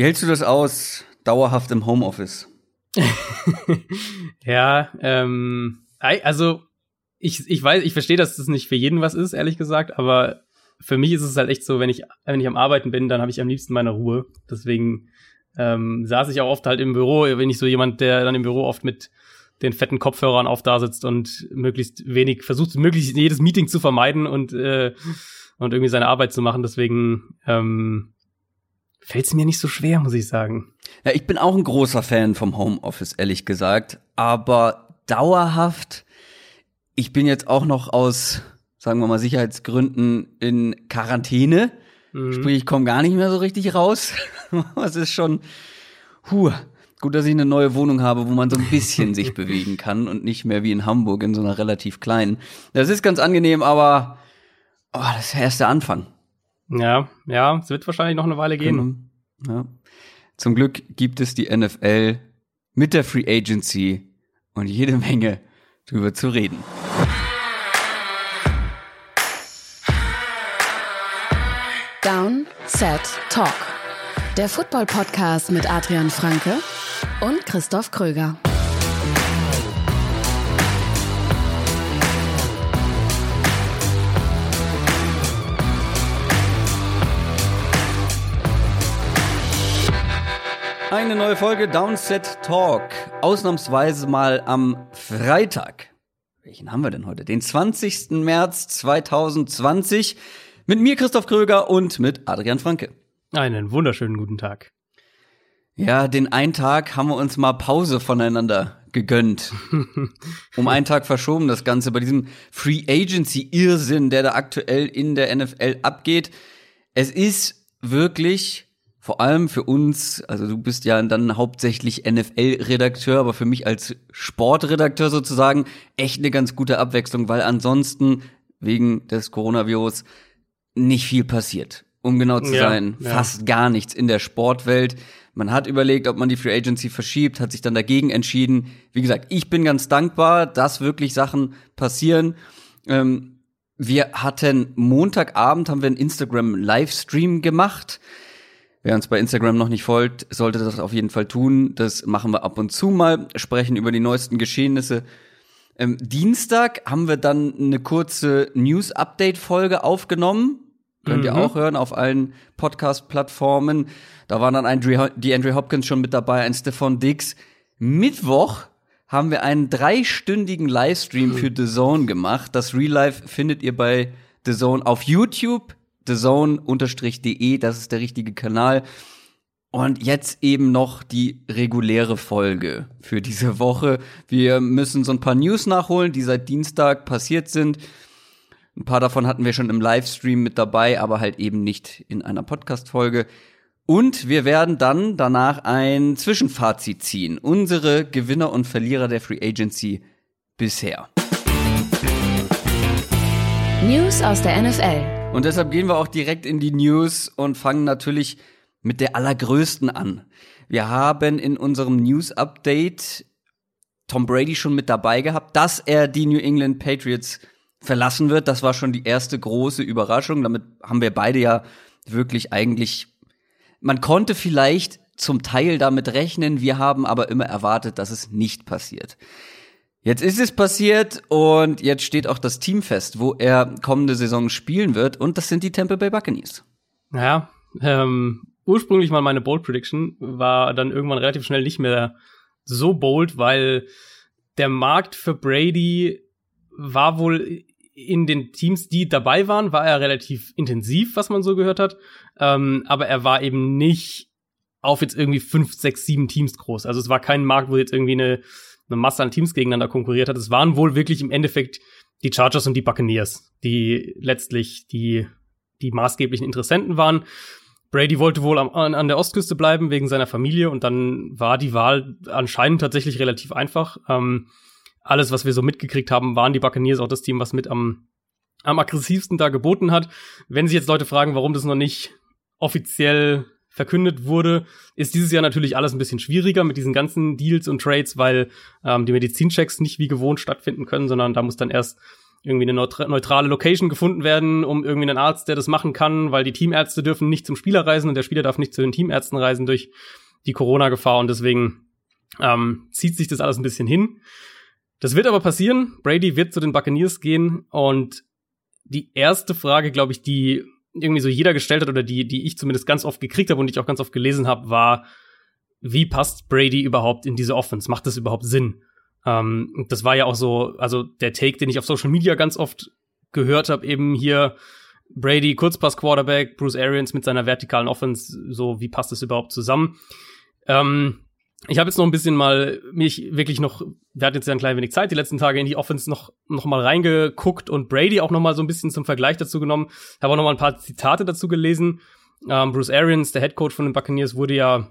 Wie hältst du das aus, dauerhaft im Homeoffice? ja, ähm, also ich, ich weiß, ich verstehe, dass das nicht für jeden was ist, ehrlich gesagt, aber für mich ist es halt echt so, wenn ich, wenn ich am Arbeiten bin, dann habe ich am liebsten meine Ruhe. Deswegen ähm, saß ich auch oft halt im Büro, wenn ich so jemand, der dann im Büro oft mit den fetten Kopfhörern auf da sitzt und möglichst wenig versucht, möglichst jedes Meeting zu vermeiden und, äh, und irgendwie seine Arbeit zu machen. Deswegen ähm, fällt es mir nicht so schwer, muss ich sagen. Ja, ich bin auch ein großer Fan vom Homeoffice, ehrlich gesagt. Aber dauerhaft, ich bin jetzt auch noch aus, sagen wir mal, Sicherheitsgründen in Quarantäne. Mhm. Sprich, ich komme gar nicht mehr so richtig raus. Es ist schon, huh, gut, dass ich eine neue Wohnung habe, wo man so ein bisschen sich bewegen kann und nicht mehr wie in Hamburg in so einer relativ kleinen. Das ist ganz angenehm, aber oh, das ist ja erst der Anfang. Ja, ja, es wird wahrscheinlich noch eine Weile gehen. Genau. Ja. Zum Glück gibt es die NFL mit der Free Agency und jede Menge drüber zu reden. Down, Set, Talk. Der Football-Podcast mit Adrian Franke und Christoph Kröger. Eine neue Folge Downset Talk. Ausnahmsweise mal am Freitag. Welchen haben wir denn heute? Den 20. März 2020. Mit mir Christoph Kröger und mit Adrian Franke. Einen wunderschönen guten Tag. Ja, den einen Tag haben wir uns mal Pause voneinander gegönnt. um einen Tag verschoben das Ganze bei diesem Free Agency Irrsinn, der da aktuell in der NFL abgeht. Es ist wirklich vor allem für uns, also du bist ja dann hauptsächlich NFL-Redakteur, aber für mich als Sportredakteur sozusagen echt eine ganz gute Abwechslung, weil ansonsten wegen des Coronavirus nicht viel passiert. Um genau zu ja, sein, ja. fast gar nichts in der Sportwelt. Man hat überlegt, ob man die Free Agency verschiebt, hat sich dann dagegen entschieden. Wie gesagt, ich bin ganz dankbar, dass wirklich Sachen passieren. Ähm, wir hatten Montagabend haben wir einen Instagram Livestream gemacht Wer uns bei Instagram noch nicht folgt, sollte das auf jeden Fall tun. Das machen wir ab und zu mal, sprechen über die neuesten Geschehnisse. Ähm, Dienstag haben wir dann eine kurze News-Update-Folge aufgenommen. Könnt ihr mhm. auch hören auf allen Podcast-Plattformen. Da war dann ein die Andrew Hopkins schon mit dabei, ein Stefan Dix. Mittwoch haben wir einen dreistündigen Livestream mhm. für The Zone gemacht. Das Real Life findet ihr bei The Zone auf YouTube thezone-de, das ist der richtige Kanal. Und jetzt eben noch die reguläre Folge für diese Woche. Wir müssen so ein paar News nachholen, die seit Dienstag passiert sind. Ein paar davon hatten wir schon im Livestream mit dabei, aber halt eben nicht in einer Podcast-Folge. Und wir werden dann danach ein Zwischenfazit ziehen. Unsere Gewinner und Verlierer der Free Agency bisher. News aus der NFL. Und deshalb gehen wir auch direkt in die News und fangen natürlich mit der allergrößten an. Wir haben in unserem News-Update Tom Brady schon mit dabei gehabt, dass er die New England Patriots verlassen wird. Das war schon die erste große Überraschung. Damit haben wir beide ja wirklich eigentlich, man konnte vielleicht zum Teil damit rechnen, wir haben aber immer erwartet, dass es nicht passiert. Jetzt ist es passiert und jetzt steht auch das Team fest, wo er kommende Saison spielen wird und das sind die Tampa Bay Buccaneers. Ja, ähm, ursprünglich mal meine Bold Prediction war dann irgendwann relativ schnell nicht mehr so bold, weil der Markt für Brady war wohl in den Teams, die dabei waren, war er relativ intensiv, was man so gehört hat. Ähm, aber er war eben nicht auf jetzt irgendwie fünf, sechs, sieben Teams groß. Also es war kein Markt, wo jetzt irgendwie eine eine Masse an Teams gegeneinander konkurriert hat. Es waren wohl wirklich im Endeffekt die Chargers und die Buccaneers, die letztlich die, die maßgeblichen Interessenten waren. Brady wollte wohl am, an der Ostküste bleiben wegen seiner Familie und dann war die Wahl anscheinend tatsächlich relativ einfach. Ähm, alles, was wir so mitgekriegt haben, waren die Buccaneers auch das Team, was mit am, am aggressivsten da geboten hat. Wenn sich jetzt Leute fragen, warum das noch nicht offiziell verkündet wurde, ist dieses Jahr natürlich alles ein bisschen schwieriger mit diesen ganzen Deals und Trades, weil ähm, die Medizinchecks nicht wie gewohnt stattfinden können, sondern da muss dann erst irgendwie eine neutrale Location gefunden werden, um irgendwie einen Arzt, der das machen kann, weil die Teamärzte dürfen nicht zum Spieler reisen und der Spieler darf nicht zu den Teamärzten reisen durch die Corona-Gefahr und deswegen ähm, zieht sich das alles ein bisschen hin. Das wird aber passieren. Brady wird zu den Buccaneers gehen und die erste Frage, glaube ich, die irgendwie so jeder gestellt hat oder die, die ich zumindest ganz oft gekriegt habe und ich auch ganz oft gelesen habe, war, wie passt Brady überhaupt in diese Offense? Macht das überhaupt Sinn? Ähm, das war ja auch so, also der Take, den ich auf Social Media ganz oft gehört habe, eben hier Brady, Kurzpass-Quarterback, Bruce Arians mit seiner vertikalen Offense, so wie passt das überhaupt zusammen? Ähm, ich habe jetzt noch ein bisschen mal mich wirklich noch, wir hatten jetzt ja ein klein wenig Zeit, die letzten Tage in die Offense noch, noch mal reingeguckt und Brady auch noch mal so ein bisschen zum Vergleich dazu genommen. Habe auch noch mal ein paar Zitate dazu gelesen. Ähm, Bruce Arians, der Head Coach von den Buccaneers, wurde ja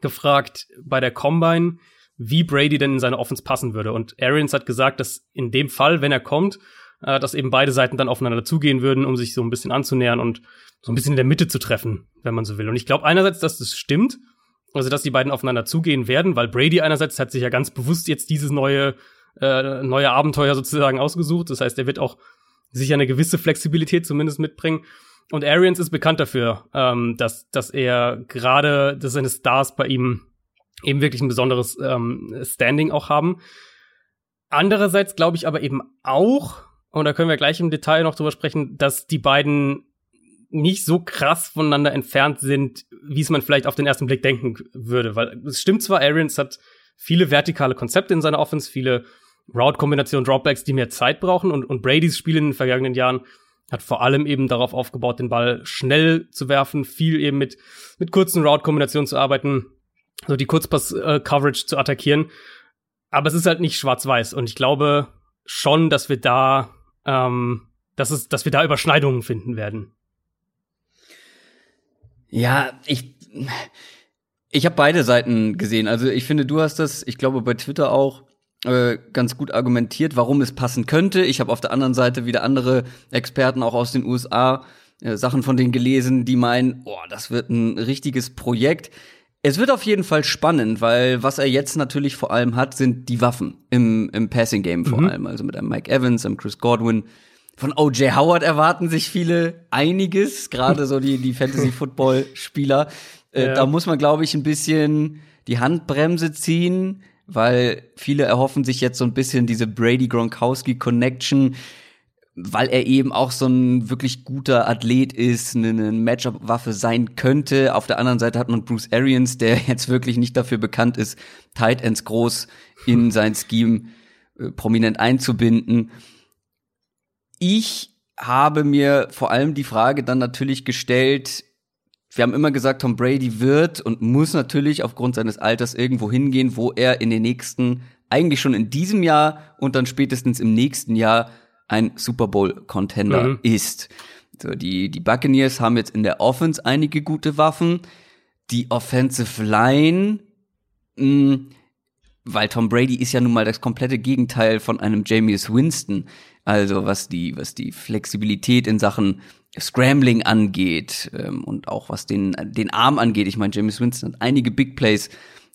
gefragt bei der Combine, wie Brady denn in seine Offense passen würde. Und Arians hat gesagt, dass in dem Fall, wenn er kommt, äh, dass eben beide Seiten dann aufeinander zugehen würden, um sich so ein bisschen anzunähern und so ein bisschen in der Mitte zu treffen, wenn man so will. Und ich glaube einerseits, dass das stimmt, also dass die beiden aufeinander zugehen werden, weil Brady einerseits hat sich ja ganz bewusst jetzt dieses neue äh, neue Abenteuer sozusagen ausgesucht. Das heißt, er wird auch sicher eine gewisse Flexibilität zumindest mitbringen. Und Arians ist bekannt dafür, ähm, dass, dass er gerade, dass seine Stars bei ihm eben wirklich ein besonderes ähm, Standing auch haben. Andererseits glaube ich aber eben auch, und da können wir gleich im Detail noch drüber sprechen, dass die beiden nicht so krass voneinander entfernt sind, wie es man vielleicht auf den ersten Blick denken würde. Weil es stimmt zwar, Arians hat viele vertikale Konzepte in seiner Offense, viele Route-Kombinationen, Dropbacks, die mehr Zeit brauchen und, und Bradys Spiel in den vergangenen Jahren hat vor allem eben darauf aufgebaut, den Ball schnell zu werfen, viel eben mit, mit kurzen Route-Kombinationen zu arbeiten, so die Kurzpass-Coverage zu attackieren. Aber es ist halt nicht schwarz-weiß und ich glaube schon, dass wir da, ähm, dass es, dass wir da Überschneidungen finden werden. Ja, ich, ich habe beide Seiten gesehen. Also ich finde, du hast das, ich glaube bei Twitter auch äh, ganz gut argumentiert, warum es passen könnte. Ich habe auf der anderen Seite wieder andere Experten auch aus den USA äh, Sachen von denen gelesen, die meinen, oh, das wird ein richtiges Projekt. Es wird auf jeden Fall spannend, weil was er jetzt natürlich vor allem hat, sind die Waffen im, im Passing Game vor mhm. allem. Also mit einem Mike Evans, einem Chris Godwin. Von O.J. Howard erwarten sich viele einiges, gerade so die, die Fantasy-Football-Spieler. Äh, ja. Da muss man, glaube ich, ein bisschen die Handbremse ziehen weil viele erhoffen sich jetzt so ein bisschen diese Brady-Gronkowski-Connection, weil er eben auch so ein wirklich guter Athlet ist, eine Matchup-Waffe sein könnte. Auf der anderen Seite hat man Bruce Arians, der jetzt wirklich nicht dafür bekannt ist, Tight Ends groß in sein Scheme äh, prominent einzubinden. Ich habe mir vor allem die Frage dann natürlich gestellt, wir haben immer gesagt, Tom Brady wird und muss natürlich aufgrund seines Alters irgendwo hingehen, wo er in den nächsten, eigentlich schon in diesem Jahr und dann spätestens im nächsten Jahr ein Super Bowl Contender mhm. ist. So, die, die Buccaneers haben jetzt in der Offense einige gute Waffen. Die Offensive Line, mh, hm, weil Tom Brady ist ja nun mal das komplette Gegenteil von einem Jameis Winston. Also was die, was die Flexibilität in Sachen Scrambling angeht ähm, und auch was den, den Arm angeht. Ich meine, James Winston hat einige Big Plays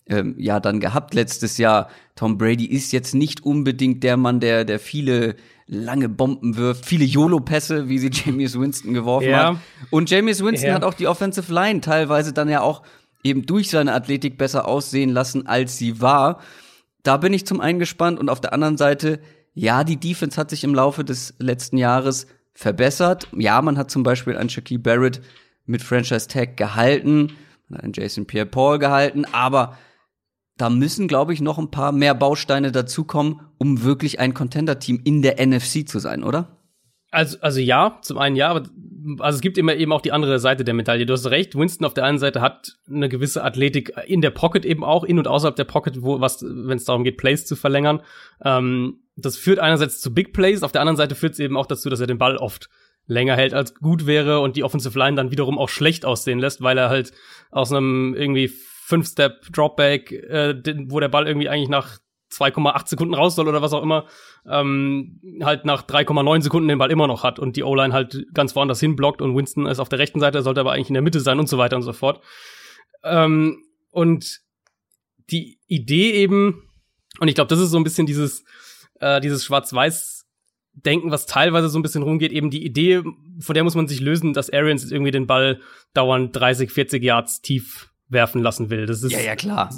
ähm, ja dann gehabt letztes Jahr. Tom Brady ist jetzt nicht unbedingt der Mann, der, der viele lange Bomben wirft, viele YOLO-Pässe, wie sie James Winston geworfen ja. hat. Und James Winston ja. hat auch die Offensive Line teilweise dann ja auch eben durch seine Athletik besser aussehen lassen, als sie war. Da bin ich zum einen gespannt und auf der anderen Seite, ja, die Defense hat sich im Laufe des letzten Jahres verbessert. Ja, man hat zum Beispiel einen Shaquille Barrett mit Franchise Tag gehalten, man hat einen Jason Pierre-Paul gehalten, aber da müssen, glaube ich, noch ein paar mehr Bausteine dazukommen, um wirklich ein Contender-Team in der NFC zu sein, oder? Also, also ja, zum einen ja, aber also es gibt immer eben auch die andere Seite der Medaille. Du hast recht, Winston auf der einen Seite hat eine gewisse Athletik in der Pocket eben auch, in und außerhalb der Pocket, wo was, wenn es darum geht, Plays zu verlängern. Ähm, das führt einerseits zu Big Plays, auf der anderen Seite führt es eben auch dazu, dass er den Ball oft länger hält als gut wäre und die Offensive Line dann wiederum auch schlecht aussehen lässt, weil er halt aus einem irgendwie Fünf-Step Dropback, äh, wo der Ball irgendwie eigentlich nach 2,8 Sekunden raus soll oder was auch immer, ähm, halt nach 3,9 Sekunden den Ball immer noch hat und die O-Line halt ganz woanders hin blockt und Winston ist auf der rechten Seite, sollte aber eigentlich in der Mitte sein und so weiter und so fort. Ähm, und die Idee eben, und ich glaube, das ist so ein bisschen dieses, äh, dieses Schwarz-Weiß denken, was teilweise so ein bisschen rumgeht, eben die Idee, von der muss man sich lösen, dass Arians irgendwie den Ball dauernd 30, 40 Yards tief werfen lassen will. Das ist, ja, ja, klar.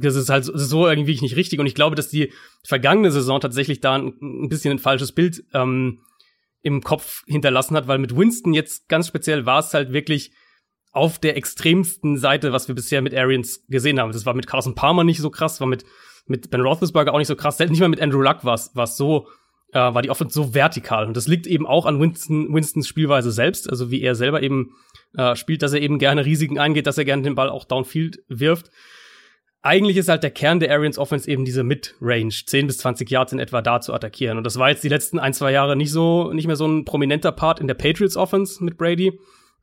Das ist halt so irgendwie nicht richtig. Und ich glaube, dass die vergangene Saison tatsächlich da ein, bisschen ein falsches Bild ähm, im Kopf hinterlassen hat, weil mit Winston jetzt ganz speziell war es halt wirklich auf der extremsten Seite, was wir bisher mit Arians gesehen haben. Das war mit Carson Palmer nicht so krass, war mit, mit Ben Roethlisberger auch nicht so krass. Nicht mal mit Andrew Luck war es so, äh, war die Offense so vertikal. Und das liegt eben auch an Winston, Winstons Spielweise selbst, also wie er selber eben äh, spielt, dass er eben gerne Risiken eingeht, dass er gerne den Ball auch downfield wirft. Eigentlich ist halt der Kern der Arians Offense eben diese Mid-Range, 10 bis 20 Yards in etwa da zu attackieren. Und das war jetzt die letzten ein, zwei Jahre nicht so, nicht mehr so ein prominenter Part in der Patriots Offense mit Brady.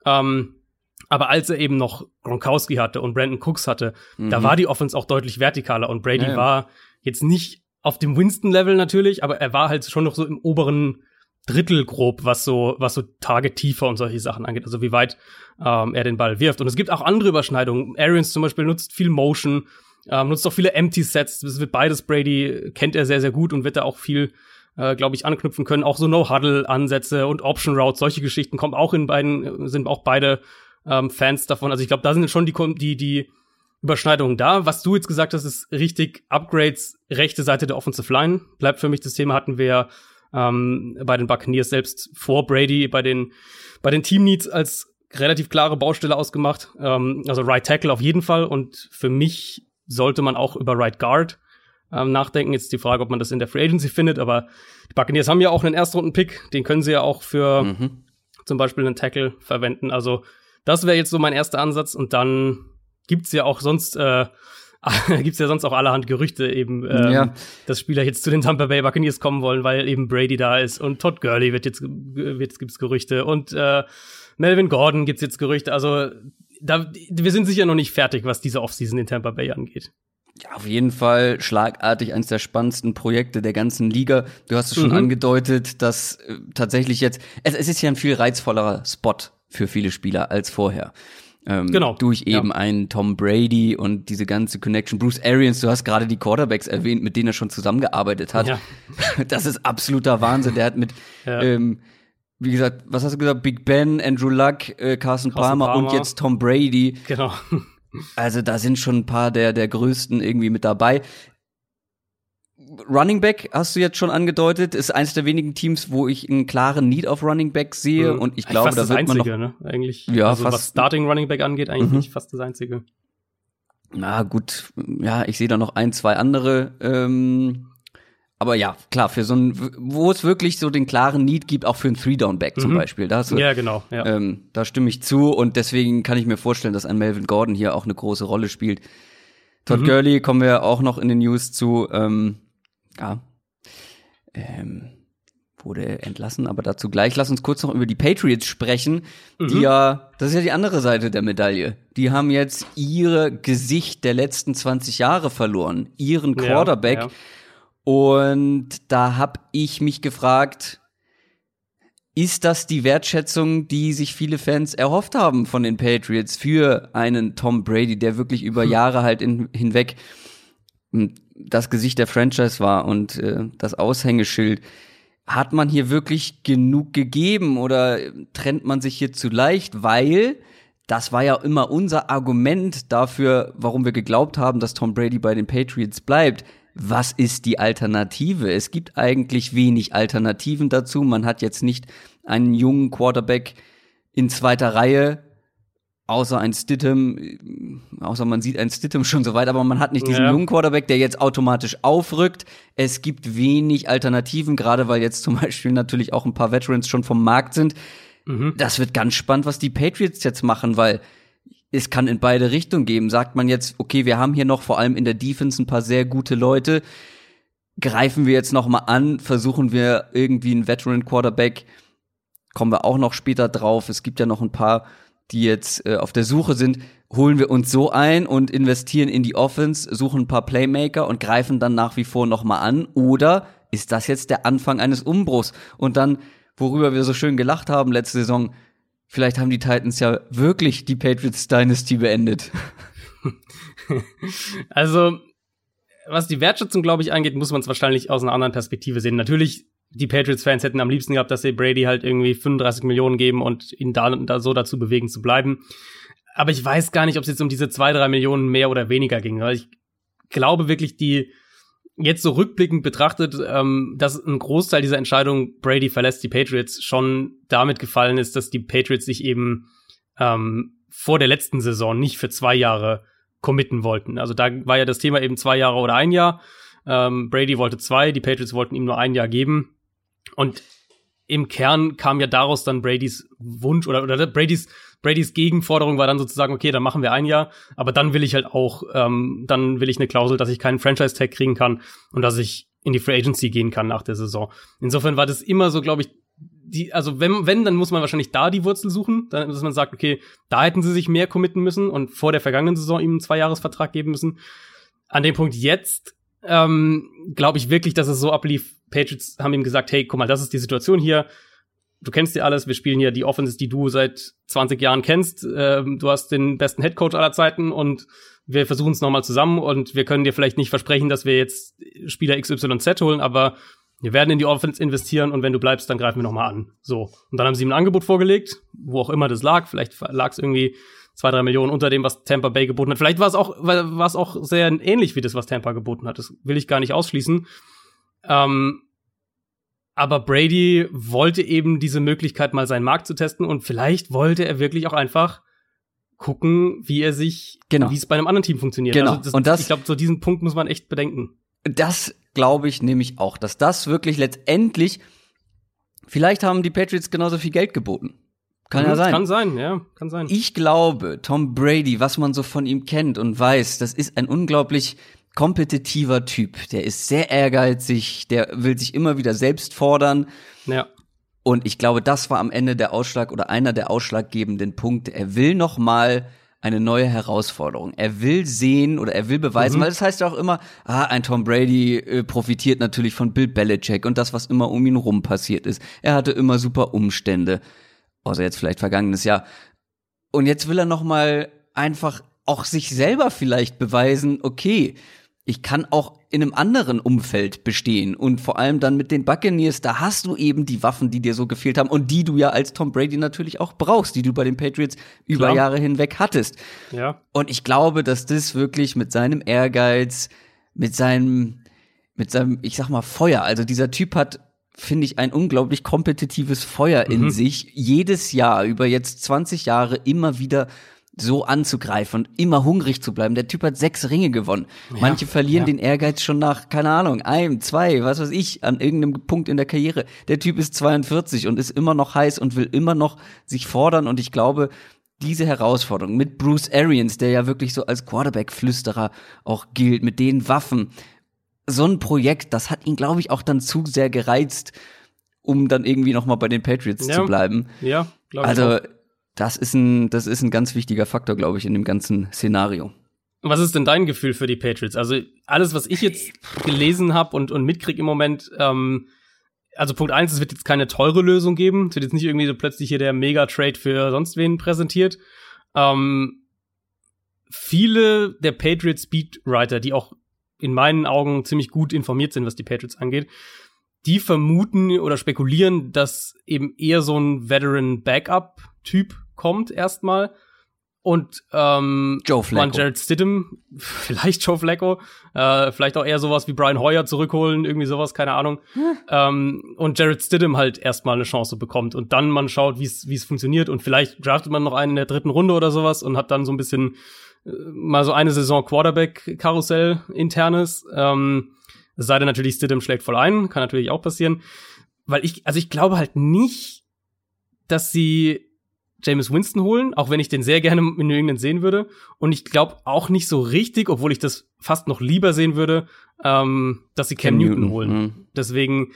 Ähm, aber als er eben noch Gronkowski hatte und Brandon Cooks hatte, mhm. da war die Offense auch deutlich vertikaler und Brady ja, ja. war jetzt nicht auf dem Winston-Level natürlich, aber er war halt schon noch so im oberen Drittel grob, was so, was so Tage tiefer und solche Sachen angeht, also wie weit ähm, er den Ball wirft. Und es gibt auch andere Überschneidungen. Arians zum Beispiel nutzt viel Motion, ähm, nutzt auch viele Empty Sets. Das wird beides Brady, kennt er sehr, sehr gut und wird da auch viel, äh, glaube ich, anknüpfen können. Auch so No-Huddle-Ansätze und Option Routes, solche Geschichten kommen auch in beiden, sind auch beide ähm, Fans davon. Also ich glaube, da sind schon die, die, die Überschneidungen da. Was du jetzt gesagt hast, ist richtig Upgrades, rechte Seite der Offensive Line. Bleibt für mich das Thema, hatten wir ähm, bei den Buccaneers selbst vor Brady bei den, bei den Team Needs als relativ klare Baustelle ausgemacht. Ähm, also Right Tackle auf jeden Fall und für mich sollte man auch über Right Guard ähm, nachdenken. Jetzt die Frage, ob man das in der Free Agency findet, aber die Buccaneers haben ja auch einen Erstrunden-Pick, den können sie ja auch für mhm. zum Beispiel einen Tackle verwenden. Also das wäre jetzt so mein erster Ansatz und dann gibt's ja auch sonst äh, gibt's ja sonst auch allerhand Gerüchte eben, ähm, ja. dass Spieler jetzt zu den Tampa Bay Buccaneers kommen wollen, weil eben Brady da ist und Todd Gurley wird jetzt, wird, gibt's Gerüchte und äh, Melvin Gordon gibt's jetzt Gerüchte. Also da, wir sind sicher noch nicht fertig, was diese Offseason in Tampa Bay angeht. Ja, auf jeden Fall schlagartig eines der spannendsten Projekte der ganzen Liga. Du hast es schon mhm. angedeutet, dass äh, tatsächlich jetzt, es, es ist ja ein viel reizvollerer Spot für viele Spieler als vorher. Ähm, genau. Durch eben ja. einen Tom Brady und diese ganze Connection. Bruce Arians, du hast gerade die Quarterbacks erwähnt, mit denen er schon zusammengearbeitet hat. Ja. Das ist absoluter Wahnsinn. Der hat mit, ja. ähm, wie gesagt, was hast du gesagt? Big Ben, Andrew Luck, äh, Carson, Carson Palmer, Palmer, und jetzt Tom Brady. Genau. Also da sind schon ein paar der, der größten irgendwie mit dabei. Running Back hast du jetzt schon angedeutet, ist eines der wenigen Teams, wo ich einen klaren Need auf Running Back sehe mhm. und ich glaube, fast da wird einzige, man noch, ne? eigentlich ja, also fast, was Starting Running Back angeht, eigentlich mhm. fast das einzige. Na gut, ja, ich sehe da noch ein, zwei andere ähm, aber ja, klar, für so ein, wo es wirklich so den klaren Need gibt, auch für einen Three-Down-Back mhm. zum Beispiel. Da du, ja, genau. Ja. Ähm, da stimme ich zu und deswegen kann ich mir vorstellen, dass ein Melvin Gordon hier auch eine große Rolle spielt. Todd mhm. Gurley kommen wir auch noch in den News zu. Ähm, ja, ähm, wurde entlassen, aber dazu gleich. Lass uns kurz noch über die Patriots sprechen, mhm. die ja, das ist ja die andere Seite der Medaille. Die haben jetzt ihre Gesicht der letzten 20 Jahre verloren, ihren Quarterback. Ja, ja und da habe ich mich gefragt, ist das die Wertschätzung, die sich viele Fans erhofft haben von den Patriots für einen Tom Brady, der wirklich über hm. Jahre halt in, hinweg hm, das Gesicht der Franchise war und äh, das Aushängeschild? Hat man hier wirklich genug gegeben oder trennt man sich hier zu leicht? Weil das war ja immer unser Argument dafür, warum wir geglaubt haben, dass Tom Brady bei den Patriots bleibt was ist die Alternative? Es gibt eigentlich wenig Alternativen dazu. Man hat jetzt nicht einen jungen Quarterback in zweiter Reihe, außer ein Stittem, außer man sieht ein Stittem schon so weit, aber man hat nicht diesen ja. jungen Quarterback, der jetzt automatisch aufrückt. Es gibt wenig Alternativen, gerade weil jetzt zum Beispiel natürlich auch ein paar Veterans schon vom Markt sind. Mhm. Das wird ganz spannend, was die Patriots jetzt machen, weil es kann in beide Richtungen geben. Sagt man jetzt, okay, wir haben hier noch vor allem in der Defense ein paar sehr gute Leute, greifen wir jetzt noch mal an, versuchen wir irgendwie einen Veteran Quarterback, kommen wir auch noch später drauf. Es gibt ja noch ein paar, die jetzt äh, auf der Suche sind. Holen wir uns so ein und investieren in die Offense, suchen ein paar Playmaker und greifen dann nach wie vor noch mal an? Oder ist das jetzt der Anfang eines Umbruchs? Und dann, worüber wir so schön gelacht haben letzte Saison, Vielleicht haben die Titans ja wirklich die Patriots Dynasty beendet. Also, was die Wertschätzung, glaube ich, angeht, muss man es wahrscheinlich aus einer anderen Perspektive sehen. Natürlich die Patriots-Fans hätten am liebsten gehabt, dass sie Brady halt irgendwie 35 Millionen geben und ihn da, da so dazu bewegen zu bleiben. Aber ich weiß gar nicht, ob es jetzt um diese zwei, drei Millionen mehr oder weniger ging, ich glaube wirklich, die jetzt so rückblickend betrachtet, ähm, dass ein Großteil dieser Entscheidung, Brady verlässt die Patriots, schon damit gefallen ist, dass die Patriots sich eben ähm, vor der letzten Saison nicht für zwei Jahre committen wollten. Also da war ja das Thema eben zwei Jahre oder ein Jahr. Ähm, Brady wollte zwei, die Patriots wollten ihm nur ein Jahr geben. Und im Kern kam ja daraus dann Bradys Wunsch oder, oder Bradys Bradys Gegenforderung war dann sozusagen, okay, dann machen wir ein Jahr, aber dann will ich halt auch, ähm, dann will ich eine Klausel, dass ich keinen Franchise-Tag kriegen kann und dass ich in die Free Agency gehen kann nach der Saison. Insofern war das immer so, glaube ich, die, also wenn, wenn, dann muss man wahrscheinlich da die Wurzel suchen, dann, dass man sagt, okay, da hätten sie sich mehr committen müssen und vor der vergangenen Saison ihm einen Zweijahresvertrag geben müssen. An dem Punkt jetzt ähm, glaube ich wirklich, dass es so ablief. Patriots haben ihm gesagt, hey, guck mal, das ist die Situation hier. Du kennst dir alles. Wir spielen hier die Offenses, die du seit 20 Jahren kennst. Ähm, du hast den besten Headcoach aller Zeiten und wir versuchen es nochmal zusammen und wir können dir vielleicht nicht versprechen, dass wir jetzt Spieler XYZ holen, aber wir werden in die Offense investieren und wenn du bleibst, dann greifen wir nochmal an. So. Und dann haben sie ihm ein Angebot vorgelegt, wo auch immer das lag. Vielleicht lag es irgendwie zwei, drei Millionen unter dem, was Tampa Bay geboten hat. Vielleicht war es auch, war es auch sehr ähnlich wie das, was Tampa geboten hat. Das will ich gar nicht ausschließen. Ähm, aber Brady wollte eben diese Möglichkeit, mal seinen Markt zu testen und vielleicht wollte er wirklich auch einfach gucken, wie er sich, genau. wie es bei einem anderen Team funktioniert. Genau. Also das, und das, ich glaube, so diesen Punkt muss man echt bedenken. Das glaube ich nämlich auch, dass das wirklich letztendlich, vielleicht haben die Patriots genauso viel Geld geboten. Kann ja sein. Kann sein, ja, kann sein. Ich glaube, Tom Brady, was man so von ihm kennt und weiß, das ist ein unglaublich kompetitiver Typ. Der ist sehr ehrgeizig, der will sich immer wieder selbst fordern. Ja. Und ich glaube, das war am Ende der Ausschlag oder einer der ausschlaggebenden Punkte. Er will noch mal eine neue Herausforderung. Er will sehen oder er will beweisen, mhm. weil das heißt ja auch immer, ah, ein Tom Brady äh, profitiert natürlich von Bill Belichick und das, was immer um ihn rum passiert ist. Er hatte immer super Umstände außer jetzt vielleicht vergangenes Jahr. Und jetzt will er noch mal einfach auch sich selber vielleicht beweisen, okay, ich kann auch in einem anderen Umfeld bestehen und vor allem dann mit den Buccaneers, da hast du eben die Waffen, die dir so gefehlt haben und die du ja als Tom Brady natürlich auch brauchst, die du bei den Patriots über Klar. Jahre hinweg hattest. Ja. Und ich glaube, dass das wirklich mit seinem Ehrgeiz, mit seinem, mit seinem, ich sag mal, Feuer, also dieser Typ hat finde ich, ein unglaublich kompetitives Feuer in mhm. sich, jedes Jahr über jetzt 20 Jahre immer wieder so anzugreifen und immer hungrig zu bleiben. Der Typ hat sechs Ringe gewonnen. Ja, Manche verlieren ja. den Ehrgeiz schon nach, keine Ahnung, einem, zwei, was weiß ich, an irgendeinem Punkt in der Karriere. Der Typ ist 42 und ist immer noch heiß und will immer noch sich fordern und ich glaube, diese Herausforderung mit Bruce Arians, der ja wirklich so als Quarterback-Flüsterer auch gilt, mit den Waffen, so ein Projekt, das hat ihn, glaube ich, auch dann zu sehr gereizt, um dann irgendwie noch mal bei den Patriots ja. zu bleiben. Ja, glaube ich. Also, das ist ein, das ist ein ganz wichtiger Faktor, glaube ich, in dem ganzen Szenario. Was ist denn dein Gefühl für die Patriots? Also alles, was ich jetzt gelesen habe und, und mitkrieg im Moment, ähm, also Punkt eins, es wird jetzt keine teure Lösung geben. Es wird jetzt nicht irgendwie so plötzlich hier der Mega-Trade für sonst wen präsentiert. Ähm, viele der Patriots Speedwriter, die auch in meinen Augen ziemlich gut informiert sind, was die Patriots angeht, die vermuten oder spekulieren, dass eben eher so ein Veteran-Backup-Typ kommt erstmal. Und ähm, Joe Flacco. Jared Stidham, vielleicht Joe Flacco, äh, vielleicht auch eher sowas wie Brian Hoyer zurückholen, irgendwie sowas, keine Ahnung. Hm. Ähm, und Jared Stidham halt erstmal eine Chance bekommt und dann man schaut, wie es funktioniert und vielleicht draftet man noch einen in der dritten Runde oder sowas und hat dann so ein bisschen mal so eine Saison Quarterback-Karussell internes. Ähm, es sei denn natürlich, Stidham schlägt voll ein, kann natürlich auch passieren. Weil ich, also ich glaube halt nicht, dass sie James Winston holen, auch wenn ich den sehr gerne in New England sehen würde. Und ich glaube auch nicht so richtig, obwohl ich das fast noch lieber sehen würde, ähm, dass sie Cam, Cam Newton, Newton, holen. Mhm. Deswegen,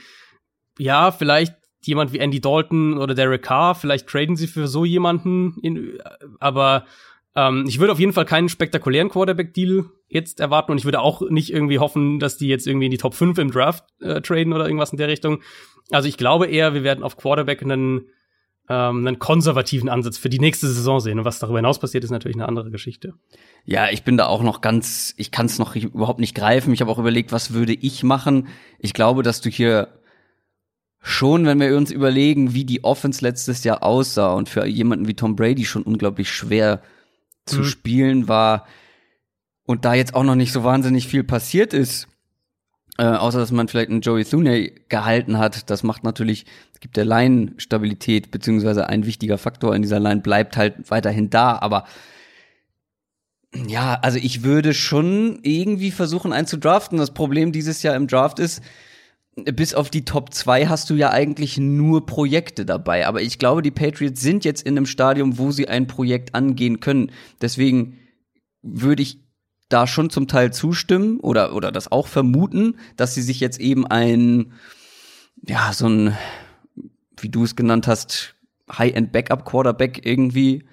ja, vielleicht jemand wie Andy Dalton oder Derek Carr, vielleicht traden sie für so jemanden, in, aber ähm, ich würde auf jeden Fall keinen spektakulären Quarterback-Deal jetzt erwarten und ich würde auch nicht irgendwie hoffen, dass die jetzt irgendwie in die Top 5 im Draft äh, traden oder irgendwas in der Richtung. Also ich glaube eher, wir werden auf Quarterback einen, ähm, einen konservativen Ansatz für die nächste Saison sehen. Und was darüber hinaus passiert, ist natürlich eine andere Geschichte. Ja, ich bin da auch noch ganz, ich kann es noch überhaupt nicht greifen. Ich habe auch überlegt, was würde ich machen. Ich glaube, dass du hier schon, wenn wir uns überlegen, wie die Offense letztes Jahr aussah und für jemanden wie Tom Brady schon unglaublich schwer zu Mhm. spielen war und da jetzt auch noch nicht so wahnsinnig viel passiert ist, äh, außer dass man vielleicht einen Joey Thuney gehalten hat, das macht natürlich, es gibt der Line Stabilität, beziehungsweise ein wichtiger Faktor in dieser Line bleibt halt weiterhin da, aber ja, also ich würde schon irgendwie versuchen, einen zu draften. Das Problem dieses Jahr im Draft ist, bis auf die Top 2 hast du ja eigentlich nur Projekte dabei. Aber ich glaube, die Patriots sind jetzt in einem Stadium, wo sie ein Projekt angehen können. Deswegen würde ich da schon zum Teil zustimmen oder, oder das auch vermuten, dass sie sich jetzt eben ein, ja, so ein, wie du es genannt hast, High-End-Backup-Quarterback irgendwie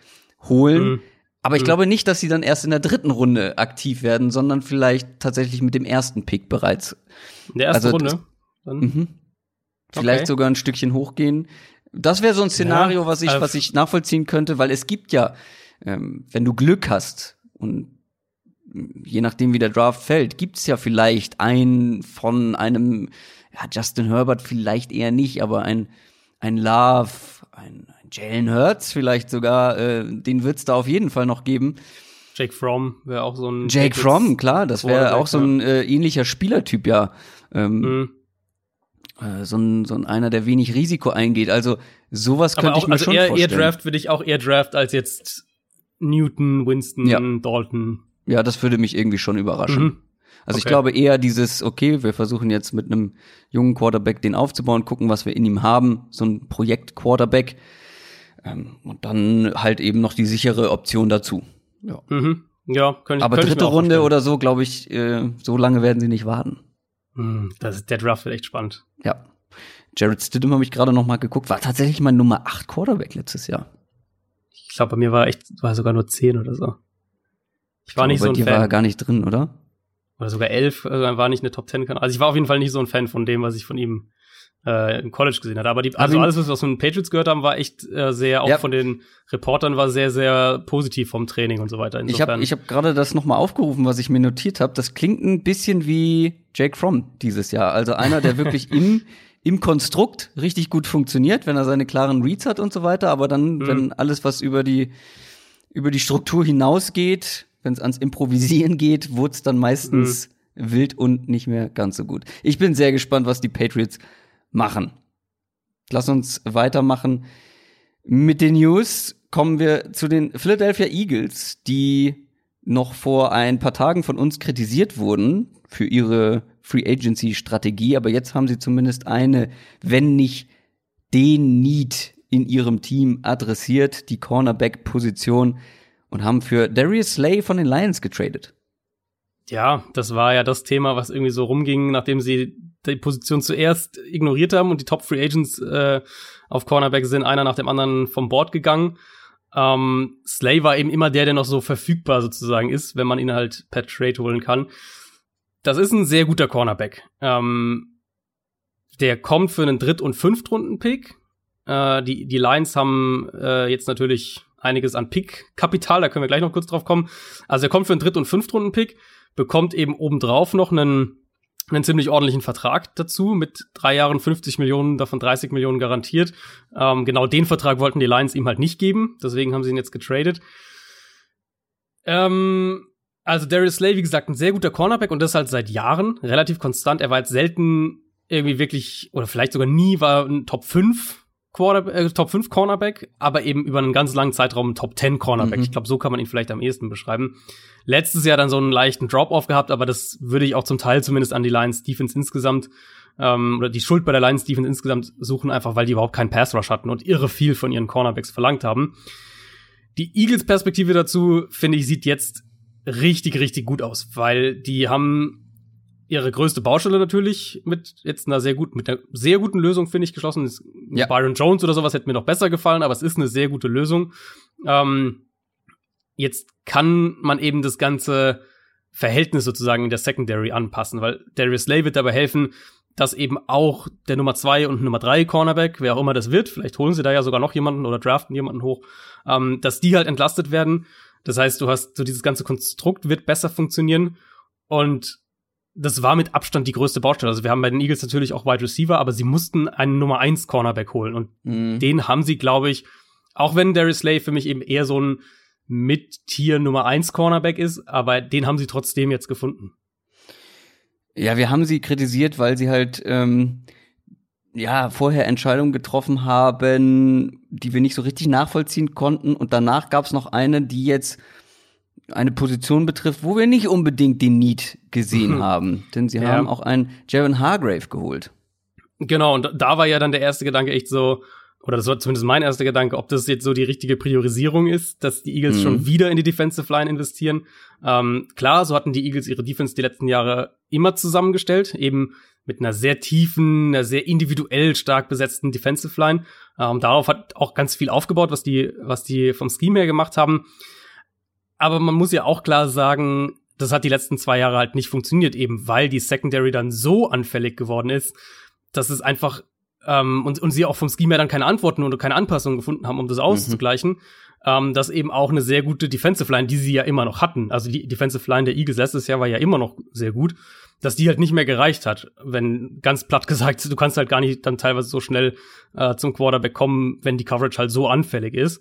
holen. Mhm. Aber ich glaube nicht, dass sie dann erst in der dritten Runde aktiv werden, sondern vielleicht tatsächlich mit dem ersten Pick bereits. In der ersten Also, Runde. Dann, Mhm. Vielleicht Okay. sogar ein Stückchen hochgehen. Das wäre so ein Szenario, Ja, was ich, äh, was ich nachvollziehen könnte, weil es gibt ja, ähm, wenn du Glück hast und mm, je nachdem, wie der Draft fällt, gibt's ja vielleicht einen von einem, ja, Justin Herbert vielleicht eher nicht, aber ein, ein Love, ein, ein Jalen Hurts vielleicht sogar, äh, den wird's da auf jeden Fall noch geben. Jake Fromm wäre auch so ein. Jake Fromm, klar, das wäre auch so ein äh, ähnlicher Spielertyp, ja. Ähm, Mhm. Äh, so, ein, so ein einer, der wenig Risiko eingeht. Also sowas Aber könnte ich auch, mir also schon eher, eher vorstellen. Draft würde ich auch eher Draft als jetzt Newton, Winston, Ja. Dalton. Ja, das würde mich irgendwie schon überraschen. Mhm. Also ich Okay. glaube eher dieses, okay, wir versuchen jetzt mit einem jungen Quarterback den aufzubauen, gucken, was wir in ihm haben, so ein Projekt-Quarterback. Ähm, und dann halt eben noch die sichere Option dazu. Ja. Mhm. Ja, könnte ich Aber könnte ich dritte auch Runde oder so, glaube ich, äh, so lange werden sie nicht warten. Mhm, das ist, der Draft wird echt spannend. Ja. Jared Stidham habe ich gerade noch mal geguckt, war tatsächlich mein Nummer 8 Quarterback letztes Jahr. Ich glaube, bei mir war echt, war sogar nur 10 oder so. Ich war nicht Aber so bei ein dir war er Fan. gar nicht drin, oder? Oder sogar 11, also war nicht eine Top 10. Also ich war auf jeden Fall nicht so ein Fan von dem, was ich von ihm äh, im College gesehen hatte. Aber die, also ihn- alles, was wir aus den Patriots gehört haben, war echt äh, sehr, auch Ja. von den Reportern war sehr, sehr positiv vom Training und so weiter. Ich habe ich hab gerade das noch mal aufgerufen, was ich mir notiert habe. Das klingt ein bisschen wie Jake Fromm dieses Jahr. Also einer, der wirklich im, im Konstrukt richtig gut funktioniert, wenn er seine klaren Reads hat und so weiter. Aber dann, Mhm. wenn alles, was über die, über die Struktur hinausgeht, wenn es ans Improvisieren geht, wurde es dann meistens Mhm. wild und nicht mehr ganz so gut. Ich bin sehr gespannt, was die Patriots machen. Lass uns weitermachen. Mit den News kommen wir zu den Philadelphia Eagles, die noch vor ein paar Tagen von uns kritisiert wurden für ihre Free Agency Strategie, aber jetzt haben sie zumindest eine, wenn nicht den Need in ihrem Team adressiert, die Cornerback Position und haben für Darius Slay von den Lions getradet. Ja, das war ja das Thema, was irgendwie so rumging, nachdem sie die Position zuerst ignoriert haben und die Top Free Agents äh, auf Cornerback sind einer nach dem anderen vom Board gegangen. Ähm, Slay war eben immer der, der noch so verfügbar sozusagen ist, wenn man ihn halt per Trade holen kann. Das ist ein sehr guter Cornerback. Ähm, der kommt für einen Dritt- und Fünftrunden-Pick. Äh, die, die Lions haben äh, jetzt natürlich einiges an Pick-Kapital, da können wir gleich noch kurz drauf kommen. Also er kommt für einen Dritt- und Fünftrunden-Pick, bekommt eben obendrauf noch einen, einen ziemlich ordentlichen Vertrag dazu mit drei Jahren 50 Millionen, davon 30 Millionen garantiert. Ähm, genau den Vertrag wollten die Lions ihm halt nicht geben, deswegen haben sie ihn jetzt getradet. Ähm, also Darius Slay, wie gesagt, ein sehr guter Cornerback und das halt seit Jahren, relativ konstant. Er war jetzt selten irgendwie wirklich, oder vielleicht sogar nie, war ein Top 5 Quarterback, äh, Top 5 Cornerback, aber eben über einen ganz langen Zeitraum Top 10 Cornerback. Mhm. Ich glaube, so kann man ihn vielleicht am ehesten beschreiben. Letztes Jahr dann so einen leichten Drop-off gehabt, aber das würde ich auch zum Teil zumindest an die Lions Defense insgesamt ähm, oder die Schuld bei der Lions Defense insgesamt suchen, einfach weil die überhaupt keinen Pass Rush hatten und irre viel von ihren Cornerbacks verlangt haben. Die Eagles Perspektive dazu, finde ich, sieht jetzt richtig, richtig gut aus, weil die haben ihre größte Baustelle natürlich mit jetzt einer sehr guten, mit einer sehr guten Lösung, finde ich, geschlossen. Ja. Byron Jones oder sowas hätte mir noch besser gefallen, aber es ist eine sehr gute Lösung. Ähm, jetzt kann man eben das ganze Verhältnis sozusagen in der Secondary anpassen, weil Darius Slay wird dabei helfen, dass eben auch der Nummer zwei und Nummer drei Cornerback, wer auch immer das wird, vielleicht holen sie da ja sogar noch jemanden oder draften jemanden hoch, ähm, dass die halt entlastet werden. Das heißt, du hast so dieses ganze Konstrukt wird besser funktionieren und das war mit Abstand die größte Baustelle. Also wir haben bei den Eagles natürlich auch Wide Receiver, aber sie mussten einen Nummer 1 Cornerback holen. Und mhm. den haben sie, glaube ich, auch wenn Darius Slay für mich eben eher so ein mit-Tier Nummer 1 Cornerback ist, aber den haben sie trotzdem jetzt gefunden. Ja, wir haben sie kritisiert, weil sie halt ähm, ja vorher Entscheidungen getroffen haben, die wir nicht so richtig nachvollziehen konnten. Und danach gab es noch eine, die jetzt eine Position betrifft, wo wir nicht unbedingt den Need gesehen mhm. haben. Denn sie ja. haben auch einen Jaron Hargrave geholt. Genau, und da war ja dann der erste Gedanke echt so, oder das war zumindest mein erster Gedanke, ob das jetzt so die richtige Priorisierung ist, dass die Eagles mhm. schon wieder in die Defensive Line investieren. Ähm, klar, so hatten die Eagles ihre Defense die letzten Jahre immer zusammengestellt, eben mit einer sehr tiefen, einer sehr individuell stark besetzten Defensive Line. Ähm, darauf hat auch ganz viel aufgebaut, was die, was die vom Scheme her gemacht haben. Aber man muss ja auch klar sagen, das hat die letzten zwei Jahre halt nicht funktioniert, eben weil die Secondary dann so anfällig geworden ist, dass es einfach ähm, und, und sie auch vom Scheme her dann keine Antworten oder keine Anpassungen gefunden haben, um das auszugleichen, mhm. ähm, dass eben auch eine sehr gute Defensive Line, die sie ja immer noch hatten, also die Defensive Line der Eagles letztes Jahr war ja immer noch sehr gut, dass die halt nicht mehr gereicht hat. Wenn ganz platt gesagt, du kannst halt gar nicht dann teilweise so schnell äh, zum Quarterback kommen, wenn die Coverage halt so anfällig ist.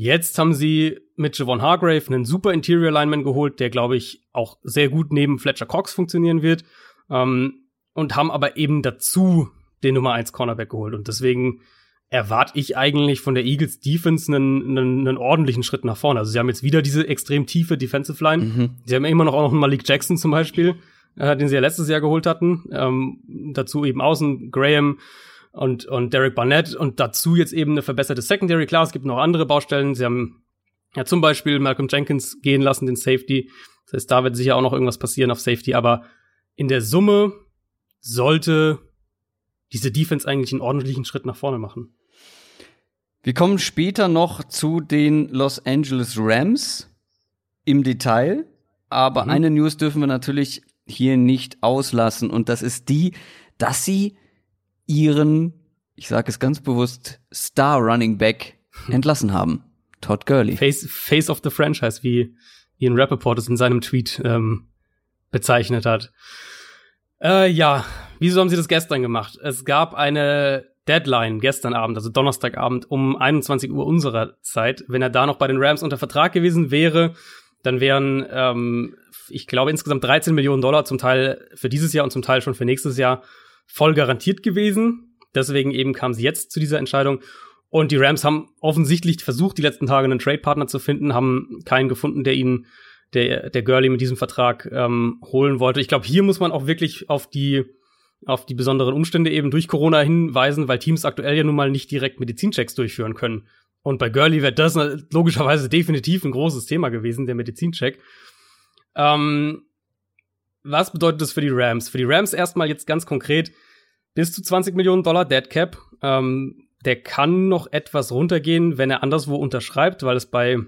Jetzt haben sie mit Javon Hargrave einen super Interior Lineman geholt, der, glaube ich, auch sehr gut neben Fletcher Cox funktionieren wird. Ähm, und haben aber eben dazu den Nummer 1 Cornerback geholt. Und deswegen erwarte ich eigentlich von der Eagles Defense einen, einen, einen ordentlichen Schritt nach vorne. Also sie haben jetzt wieder diese extrem tiefe Defensive Line. Mhm. Sie haben immer noch auch noch einen Malik Jackson zum Beispiel, äh, den sie ja letztes Jahr geholt hatten. Ähm, dazu eben außen Graham und, und Derek Barnett und dazu jetzt eben eine verbesserte Secondary. Klar, es gibt noch andere Baustellen. Sie haben ja zum Beispiel Malcolm Jenkins gehen lassen, den Safety. Das heißt, da wird sicher auch noch irgendwas passieren auf Safety. Aber in der Summe sollte diese Defense eigentlich einen ordentlichen Schritt nach vorne machen. Wir kommen später noch zu den Los Angeles Rams im Detail, aber mhm. eine News dürfen wir natürlich hier nicht auslassen und das ist die, dass sie ihren, ich sage es ganz bewusst, Star Running Back entlassen haben. Todd Gurley. Face, Face of the Franchise, wie Ian Rappaport es in seinem Tweet ähm, bezeichnet hat. Äh, ja, wieso haben sie das gestern gemacht? Es gab eine Deadline gestern Abend, also Donnerstagabend um 21 Uhr unserer Zeit. Wenn er da noch bei den Rams unter Vertrag gewesen wäre, dann wären, ähm, ich glaube, insgesamt 13 Millionen Dollar zum Teil für dieses Jahr und zum Teil schon für nächstes Jahr voll garantiert gewesen. Deswegen eben kam sie jetzt zu dieser Entscheidung. Und die Rams haben offensichtlich versucht, die letzten Tage einen Trade-Partner zu finden, haben keinen gefunden, der ihnen der, der Gurley mit diesem Vertrag ähm, holen wollte. Ich glaube, hier muss man auch wirklich auf die auf die besonderen Umstände eben durch Corona hinweisen, weil Teams aktuell ja nun mal nicht direkt Medizinchecks durchführen können. Und bei Gurley wäre das logischerweise definitiv ein großes Thema gewesen, der Medizincheck. Ähm, was bedeutet das für die Rams? Für die Rams erstmal jetzt ganz konkret bis zu 20 Millionen Dollar Dead Cap. Ähm, der kann noch etwas runtergehen, wenn er anderswo unterschreibt, weil es bei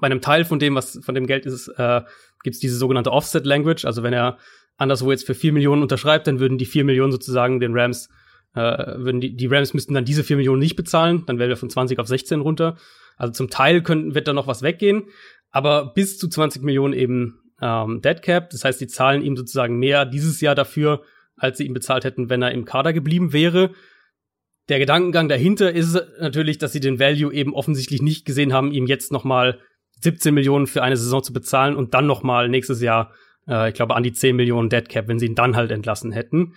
bei einem Teil von dem, was von dem Geld ist, äh, gibt es diese sogenannte Offset Language. Also wenn er anderswo jetzt für vier Millionen unterschreibt, dann würden die vier Millionen sozusagen den Rams, äh, würden die, die Rams müssten dann diese vier Millionen nicht bezahlen, dann wären wir von 20 auf 16 runter. Also zum Teil könnten, wird da noch was weggehen, aber bis zu 20 Millionen eben ähm, Dead Cap. Das heißt, die zahlen ihm sozusagen mehr dieses Jahr dafür, als sie ihm bezahlt hätten, wenn er im Kader geblieben wäre. Der Gedankengang dahinter ist natürlich, dass sie den Value eben offensichtlich nicht gesehen haben, ihm jetzt noch mal 17 Millionen für eine Saison zu bezahlen und dann noch mal nächstes Jahr, äh, ich glaube, an die 10 Millionen Dead Cap, wenn sie ihn dann halt entlassen hätten.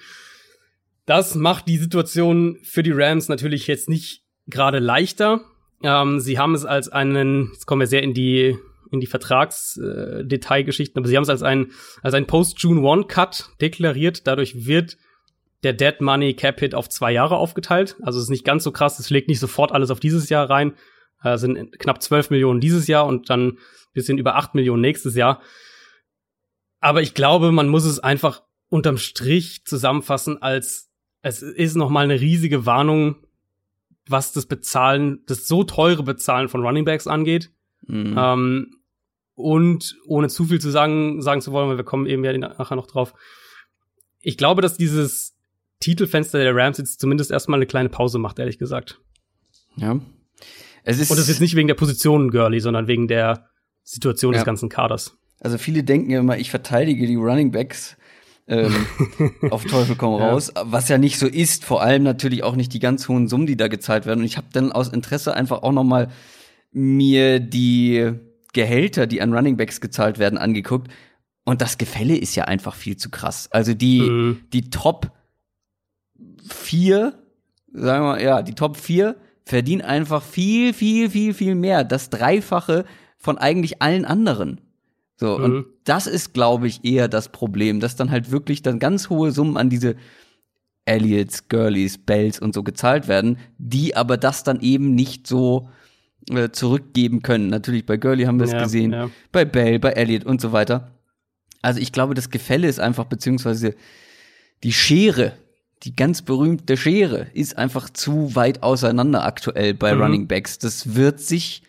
Das macht die Situation für die Rams natürlich jetzt nicht gerade leichter. Ähm, sie haben es als einen, jetzt kommen wir sehr in die in die Vertragsdetailgeschichten, äh, aber sie haben es als ein als ein Post-June-One-Cut deklariert. Dadurch wird der Dead Money Cap Hit auf zwei Jahre aufgeteilt. Also es ist nicht ganz so krass, es schlägt nicht sofort alles auf dieses Jahr rein, äh, sind knapp 12 Millionen dieses Jahr und dann bisschen über 8 Millionen nächstes Jahr. Aber ich glaube, man muss es einfach unterm Strich zusammenfassen als es ist noch mal eine riesige Warnung, was das Bezahlen, das so teure Bezahlen von Runningbacks angeht. Mhm. Ähm, und ohne zu viel zu sagen, sagen zu wollen, weil wir kommen eben ja nachher noch drauf. Ich glaube, dass dieses Titelfenster der Rams jetzt zumindest erstmal eine kleine Pause macht, ehrlich gesagt. Ja. Es ist, Und das ist nicht wegen der Position Girly, sondern wegen der Situation ja. des ganzen Kaders. Also viele denken ja immer, ich verteidige die Running Backs, Ähm, auf Teufel komm raus. Ja. Was ja nicht so ist, vor allem natürlich auch nicht die ganz hohen Summen, die da gezahlt werden. Und ich habe dann aus Interesse einfach auch noch mal mir die Gehälter, die an Running Backs gezahlt werden, angeguckt. Und das Gefälle ist ja einfach viel zu krass. Also die, mhm. die Top vier, sagen wir mal, ja, die Top vier verdienen einfach viel, viel, viel, viel mehr. Das Dreifache von eigentlich allen anderen. So, mhm. und das ist, glaube ich, eher das Problem, dass dann halt wirklich dann ganz hohe Summen an diese Elliots, Gurleys, Bells und so gezahlt werden, die aber das dann eben nicht so äh, zurückgeben können. Natürlich bei Gurley haben wir es ja, gesehen, ja. bei Bell, bei Elliot und so weiter. Also ich glaube, das Gefälle ist einfach, beziehungsweise die Schere, die ganz berühmte Schere, ist einfach zu weit auseinander aktuell bei mhm. Running Backs. Das wird sich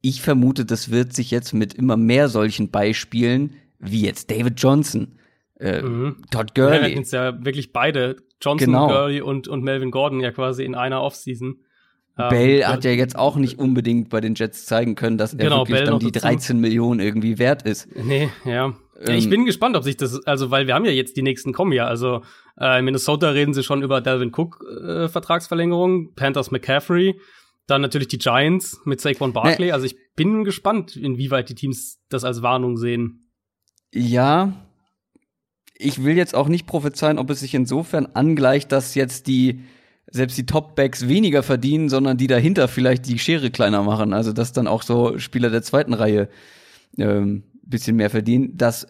ich vermute, das wird sich jetzt mit immer mehr solchen Beispielen, wie jetzt David Johnson, äh, mhm. Todd Gurley. Ja, ja wirklich beide, Johnson, genau. Gurley und, und Melvin Gordon ja quasi in einer Offseason. Ähm, Bell hat ja jetzt auch nicht unbedingt bei den Jets zeigen können, dass er genau, wirklich Bell dann die 13 Millionen irgendwie wert ist. Nee, ja. Ähm, ich bin gespannt, ob sich das, also weil wir haben ja jetzt die nächsten kommen ja, also äh, in Minnesota reden sie schon über Dalvin Cook äh, Vertragsverlängerung, Panthers McCaffrey, dann natürlich die Giants mit Saquon Barkley. Also ich bin gespannt, inwieweit die Teams das als Warnung sehen. Ja, ich will jetzt auch nicht prophezeien, ob es sich insofern angleicht, dass jetzt die selbst die Topbacks weniger verdienen, sondern die dahinter vielleicht die Schere kleiner machen. Also dass dann auch so Spieler der zweiten Reihe ähm, bisschen mehr verdienen. Das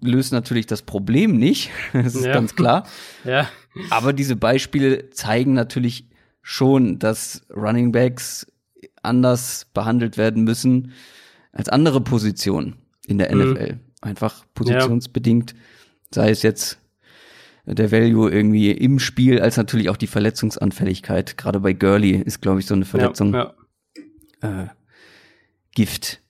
löst natürlich das Problem nicht. das ist ja. ganz klar. ja. Aber diese Beispiele zeigen natürlich schon, dass Running Backs anders behandelt werden müssen als andere Positionen in der mhm. NFL. Einfach positionsbedingt, sei es jetzt der Value irgendwie im Spiel, als natürlich auch die Verletzungsanfälligkeit. Gerade bei Gurley ist, glaube ich, so eine Verletzung ja, ja. Äh, Gift.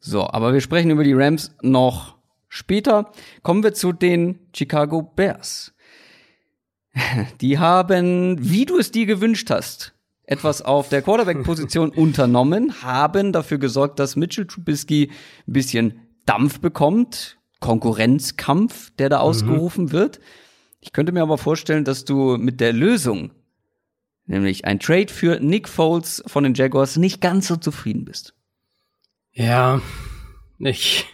So, aber wir sprechen über die Rams noch später. Kommen wir zu den Chicago Bears. Die haben, wie du es dir gewünscht hast, etwas auf der Quarterback-Position unternommen, haben dafür gesorgt, dass Mitchell Trubisky ein bisschen Dampf bekommt. Konkurrenzkampf, der da mhm. ausgerufen wird. Ich könnte mir aber vorstellen, dass du mit der Lösung, nämlich ein Trade für Nick Foles von den Jaguars, nicht ganz so zufrieden bist. Ja, ich,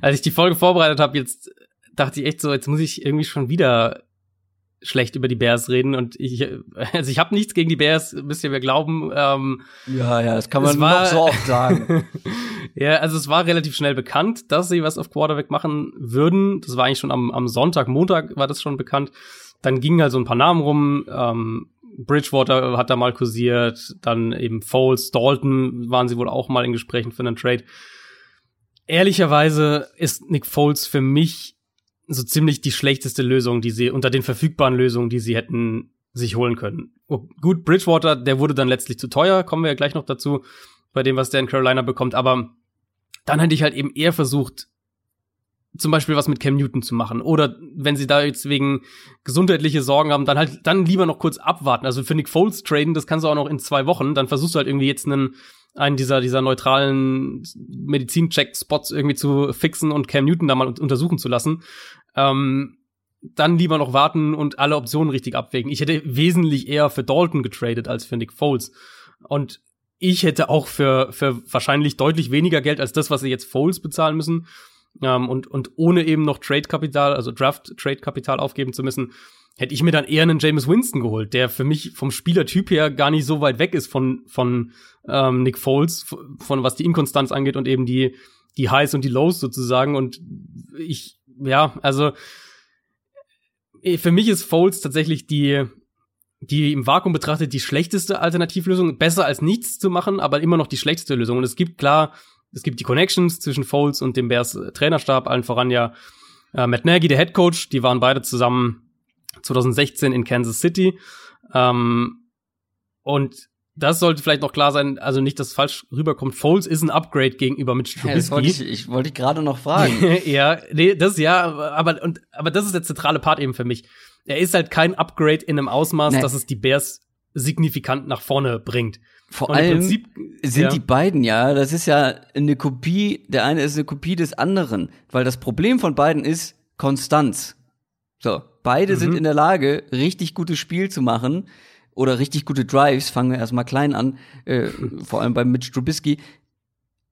als ich die Folge vorbereitet habe, jetzt dachte ich echt so, jetzt muss ich irgendwie schon wieder schlecht über die Bears reden und ich also ich habe nichts gegen die Bears, müsst ihr mir glauben. Ähm, ja, ja, das kann man war, noch so oft sagen. ja, also es war relativ schnell bekannt, dass sie was auf Quarterback machen würden. Das war eigentlich schon am, am Sonntag, Montag war das schon bekannt. Dann gingen halt so ein paar Namen rum. Ähm, Bridgewater hat da mal kursiert, dann eben Foles, Dalton waren sie wohl auch mal in Gesprächen für einen Trade. Ehrlicherweise ist Nick Foles für mich so ziemlich die schlechteste Lösung, die sie unter den verfügbaren Lösungen, die sie hätten sich holen können. Oh, gut, Bridgewater, der wurde dann letztlich zu teuer, kommen wir ja gleich noch dazu, bei dem, was der in Carolina bekommt, aber dann hätte ich halt eben eher versucht, zum Beispiel was mit Cam Newton zu machen. Oder wenn sie da jetzt wegen gesundheitliche Sorgen haben, dann halt dann lieber noch kurz abwarten. Also für Nick Foles traden, das kannst du auch noch in zwei Wochen. Dann versuchst du halt irgendwie jetzt einen einen dieser, dieser neutralen Medizin-Check-Spots irgendwie zu fixen und Cam Newton da mal untersuchen zu lassen. Ähm, dann lieber noch warten und alle Optionen richtig abwägen. Ich hätte wesentlich eher für Dalton getradet als für Nick Foles. Und ich hätte auch für, für wahrscheinlich deutlich weniger Geld als das, was sie jetzt Foles bezahlen müssen, ähm, und, und ohne eben noch Trade-Kapital, also Draft-Trade-Kapital aufgeben zu müssen, hätte ich mir dann eher einen James Winston geholt, der für mich vom Spielertyp her gar nicht so weit weg ist von, von ähm, Nick Foles, von was die Inkonstanz angeht und eben die, die Highs und die Lows sozusagen. Und ich, ja, also für mich ist Foles tatsächlich die, die im Vakuum betrachtet die schlechteste Alternativlösung. Besser als nichts zu machen, aber immer noch die schlechteste Lösung. Und es gibt klar, es gibt die Connections zwischen Foles und dem Bears Trainerstab, allen voran ja äh, Matt Nagy, der Head Coach, die waren beide zusammen 2016 in Kansas City. Ähm, und das sollte vielleicht noch klar sein, also nicht, dass es falsch rüberkommt. Foles ist ein Upgrade gegenüber Mitch Trubisky. Ja, das wollte ich, ich wollte gerade noch fragen. ja, nee, das ja, aber und aber das ist der zentrale Part eben für mich. Er ist halt kein Upgrade in einem Ausmaß, nee. dass es die Bears signifikant nach vorne bringt. Vor und allem Prinzip, sind ja. die beiden ja, das ist ja eine Kopie, der eine ist eine Kopie des anderen, weil das Problem von beiden ist Konstanz. So, beide mhm. sind in der Lage, richtig gutes Spiel zu machen oder richtig gute Drives. Fangen wir erstmal klein an, äh, vor allem bei Mitch Trubisky.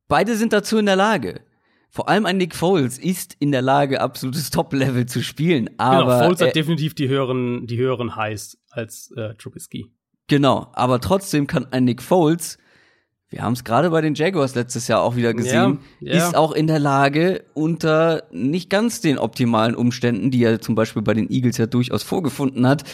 Beide sind dazu in der Lage. Vor allem ein Nick Foles ist in der Lage, absolutes Top-Level zu spielen. Genau, aber genau, Foles hat definitiv die höheren, die höheren Highs als äh, Trubisky. Genau, aber trotzdem kann ein Nick Foles wir haben es gerade bei den Jaguars letztes Jahr auch wieder gesehen, ja, ja. ist auch in der Lage, unter nicht ganz den optimalen Umständen, die er zum Beispiel bei den Eagles ja durchaus vorgefunden hat,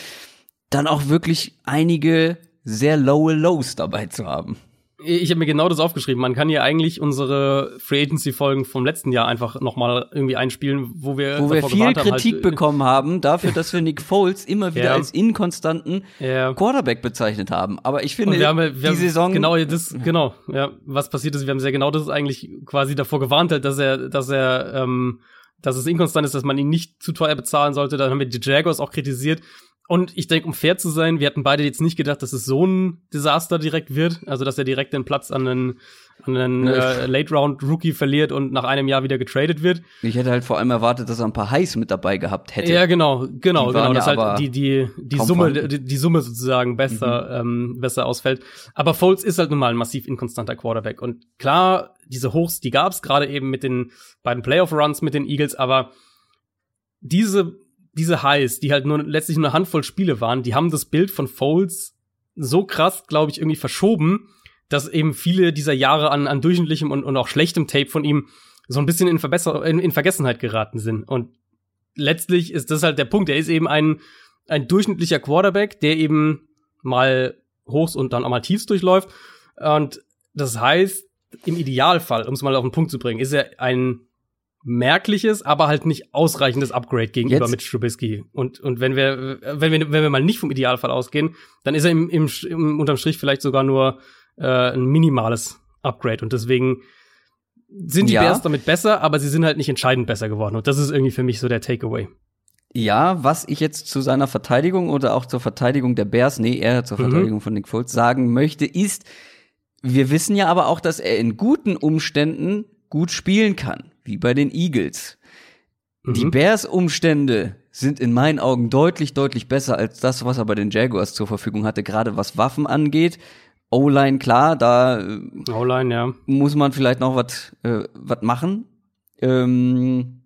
dann auch wirklich einige sehr lowe Lows dabei zu haben. Ich habe mir genau das aufgeschrieben. Man kann hier eigentlich unsere Free Agency Folgen vom letzten Jahr einfach noch mal irgendwie einspielen, wo wir wo wir viel Kritik haben, halt, bekommen haben dafür, dass wir Nick Foles immer wieder ja. als inkonstanten ja. Quarterback bezeichnet haben. Aber ich finde, wir haben, wir die haben Saison genau das genau ja was passiert ist. Wir haben sehr genau das eigentlich quasi davor gewarnt, dass er dass er ähm, dass es inkonstant ist, dass man ihn nicht zu teuer bezahlen sollte. Dann haben wir die Jaguars auch kritisiert. Und ich denke, um fair zu sein, wir hatten beide jetzt nicht gedacht, dass es so ein Desaster direkt wird. Also, dass er direkt den Platz an einen, an einen äh, Late-Round-Rookie verliert und nach einem Jahr wieder getradet wird. Ich hätte halt vor allem erwartet, dass er ein paar Highs mit dabei gehabt hätte. Ja, genau, genau, genau. Ja dass halt die, die, die Summe, die, die, Summe sozusagen besser, mhm. ähm, besser ausfällt. Aber Foles ist halt nun mal ein massiv inkonstanter Quarterback. Und klar, diese Hochs, die gab's gerade eben mit den beiden Playoff-Runs mit den Eagles, aber diese diese Highs, die halt nur letztlich nur eine Handvoll Spiele waren, die haben das Bild von Foles so krass, glaube ich, irgendwie verschoben, dass eben viele dieser Jahre an, an durchschnittlichem und, und auch schlechtem Tape von ihm so ein bisschen in, Verbesser in, in Vergessenheit geraten sind. Und letztlich ist das halt der Punkt. Er ist eben ein, ein durchschnittlicher Quarterback, der eben mal Hochs und dann auch mal Tiefs durchläuft. Und das heißt, im Idealfall, um es mal auf den Punkt zu bringen, ist er ein merkliches, aber halt nicht ausreichendes Upgrade gegenüber Jetzt. Mitch Trubisky. Und, und wenn wir, wenn wir, wenn wir mal nicht vom Idealfall ausgehen, dann ist er im, im, im unterm Strich vielleicht sogar nur äh, ein minimales Upgrade. Und deswegen sind die ja. Bears damit besser, aber sie sind halt nicht entscheidend besser geworden. Und das ist irgendwie für mich so der Takeaway. Ja, was ich jetzt zu seiner Verteidigung oder auch zur Verteidigung der Bears, nee, eher zur mhm. Verteidigung von Nick Foles sagen möchte, ist, wir wissen ja aber auch, dass er in guten Umständen gut spielen kann, wie bei den Eagles. Mhm. Die Bears-Umstände sind in meinen Augen deutlich, deutlich besser als das, was er bei den Jaguars zur Verfügung hatte, gerade was Waffen angeht. O-Line, klar, da äh, O-Line, ja. muss man vielleicht noch was äh, machen. Ähm,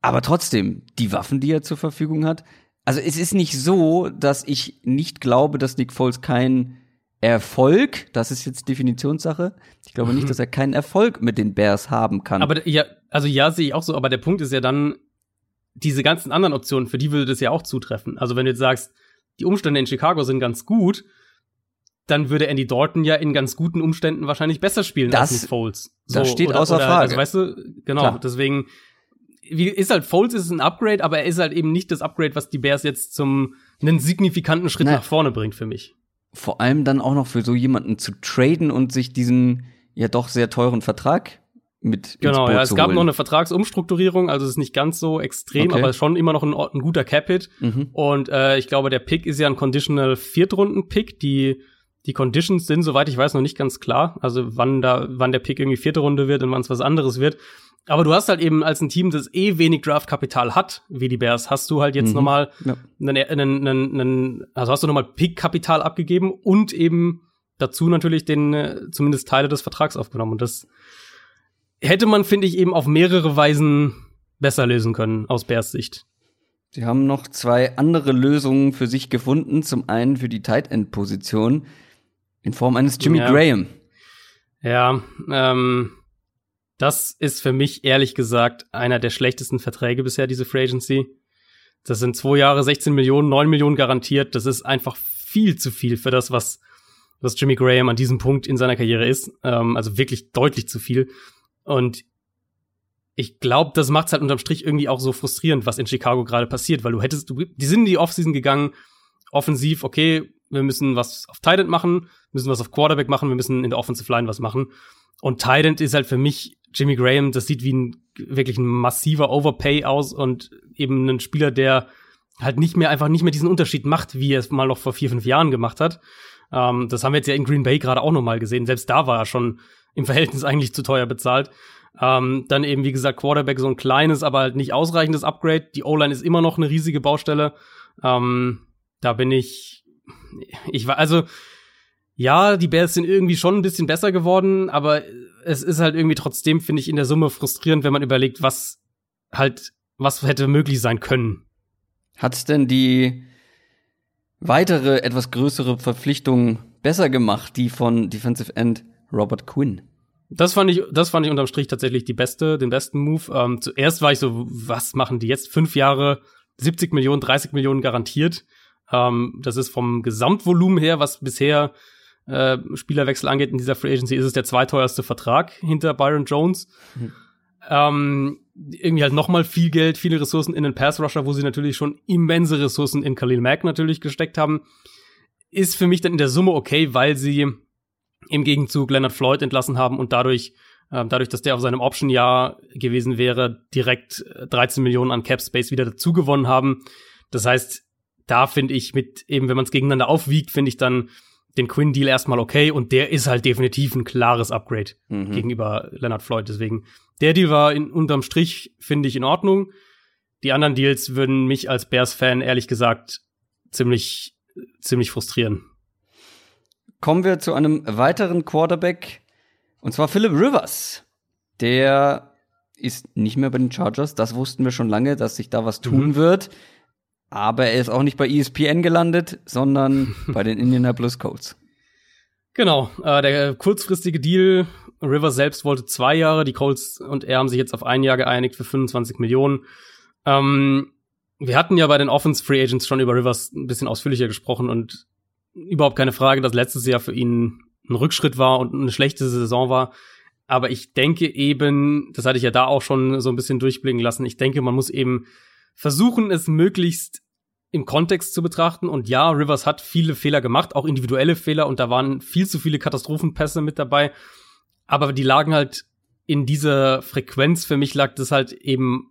aber trotzdem, die Waffen, die er zur Verfügung hat. Also es ist nicht so, dass ich nicht glaube, dass Nick Foles kein Erfolg, das ist jetzt Definitionssache. Ich glaube nicht, mhm. dass er keinen Erfolg mit den Bears haben kann. Aber ja, also ja, sehe ich auch so, aber der Punkt ist ja dann, diese ganzen anderen Optionen, für die würde das ja auch zutreffen. Also wenn du jetzt sagst, die Umstände in Chicago sind ganz gut, dann würde Andy Dalton ja in ganz guten Umständen wahrscheinlich besser spielen das, als Foles. So, das steht oder, außer oder, Frage. Also, weißt du, genau, Klar. deswegen wie, ist halt Foles ist ein Upgrade, aber er ist halt eben nicht das Upgrade, was die Bears jetzt zum einen signifikanten Schritt Nein. nach vorne bringt für mich vor allem dann auch noch für so jemanden zu traden und sich diesen ja doch sehr teuren Vertrag mit genau ja es gab holen. noch eine Vertragsumstrukturierung also es ist nicht ganz so extrem okay. aber schon immer noch ein, ein guter Capit mhm. und äh, ich glaube der Pick ist ja ein conditional Viertrunden Pick die die Conditions sind soweit ich weiß noch nicht ganz klar also wann da wann der Pick irgendwie vierte Runde wird und wann es was anderes wird aber du hast halt eben als ein Team, das eh wenig Draftkapital hat, wie die Bears, hast du halt jetzt mhm. nochmal ja. einen, einen, einen, also hast du nochmal Pick-Kapital abgegeben und eben dazu natürlich den, äh, zumindest Teile des Vertrags aufgenommen. Und das hätte man, finde ich, eben auf mehrere Weisen besser lösen können, aus Bears Sicht. Sie haben noch zwei andere Lösungen für sich gefunden. Zum einen für die Tight End Position in Form eines Jimmy ja. Graham. Ja, ähm, das ist für mich ehrlich gesagt einer der schlechtesten Verträge bisher, diese Free Agency. Das sind zwei Jahre, 16 Millionen, 9 Millionen garantiert. Das ist einfach viel zu viel für das, was, was Jimmy Graham an diesem Punkt in seiner Karriere ist. Ähm, also wirklich deutlich zu viel. Und ich glaube, das macht es halt unterm Strich irgendwie auch so frustrierend, was in Chicago gerade passiert, weil du hättest, du, die sind in die Offseason gegangen, offensiv, okay, wir müssen was auf Tight End machen, müssen was auf Quarterback machen, wir müssen in der Offensive Line was machen. Und Tight End ist halt für mich Jimmy Graham, das sieht wie ein wirklich ein massiver Overpay aus und eben ein Spieler, der halt nicht mehr einfach nicht mehr diesen Unterschied macht, wie er es mal noch vor vier, fünf Jahren gemacht hat. Ähm, das haben wir jetzt ja in Green Bay gerade auch noch mal gesehen. Selbst da war er schon im Verhältnis eigentlich zu teuer bezahlt. Ähm, dann eben, wie gesagt, Quarterback so ein kleines, aber halt nicht ausreichendes Upgrade. Die O-Line ist immer noch eine riesige Baustelle. Ähm, da bin ich, ich war, also, ja, die Bears sind irgendwie schon ein bisschen besser geworden, aber es ist halt irgendwie trotzdem, finde ich, in der Summe frustrierend, wenn man überlegt, was halt, was hätte möglich sein können. Hat denn die weitere, etwas größere Verpflichtung besser gemacht, die von Defensive End Robert Quinn? Das fand ich, das fand ich unterm Strich tatsächlich die beste, den besten Move. Ähm, zuerst war ich so, was machen die jetzt? Fünf Jahre, 70 Millionen, 30 Millionen garantiert. Ähm, das ist vom Gesamtvolumen her, was bisher äh, Spielerwechsel angeht in dieser Free Agency, ist es der zweiteuerste Vertrag hinter Byron Jones. Mhm. Ähm, irgendwie halt nochmal viel Geld, viele Ressourcen in den Pass Rusher, wo sie natürlich schon immense Ressourcen in Khalil Mack natürlich gesteckt haben. Ist für mich dann in der Summe okay, weil sie im Gegenzug Leonard Floyd entlassen haben und dadurch, äh, dadurch, dass der auf seinem Option-Jahr gewesen wäre, direkt 13 äh, Millionen an Cap Space wieder dazu gewonnen haben. Das heißt, da finde ich mit eben, wenn man es gegeneinander aufwiegt, finde ich dann den Quinn-Deal erstmal okay und der ist halt definitiv ein klares Upgrade mhm. gegenüber Leonard Floyd. Deswegen, der Deal war in, unterm Strich, finde ich, in Ordnung. Die anderen Deals würden mich als Bears-Fan ehrlich gesagt ziemlich, ziemlich frustrieren. Kommen wir zu einem weiteren Quarterback und zwar Philip Rivers. Der ist nicht mehr bei den Chargers. Das wussten wir schon lange, dass sich da was tun mhm. wird. Aber er ist auch nicht bei ESPN gelandet, sondern bei den Indianapolis Colts. Genau, äh, der kurzfristige Deal, Rivers selbst wollte zwei Jahre, die Colts und er haben sich jetzt auf ein Jahr geeinigt für 25 Millionen. Ähm, wir hatten ja bei den Offense Free Agents schon über Rivers ein bisschen ausführlicher gesprochen und überhaupt keine Frage, dass letztes Jahr für ihn ein Rückschritt war und eine schlechte Saison war. Aber ich denke eben, das hatte ich ja da auch schon so ein bisschen durchblicken lassen, ich denke, man muss eben versuchen, es möglichst im Kontext zu betrachten. Und ja, Rivers hat viele Fehler gemacht, auch individuelle Fehler, und da waren viel zu viele Katastrophenpässe mit dabei. Aber die lagen halt in dieser Frequenz, für mich lag das halt eben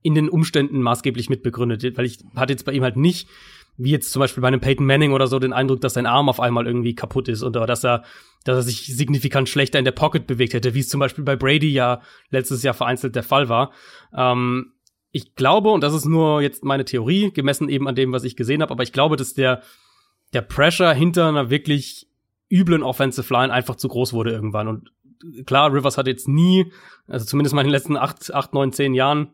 in den Umständen maßgeblich mitbegründet, weil ich hatte jetzt bei ihm halt nicht, wie jetzt zum Beispiel bei einem Peyton Manning oder so, den Eindruck, dass sein Arm auf einmal irgendwie kaputt ist oder dass er, dass er sich signifikant schlechter in der Pocket bewegt hätte, wie es zum Beispiel bei Brady ja letztes Jahr vereinzelt der Fall war. Ähm, ich glaube, und das ist nur jetzt meine Theorie, gemessen eben an dem, was ich gesehen habe, aber ich glaube, dass der, der Pressure hinter einer wirklich üblen Offensive Line einfach zu groß wurde irgendwann. Und klar, Rivers hat jetzt nie, also zumindest mal in den letzten acht, acht, neun, zehn Jahren,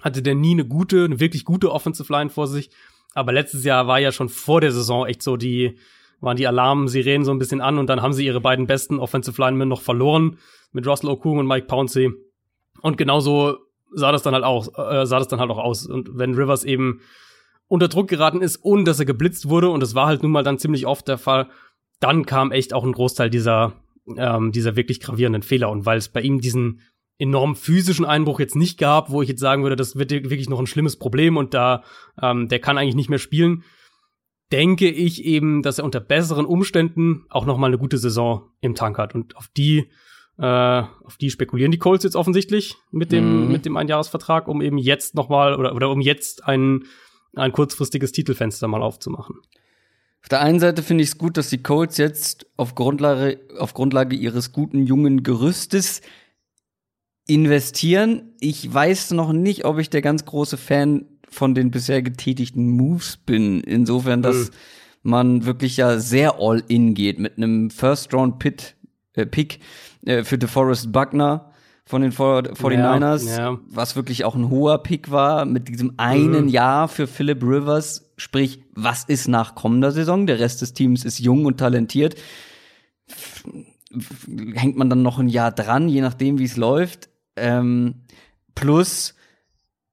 hatte der nie eine gute, eine wirklich gute Offensive Line vor sich. Aber letztes Jahr war ja schon vor der Saison echt so die, waren die Alarm-Sirenen so ein bisschen an und dann haben sie ihre beiden besten Offensive Linemen noch verloren mit Russell Okung und Mike Pouncey. Und genauso sah das dann halt auch, äh, sah das dann halt auch aus. Und wenn Rivers eben unter Druck geraten ist, ohne dass er geblitzt wurde, und das war halt nun mal dann ziemlich oft der Fall, dann kam echt auch ein Großteil dieser, ähm, dieser wirklich gravierenden Fehler. Und weil es bei ihm diesen enorm physischen Einbruch jetzt nicht gab, wo ich jetzt sagen würde, das wird wirklich noch ein schlimmes Problem und da, ähm, der kann eigentlich nicht mehr spielen, denke ich eben, dass er unter besseren Umständen auch noch mal eine gute Saison im Tank hat. Und auf die äh, auf die spekulieren die Colts jetzt offensichtlich mit dem, mhm. mit dem Einjahresvertrag, um eben jetzt nochmal oder, oder um jetzt ein, ein kurzfristiges Titelfenster mal aufzumachen. Auf der einen Seite finde ich es gut, dass die Colts jetzt auf Grundlage, auf Grundlage ihres guten jungen Gerüstes investieren. Ich weiß noch nicht, ob ich der ganz große Fan von den bisher getätigten Moves bin. Insofern, dass mhm. man wirklich ja sehr all in geht mit einem First Round Pit, äh, Pick äh, für DeForest Buckner von den 49ers, ja, ja. was wirklich auch ein hoher Pick war, mit diesem einen mhm. Jahr für Philip Rivers. Sprich, was ist nach kommender Saison? Der Rest des Teams ist jung und talentiert. Hängt man dann noch ein Jahr dran, je nachdem, wie es läuft. Ähm, plus,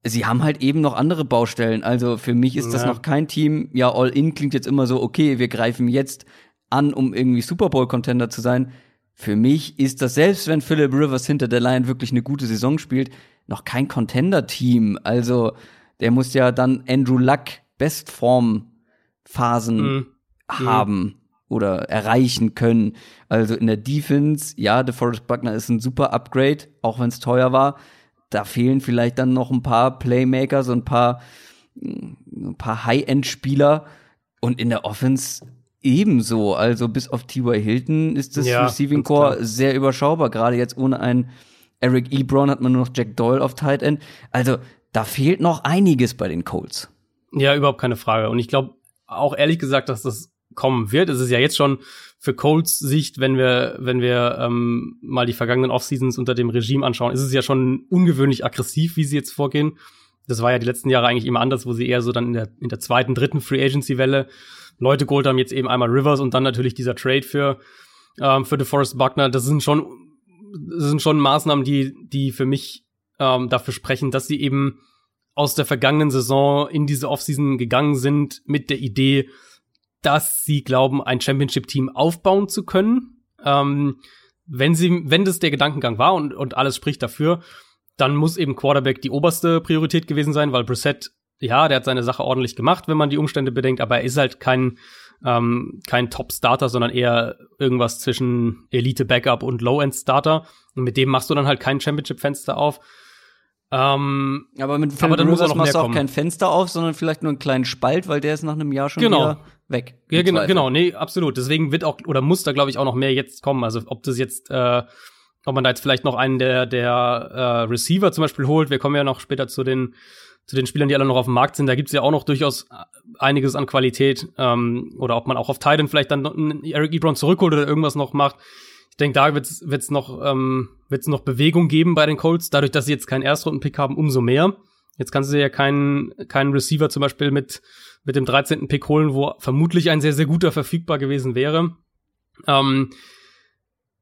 sie haben halt eben noch andere Baustellen. Also für mich ist ja. das noch kein Team. Ja, All-In klingt jetzt immer so, okay, wir greifen jetzt an, um irgendwie Super Bowl-Contender zu sein für mich ist das, selbst wenn Philip Rivers hinter der Line wirklich eine gute Saison spielt, noch kein Contender-Team. Also, der muss ja dann Andrew Luck Bestform-Phasen mhm. haben mhm. oder erreichen können. Also in der Defense, ja, DeForest Buckner ist ein super Upgrade, auch wenn es teuer war. Da fehlen vielleicht dann noch ein paar Playmakers und ein paar, ein paar High-End-Spieler. Und in der Offense ebenso. Also bis auf T.Y. Hilton ist das ja, Receiving Core sehr überschaubar, gerade jetzt ohne einen Eric Ebron hat man nur noch Jack Doyle auf Tight End. Also da fehlt noch einiges bei den Colts. Ja, überhaupt keine Frage. Und ich glaube auch ehrlich gesagt, dass das kommen wird. Es ist ja jetzt schon für Colts Sicht, wenn wir, wenn wir ähm, mal die vergangenen Offseasons unter dem Regime anschauen, ist es ja schon ungewöhnlich aggressiv, wie sie jetzt vorgehen. Das war ja die letzten Jahre eigentlich immer anders, wo sie eher so dann in der, in der zweiten, dritten Free Agency Welle Leute geholt haben, jetzt eben einmal Rivers und dann natürlich dieser Trade für, ähm, für DeForest Buckner. Das sind schon, das sind schon Maßnahmen, die, die für mich ähm, dafür sprechen, dass sie eben aus der vergangenen Saison in diese Offseason gegangen sind mit der Idee, dass sie glauben, ein Championship-Team aufbauen zu können. Ähm, wenn sie, wenn das der Gedankengang war und, und alles spricht dafür, dann muss eben Quarterback die oberste Priorität gewesen sein, weil Brissett, ja, der hat seine Sache ordentlich gemacht, wenn man die Umstände bedenkt, aber er ist halt kein, ähm, kein Top-Starter, sondern eher irgendwas zwischen Elite-Backup und Low-End-Starter. Und mit dem machst du dann halt kein Championship-Fenster auf. Ähm, aber mit Phil aber dann muss er noch machst du auch kein Fenster auf, sondern vielleicht nur einen kleinen Spalt, weil der ist nach einem Jahr schon genau. wieder weg. Ja, genau, genau, nee, absolut. Deswegen wird auch oder muss da glaube ich auch noch mehr jetzt kommen. Also ob das jetzt äh, ob man da jetzt vielleicht noch einen der, der äh, Receiver zum Beispiel holt. Wir kommen ja noch später zu den, zu den Spielern, die alle noch auf dem Markt sind. Da gibt's ja auch noch durchaus einiges an Qualität. Ähm, oder ob man auch auf Titan vielleicht dann Eric Ebron zurückholt oder irgendwas noch macht. Ich denke, da wird's wird's noch, ähm, wird's noch Bewegung geben bei den Colts. Dadurch, dass sie jetzt keinen Erstrunden-Pick haben, umso mehr. Jetzt kannst du ja keinen, keinen Receiver zum Beispiel mit, mit dem 13. Pick holen, wo vermutlich ein sehr, sehr guter verfügbar gewesen wäre. Ähm,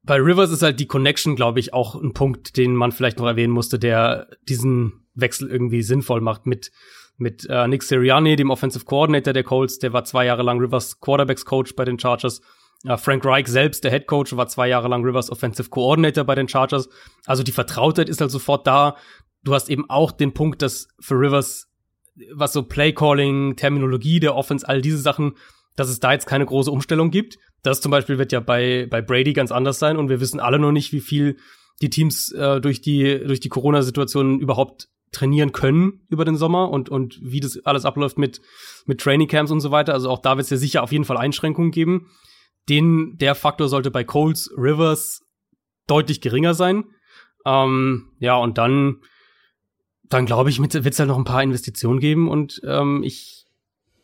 bei Rivers ist halt die Connection, glaube ich, auch ein Punkt, den man vielleicht noch erwähnen musste, der diesen Wechsel irgendwie sinnvoll macht mit mit äh, Nick Sirianni, dem Offensive Coordinator der Colts, der war zwei Jahre lang Rivers Quarterbacks Coach bei den Chargers. Äh, Frank Reich selbst, der Head Coach, war zwei Jahre lang Rivers Offensive Coordinator bei den Chargers. Also die Vertrautheit ist halt sofort da. Du hast eben auch den Punkt, dass für Rivers, was so Play Calling, Terminologie der Offense, all diese Sachen, dass es da jetzt keine große Umstellung gibt. Das zum Beispiel wird ja bei, bei Brady ganz anders sein und wir wissen alle noch nicht, wie viel die Teams äh, durch die, durch die Corona-Situation überhaupt trainieren können über den Sommer und, und wie das alles abläuft mit, mit Training Camps und so weiter. Also auch da wird es ja sicher auf jeden Fall Einschränkungen geben. Den, der Faktor sollte bei Coles Rivers deutlich geringer sein. Ähm, ja, und dann, dann glaube ich, wird es halt noch ein paar Investitionen geben und ähm, ich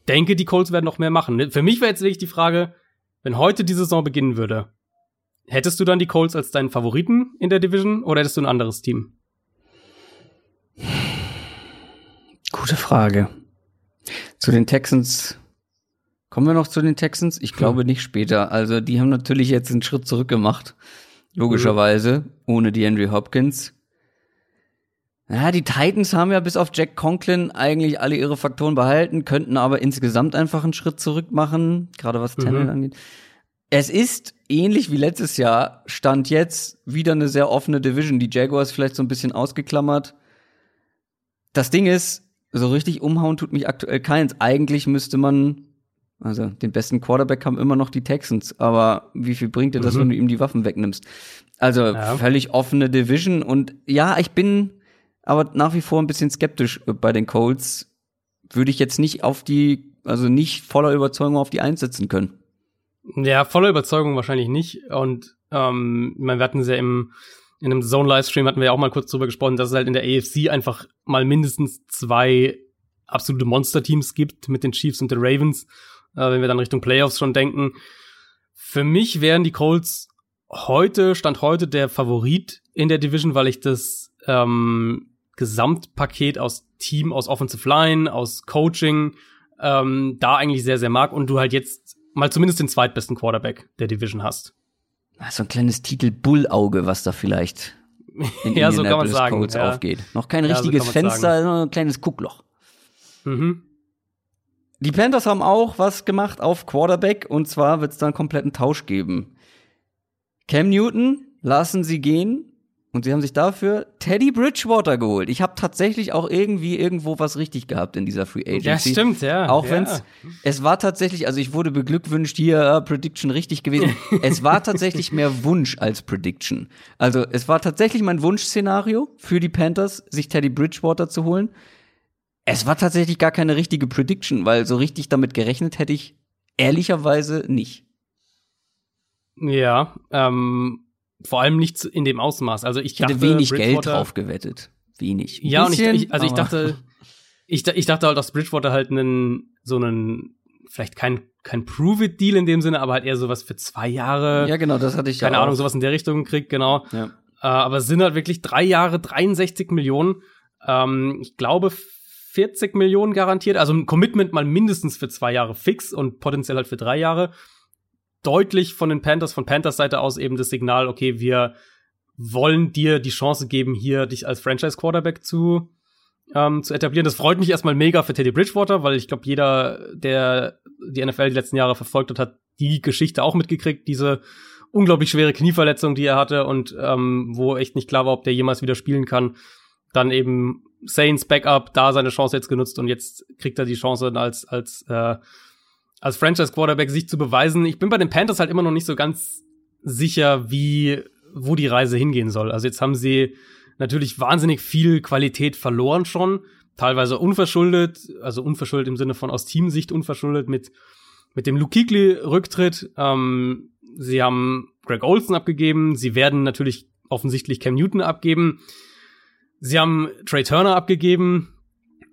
denke, die Colts werden noch mehr machen. Für mich wäre jetzt wirklich die Frage, wenn heute die Saison beginnen würde, hättest du dann die Colts als deinen Favoriten in der Division oder hättest du ein anderes Team? Gute Frage. Zu den Texans kommen wir noch zu den Texans? Ich glaube hm. nicht später. Also die haben natürlich jetzt einen Schritt zurück gemacht, logischerweise, mhm. ohne die Henry Hopkins. Ja, die Titans haben ja bis auf Jack Conklin eigentlich alle ihre Faktoren behalten, könnten aber insgesamt einfach einen Schritt zurück machen, gerade was Tannehill mhm. angeht. Es ist ähnlich wie letztes Jahr, stand jetzt wieder eine sehr offene Division. Die Jaguars vielleicht so ein bisschen ausgeklammert. Das Ding ist, so richtig umhauen tut mich aktuell keins. Eigentlich müsste man, also den besten Quarterback haben immer noch die Texans, aber wie viel bringt dir das, mhm. wenn du ihm die Waffen wegnimmst? Also ja. völlig offene Division und ja, ich bin aber nach wie vor ein bisschen skeptisch bei den Colts. Würde ich jetzt nicht auf die, also nicht voller Überzeugung auf die einsetzen können. Ja, voller Überzeugung wahrscheinlich nicht. Und ähm, wir hatten es ja im in einem Zone-Livestream hatten wir ja auch mal kurz drüber gesprochen, dass es halt in der AFC einfach mal mindestens zwei absolute Monster-Teams gibt mit den Chiefs und den Ravens, äh, wenn wir dann Richtung Playoffs schon denken. Für mich wären die Colts heute, Stand heute, der Favorit in der Division, weil ich das ähm, Gesamtpaket aus Team, aus Offensive Line, aus Coaching, ähm, da eigentlich sehr, sehr mag und du halt jetzt mal zumindest den zweitbesten Quarterback der Division hast. So ein kleines Titel Bullauge, was da vielleicht in ja, so kann man sagen, Codes ja. aufgeht. Noch kein richtiges so Fenster, nur ein kleines Guckloch. Mhm. Die Panthers haben auch was gemacht auf Quarterback und zwar wird es da einen kompletten Tausch geben. Cam Newton lassen sie gehen und sie haben sich dafür Teddy Bridgewater geholt. Ich habe tatsächlich auch irgendwie irgendwo was richtig gehabt in dieser Free Agency. Ja, stimmt, ja. Auch ja. wenn es war tatsächlich, also ich wurde beglückwünscht hier, uh, Prediction richtig gewesen. es war tatsächlich mehr Wunsch als Prediction. Also es war tatsächlich mein Wunschszenario für die Panthers, sich Teddy Bridgewater zu holen. Es war tatsächlich gar keine richtige Prediction, weil so richtig damit gerechnet hätte ich ehrlicherweise nicht. Ja, ähm, vor allem nicht in dem Ausmaß. Also ich, ich hätte dachte, wenig Geld drauf gewettet. Wenig. Ein ja, bisschen, und ich, ich also ich dachte, ich, ich dachte halt, dass Bridgewater halt einen, so einen, vielleicht kein, kein Prove-It-Deal in dem Sinne, aber halt eher sowas für zwei Jahre. Ja, genau, das hatte ich Keine ja Ahnung, sowas in der Richtung kriegt, genau. Ja. Äh, aber es sind halt wirklich drei Jahre, 63 Millionen. Ähm, ich glaube, 40 Millionen garantiert. Also ein Commitment mal mindestens für zwei Jahre fix und potenziell halt für drei Jahre. Deutlich von den Panthers, von Panthers Seite aus eben das Signal, okay, wir wollen dir die Chance geben, hier dich als Franchise-Quarterback zu, ähm, zu etablieren. Das freut mich erstmal mega für Teddy Bridgewater, weil ich glaube, jeder, der die NFL die letzten Jahre verfolgt hat, hat die Geschichte auch mitgekriegt, diese unglaublich schwere Knieverletzung, die er hatte und ähm, wo echt nicht klar war, ob der jemals wieder spielen kann. Dann eben Saints Backup, da seine Chance jetzt genutzt und jetzt kriegt er die Chance als als äh, als Franchise Quarterback sich zu beweisen. Ich bin bei den Panthers halt immer noch nicht so ganz sicher, wie wo die Reise hingehen soll. Also jetzt haben sie natürlich wahnsinnig viel Qualität verloren schon, teilweise unverschuldet, also unverschuldet im Sinne von aus Teamsicht unverschuldet mit mit dem Luke Kuechly Rücktritt. Ähm, sie haben Greg Olson abgegeben, sie werden natürlich offensichtlich Cam Newton abgeben. Sie haben Trey Turner abgegeben,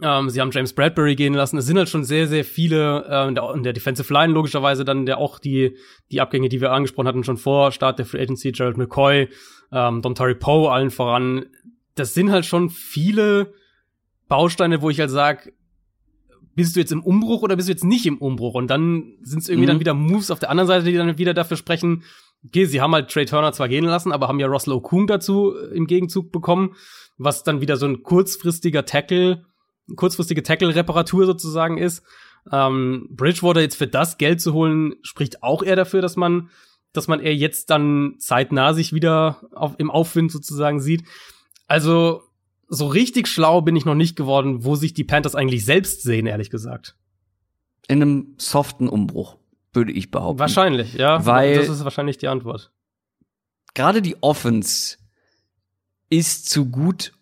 ähm, sie haben James Bradbury gehen lassen. Es sind halt schon sehr, sehr viele äh, in, der, in der Defensive Line logischerweise dann der auch die die Abgänge, die wir angesprochen hatten schon vor Start der Free Agency, Gerald McCoy, ähm, Dontari Poe allen voran. Das sind halt schon viele Bausteine, wo ich halt sag, bist du jetzt im Umbruch oder bist du jetzt nicht im Umbruch? Und dann sind es irgendwie mhm. dann wieder Moves auf der anderen Seite, die dann wieder dafür sprechen, okay, sie haben halt Trey Turner zwar gehen lassen, aber haben ja Russell Okung dazu im Gegenzug bekommen, was dann wieder so ein kurzfristiger Tackle kurzfristige Tackle-Reparatur sozusagen ist. Ähm, Bridgewater jetzt für das Geld zu holen, spricht auch eher dafür, dass man, dass man eher jetzt dann zeitnah sich wieder auf, im Aufwind sozusagen sieht. Also, so richtig schlau bin ich noch nicht geworden, wo sich die Panthers eigentlich selbst sehen, ehrlich gesagt. In einem soften Umbruch, würde ich behaupten. Wahrscheinlich, ja. Weil das ist wahrscheinlich die Antwort. Gerade die Offense ist zu gut,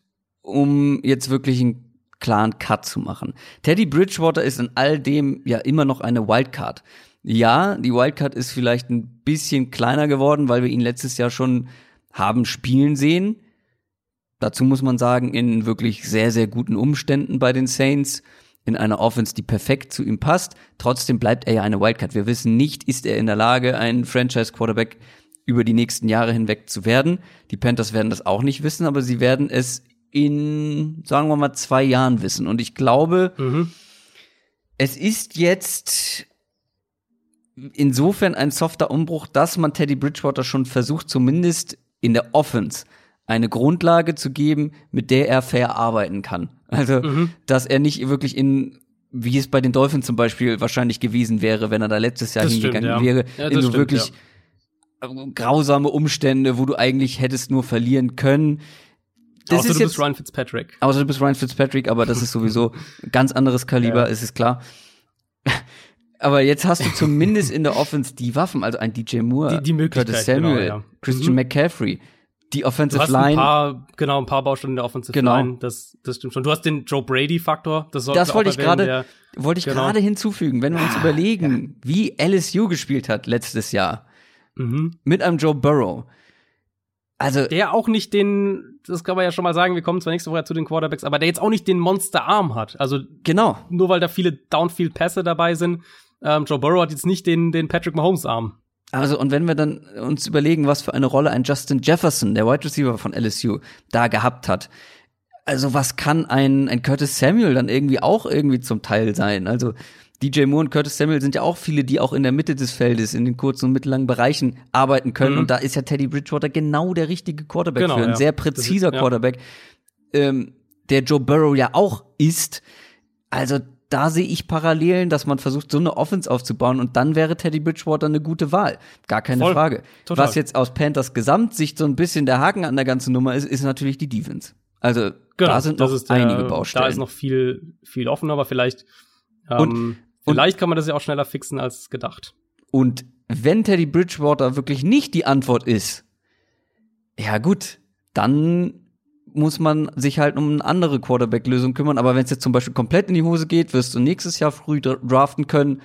um jetzt wirklich ein klaren Cut zu machen. Teddy Bridgewater ist in all dem ja immer noch eine Wildcard. Ja, die Wildcard ist vielleicht ein bisschen kleiner geworden, weil wir ihn letztes Jahr schon haben spielen sehen. Dazu muss man sagen, in wirklich sehr, sehr guten Umständen bei den Saints, in einer Offense, die perfekt zu ihm passt. Trotzdem bleibt er ja eine Wildcard. Wir wissen nicht, ist er in der Lage, ein Franchise-Quarterback über die nächsten Jahre hinweg zu werden. Die Panthers werden das auch nicht wissen, aber sie werden es in, sagen wir mal, zwei Jahren wissen. Und ich glaube, mhm. es ist jetzt insofern ein softer Umbruch, dass man Teddy Bridgewater schon versucht, zumindest in der Offense eine Grundlage zu geben, mit der er fair arbeiten kann. Also, mhm. dass er nicht wirklich in wie es bei den Dolphins zum Beispiel wahrscheinlich gewesen wäre, wenn er da letztes Jahr das hingegangen stimmt, ja. wäre, ja, in so stimmt, wirklich ja. grausame Umstände, wo du eigentlich hättest nur verlieren können das außer ist du bist Ryan Fitzpatrick. Außer du bist Ryan Fitzpatrick, aber das ist sowieso ganz anderes Kaliber, ja. ist es klar. aber jetzt hast du zumindest in der Offense die Waffen, also ein DJ Moore, die, die Möglichkeit, Curtis Samuel, genau, ja. Christian mhm. McCaffrey, die Offensive du hast Line. Ein paar, genau, ein paar Baustellen in der Offensive genau. Line. Das, das stimmt schon. Du hast den Joe Brady-Faktor. Das, das wollte ich gerade, wollte ich genau. gerade hinzufügen. Wenn wir uns ah, überlegen, ja. wie LSU gespielt hat letztes Jahr mhm. mit einem Joe Burrow, also der auch nicht den, das kann man ja schon mal sagen, wir kommen zwar nächste Woche zu den Quarterbacks, aber der jetzt auch nicht den Monsterarm hat. Also genau. Nur weil da viele Downfield-Pässe dabei sind. Ähm, Joe Burrow hat jetzt nicht den, den Patrick Mahomes-Arm. Also, und wenn wir dann uns überlegen, was für eine Rolle ein Justin Jefferson, der Wide Receiver von LSU, da gehabt hat. Also, was kann ein, ein Curtis Samuel dann irgendwie auch irgendwie zum Teil sein? Also, DJ Moore und Curtis Samuel sind ja auch viele, die auch in der Mitte des Feldes, in den kurzen und mittellangen Bereichen arbeiten können. Mhm. Und da ist ja Teddy Bridgewater genau der richtige Quarterback genau, für, ein ja. sehr präziser ist, Quarterback, ähm, der Joe Burrow ja auch ist. Also da sehe ich Parallelen, dass man versucht, so eine Offense aufzubauen und dann wäre Teddy Bridgewater eine gute Wahl. Gar keine Voll. Frage. Total. Was jetzt aus Panthers Gesamtsicht so ein bisschen der Haken an der ganzen Nummer ist, ist natürlich die Defense. Also genau, da sind noch der, einige Baustellen. Da ist noch viel, viel offen, aber vielleicht ähm, Vielleicht kann man das ja auch schneller fixen als gedacht. Und wenn Teddy Bridgewater wirklich nicht die Antwort ist, ja gut, dann muss man sich halt um eine andere Quarterback-Lösung kümmern. Aber wenn es jetzt zum Beispiel komplett in die Hose geht, wirst du nächstes Jahr früh draften können.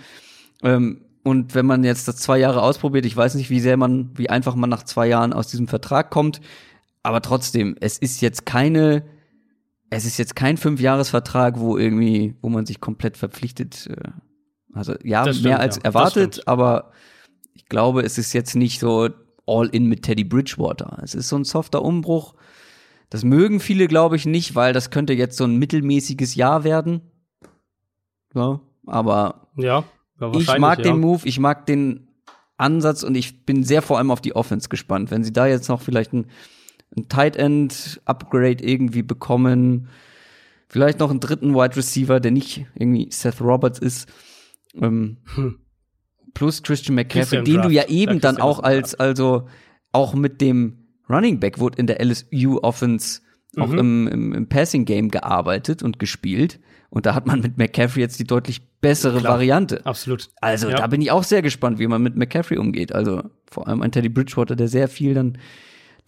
Ähm, Und wenn man jetzt das zwei Jahre ausprobiert, ich weiß nicht, wie sehr man, wie einfach man nach zwei Jahren aus diesem Vertrag kommt. Aber trotzdem, es ist jetzt keine, es ist jetzt kein Fünfjahresvertrag, wo irgendwie, wo man sich komplett verpflichtet. Äh, also ja, stimmt, mehr als ja. Erwartet, aber ich glaube, es ist jetzt nicht so all in mit Teddy Bridgewater. Es ist so ein softer Umbruch. Das mögen viele, glaube ich, nicht, weil das könnte jetzt so ein mittelmäßiges Jahr werden. Ja, aber Ja, ja ich mag den Move, ich mag den Ansatz und ich bin sehr vor allem auf die Offense gespannt. Wenn sie da jetzt noch vielleicht ein, ein Tight End Upgrade irgendwie bekommen, vielleicht noch einen dritten Wide Receiver, der nicht irgendwie Seth Roberts ist, ähm, Hm. plus Christian McCaffrey, den du ja eben dann auch als, also auch mit dem Running Back wurde in der LSU Offense auch Mhm. im, im, im Passing Game gearbeitet und gespielt. Und da hat man mit McCaffrey jetzt die deutlich bessere Klar. Variante. Absolut. Also Ja. da bin ich auch sehr gespannt, wie man mit McCaffrey umgeht. Also vor allem ein Teddy Bridgewater, der sehr viel dann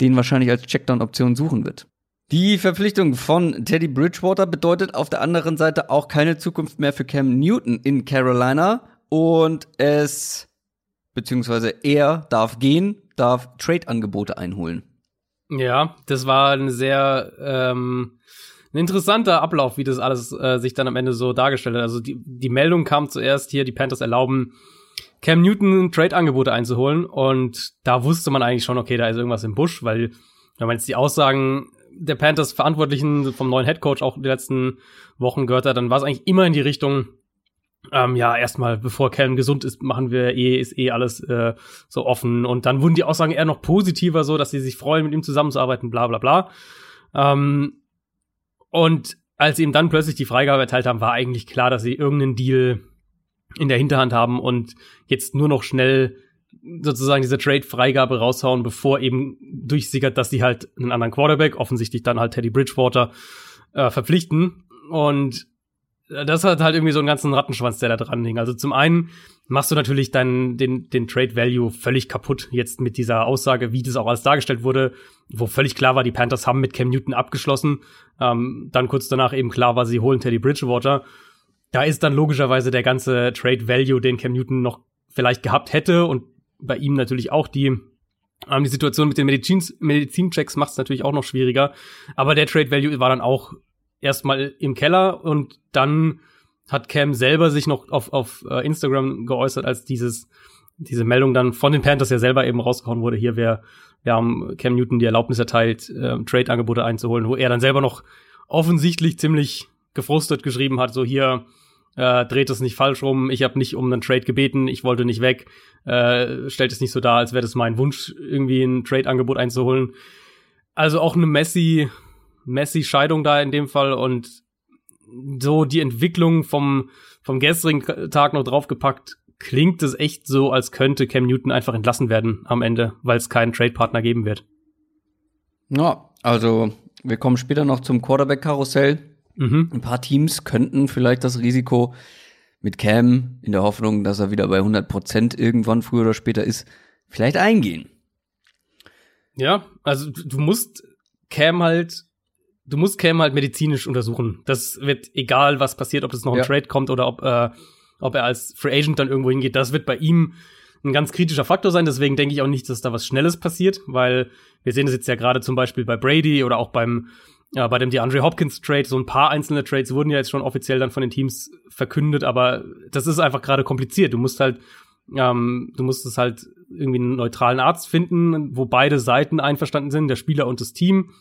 den wahrscheinlich als Checkdown-Option suchen wird. Die Verpflichtung von Teddy Bridgewater bedeutet auf der anderen Seite auch keine Zukunft mehr für Cam Newton in Carolina. Und es, beziehungsweise er darf gehen, darf Trade-Angebote einholen. Ja, das war ein sehr ähm, ein interessanter Ablauf, wie das alles äh, sich dann am Ende so dargestellt hat. Also die, die Meldung kam zuerst hier, die Panthers erlauben Cam Newton Trade-Angebote einzuholen und da wusste man eigentlich schon, okay, da ist irgendwas im Busch, weil wenn man jetzt die Aussagen der Panthers Verantwortlichen vom neuen Headcoach auch die letzten Wochen gehört hat, dann war es eigentlich immer in die Richtung, ähm, ja, erstmal, bevor Cam gesund ist, machen wir eh, ist eh alles äh, so offen. Und dann wurden die Aussagen eher noch positiver, so, dass sie sich freuen, mit ihm zusammenzuarbeiten, bla bla bla. Ähm, und als sie ihm dann plötzlich die Freigabe erteilt haben, war eigentlich klar, dass sie irgendeinen Deal in der Hinterhand haben und jetzt nur noch schnell sozusagen diese Trade-Freigabe raushauen, bevor eben durchsickert, dass sie halt einen anderen Quarterback, offensichtlich dann halt Teddy Bridgewater, äh, verpflichten. Und das hat halt irgendwie so einen ganzen Rattenschwanz, der da dran hing. Also zum einen machst du natürlich deinen, den, den Trade Value völlig kaputt jetzt mit dieser Aussage, wie das auch alles dargestellt wurde, wo völlig klar war, die Panthers haben mit Cam Newton abgeschlossen. Ähm, dann kurz danach eben klar war, sie holen Teddy Bridgewater. Da ist dann logischerweise der ganze Trade Value, den Cam Newton noch vielleicht gehabt hätte und bei ihm natürlich auch die ähm, die Situation mit den Medizin Medizinchecks macht es natürlich auch noch schwieriger. Aber der Trade Value war dann auch erstmal im Keller und dann hat Cam selber sich noch auf, auf äh, Instagram geäußert, als dieses, diese Meldung dann von den Panthers ja selber eben rausgehauen wurde. Hier, wir, wir haben Cam Newton die Erlaubnis erteilt, äh, Trade-Angebote einzuholen, wo er dann selber noch offensichtlich ziemlich gefrustet geschrieben hat, so hier, äh, dreht es nicht falsch rum, ich habe nicht um einen Trade gebeten, ich wollte nicht weg, äh, stellt es nicht so dar, als wäre das mein Wunsch, irgendwie ein Trade-Angebot einzuholen. Also auch eine Messi, Messi-Scheidung da in dem Fall und so die Entwicklung vom, vom gestrigen Tag noch draufgepackt, klingt es echt so, als könnte Cam Newton einfach entlassen werden am Ende, weil es keinen Trade-Partner geben wird. Ja, also wir kommen später noch zum Quarterback-Karussell. Mhm. Ein paar Teams könnten vielleicht das Risiko mit Cam in der Hoffnung, dass er wieder bei 100 Prozent irgendwann früher oder später ist, vielleicht eingehen. Ja, also du musst Cam halt, du musst Cam halt medizinisch untersuchen. Das wird egal, was passiert, ob es noch ein Ja. Trade kommt oder ob, äh, ob er als Free Agent dann irgendwo hingeht. Das wird bei ihm ein ganz kritischer Faktor sein. Deswegen denke ich auch nicht, dass da was Schnelles passiert, weil wir sehen es jetzt ja gerade zum Beispiel bei Brady oder auch beim ja, bei dem DeAndre Hopkins Trade. So ein paar einzelne Trades wurden ja jetzt schon offiziell dann von den Teams verkündet, aber das ist einfach gerade kompliziert. Du musst halt ähm, du musst es halt irgendwie einen neutralen Arzt finden, wo beide Seiten einverstanden sind, der Spieler und das Team,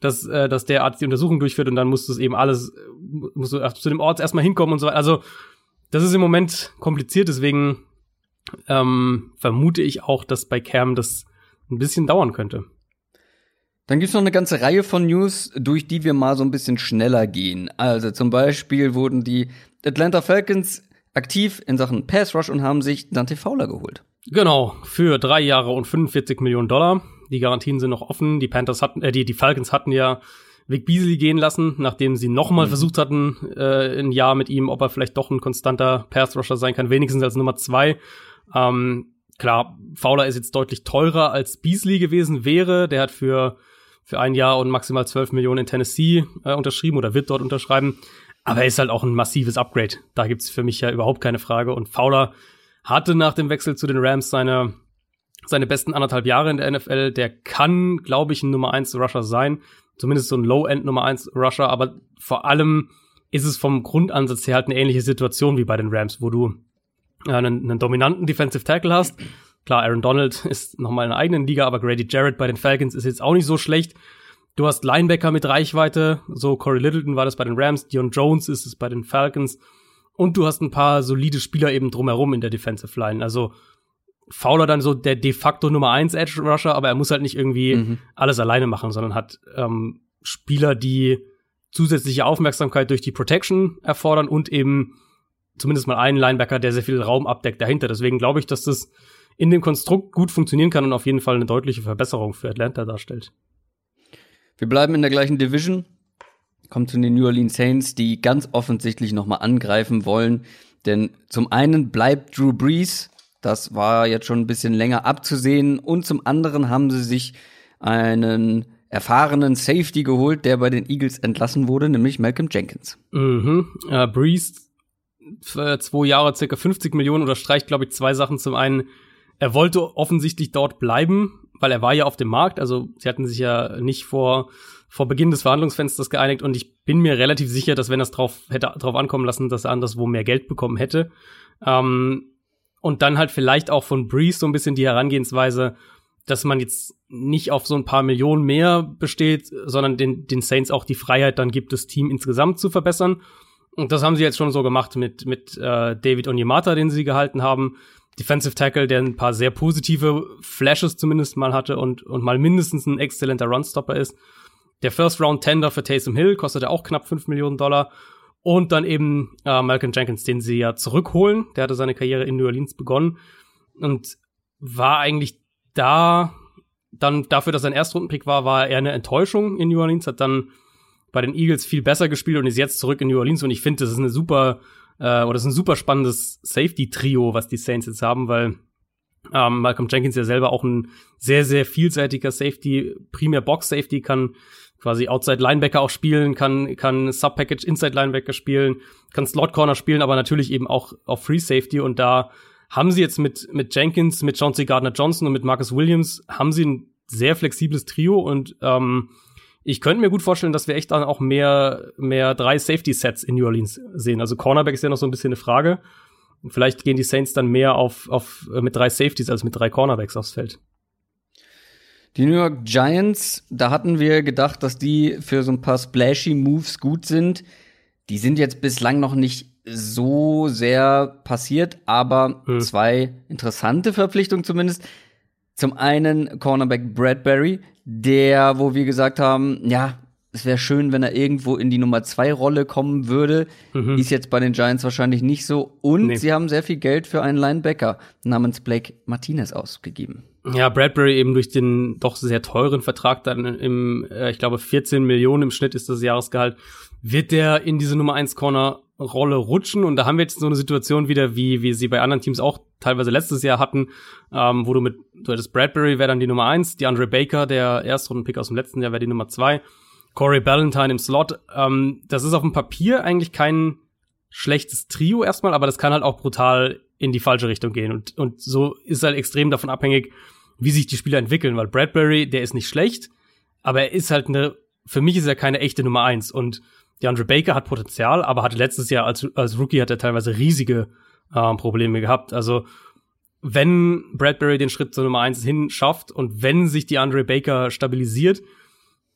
dass, äh, dass der Arzt die Untersuchung durchführt und dann musst du es eben alles, musst du zu dem Ort erstmal hinkommen und so weiter. Also, das ist im Moment kompliziert, deswegen ähm, vermute ich auch, dass bei Cam das ein bisschen dauern könnte. Dann gibt's noch eine ganze Reihe von News, durch die wir mal so ein bisschen schneller gehen. Also zum Beispiel wurden die Atlanta Falcons aktiv in Sachen Pass Rush und haben sich Dante Fowler geholt. Genau, für drei Jahre und 45 Millionen Dollar. Die Garantien sind noch offen. Die Panthers hatten, äh, die, die Falcons hatten ja Vic Beasley gehen lassen, nachdem sie nochmal Mhm. versucht hatten, äh, ein Jahr mit ihm, ob er vielleicht doch ein konstanter Pass-Rusher sein kann, wenigstens als Nummer zwei. Ähm, klar, Fowler ist jetzt deutlich teurer als Beasley gewesen wäre. Der hat für, für ein Jahr und maximal 12 Millionen in Tennessee äh, unterschrieben oder wird dort unterschreiben. Aber er ist halt auch ein massives Upgrade. Da gibt's für mich ja überhaupt keine Frage. Und Fowler hatte nach dem Wechsel zu den Rams seine, seine besten anderthalb Jahre in der NFL. Der kann, glaube ich, ein Nummer 1 Rusher sein. Zumindest so ein Low-End Nummer 1 Rusher. Aber vor allem ist es vom Grundansatz her halt eine ähnliche Situation wie bei den Rams, wo du äh, einen, einen dominanten Defensive Tackle hast. Klar, Aaron Donald ist nochmal in einer eigenen Liga, aber Grady Jarrett bei den Falcons ist jetzt auch nicht so schlecht. Du hast Linebacker mit Reichweite, so Corey Littleton war das bei den Rams, Dion Jones ist es bei den Falcons. Und du hast ein paar solide Spieler eben drumherum in der Defensive Line. Also Fowler dann so der de facto Nummer 1 Edge Rusher, aber er muss halt nicht irgendwie mhm. alles alleine machen, sondern hat ähm, Spieler, die zusätzliche Aufmerksamkeit durch die Protection erfordern und eben zumindest mal einen Linebacker, der sehr viel Raum abdeckt dahinter. Deswegen glaube ich, dass das in dem Konstrukt gut funktionieren kann und auf jeden Fall eine deutliche Verbesserung für Atlanta darstellt. Wir bleiben in der gleichen Division, kommen zu den New Orleans Saints, die ganz offensichtlich nochmal angreifen wollen. Denn zum einen bleibt Drew Brees, das war jetzt schon ein bisschen länger abzusehen, und zum anderen haben sie sich einen erfahrenen Safety geholt, der bei den Eagles entlassen wurde, nämlich Malcolm Jenkins. Mhm. Äh, Brees, zwei Jahre, circa 50 Millionen, unterstreicht, glaube ich, zwei Sachen. Zum einen, er wollte offensichtlich dort bleiben, weil er war ja auf dem Markt. Also sie hatten sich ja nicht vor, vor Beginn des Verhandlungsfensters geeinigt und ich bin mir relativ sicher, dass wenn das drauf hätte drauf ankommen lassen, dass er anderswo mehr Geld bekommen hätte. Ähm, und dann halt vielleicht auch von Breeze so ein bisschen die Herangehensweise, dass man jetzt nicht auf so ein paar Millionen mehr besteht, sondern den, den Saints auch die Freiheit dann gibt, das Team insgesamt zu verbessern. Und das haben sie jetzt schon so gemacht mit, mit äh, David Onyemata, den sie gehalten haben. Defensive Tackle, der ein paar sehr positive Flashes zumindest mal hatte und, und mal mindestens ein exzellenter Runstopper ist. Der First Round Tender für Taysom Hill kostete auch knapp 5 Millionen Dollar. Und dann eben äh, Malcolm Jenkins, den sie ja zurückholen. Der hatte seine Karriere in New Orleans begonnen und war eigentlich da dann dafür, dass er ein Erstrundenpick war, war er eine Enttäuschung in New Orleans, hat dann bei den Eagles viel besser gespielt und ist jetzt zurück in New Orleans und ich finde, das ist eine super äh, oder das ist ein super spannendes Safety-Trio, was die Saints jetzt haben, weil ähm, Malcolm Jenkins ja selber auch ein sehr, sehr vielseitiger Safety, primär Box-Safety, kann quasi Outside Linebacker auch spielen, kann, kann Sub-Package Inside Linebacker spielen, kann Slot Corner spielen, aber natürlich eben auch auf Free Safety und da haben sie jetzt mit, mit Jenkins, mit John C. Gardner Johnson und mit Marcus Williams, haben sie ein sehr flexibles Trio und ähm, ich könnte mir gut vorstellen, dass wir echt dann auch mehr, mehr drei Safety-Sets in New Orleans sehen. Also Cornerback ist ja noch so ein bisschen eine Frage. Vielleicht gehen die Saints dann mehr auf, auf äh, mit drei Safeties als mit drei Cornerbacks aufs Feld. Die New York Giants, da hatten wir gedacht, dass die für so ein paar splashy Moves gut sind. Die sind jetzt bislang noch nicht so sehr passiert, aber hm. zwei interessante Verpflichtungen zumindest. Zum einen Cornerback Bradbury, der, wo wir gesagt haben, ja, es wäre schön, wenn er irgendwo in die Nummer zwei Rolle kommen würde. Mhm. Ist jetzt bei den Giants wahrscheinlich nicht so. Und nee. sie haben sehr viel Geld für einen Linebacker namens Blake Martinez ausgegeben. Ja, Bradbury eben durch den doch sehr teuren Vertrag dann im, äh, ich glaube, 14 Millionen im Schnitt ist das Jahresgehalt, wird der in diese Nummer eins Corner Rolle rutschen. Und da haben wir jetzt so eine Situation wieder, wie wir sie bei anderen Teams auch teilweise letztes Jahr hatten, ähm, wo du mit, du hättest Bradbury wäre dann die Nummer eins, die Andre Baker, der Erstrundenpick aus dem letzten Jahr, wäre die Nummer zwei, Corey Ballantyne im Slot. Ähm, das ist auf dem Papier eigentlich kein schlechtes Trio erstmal, aber das kann halt auch brutal in die falsche Richtung gehen. Und, und so ist halt extrem davon abhängig, wie sich die Spieler entwickeln, weil Bradbury, der ist nicht schlecht, aber er ist halt eine, für mich ist er keine echte Nummer eins und DeAndre Baker hat Potenzial, aber hatte letztes Jahr als, als Rookie hat er teilweise riesige äh, Probleme gehabt. Also wenn Bradbury den Schritt zur Nummer eins hin schafft und wenn sich DeAndre Baker stabilisiert,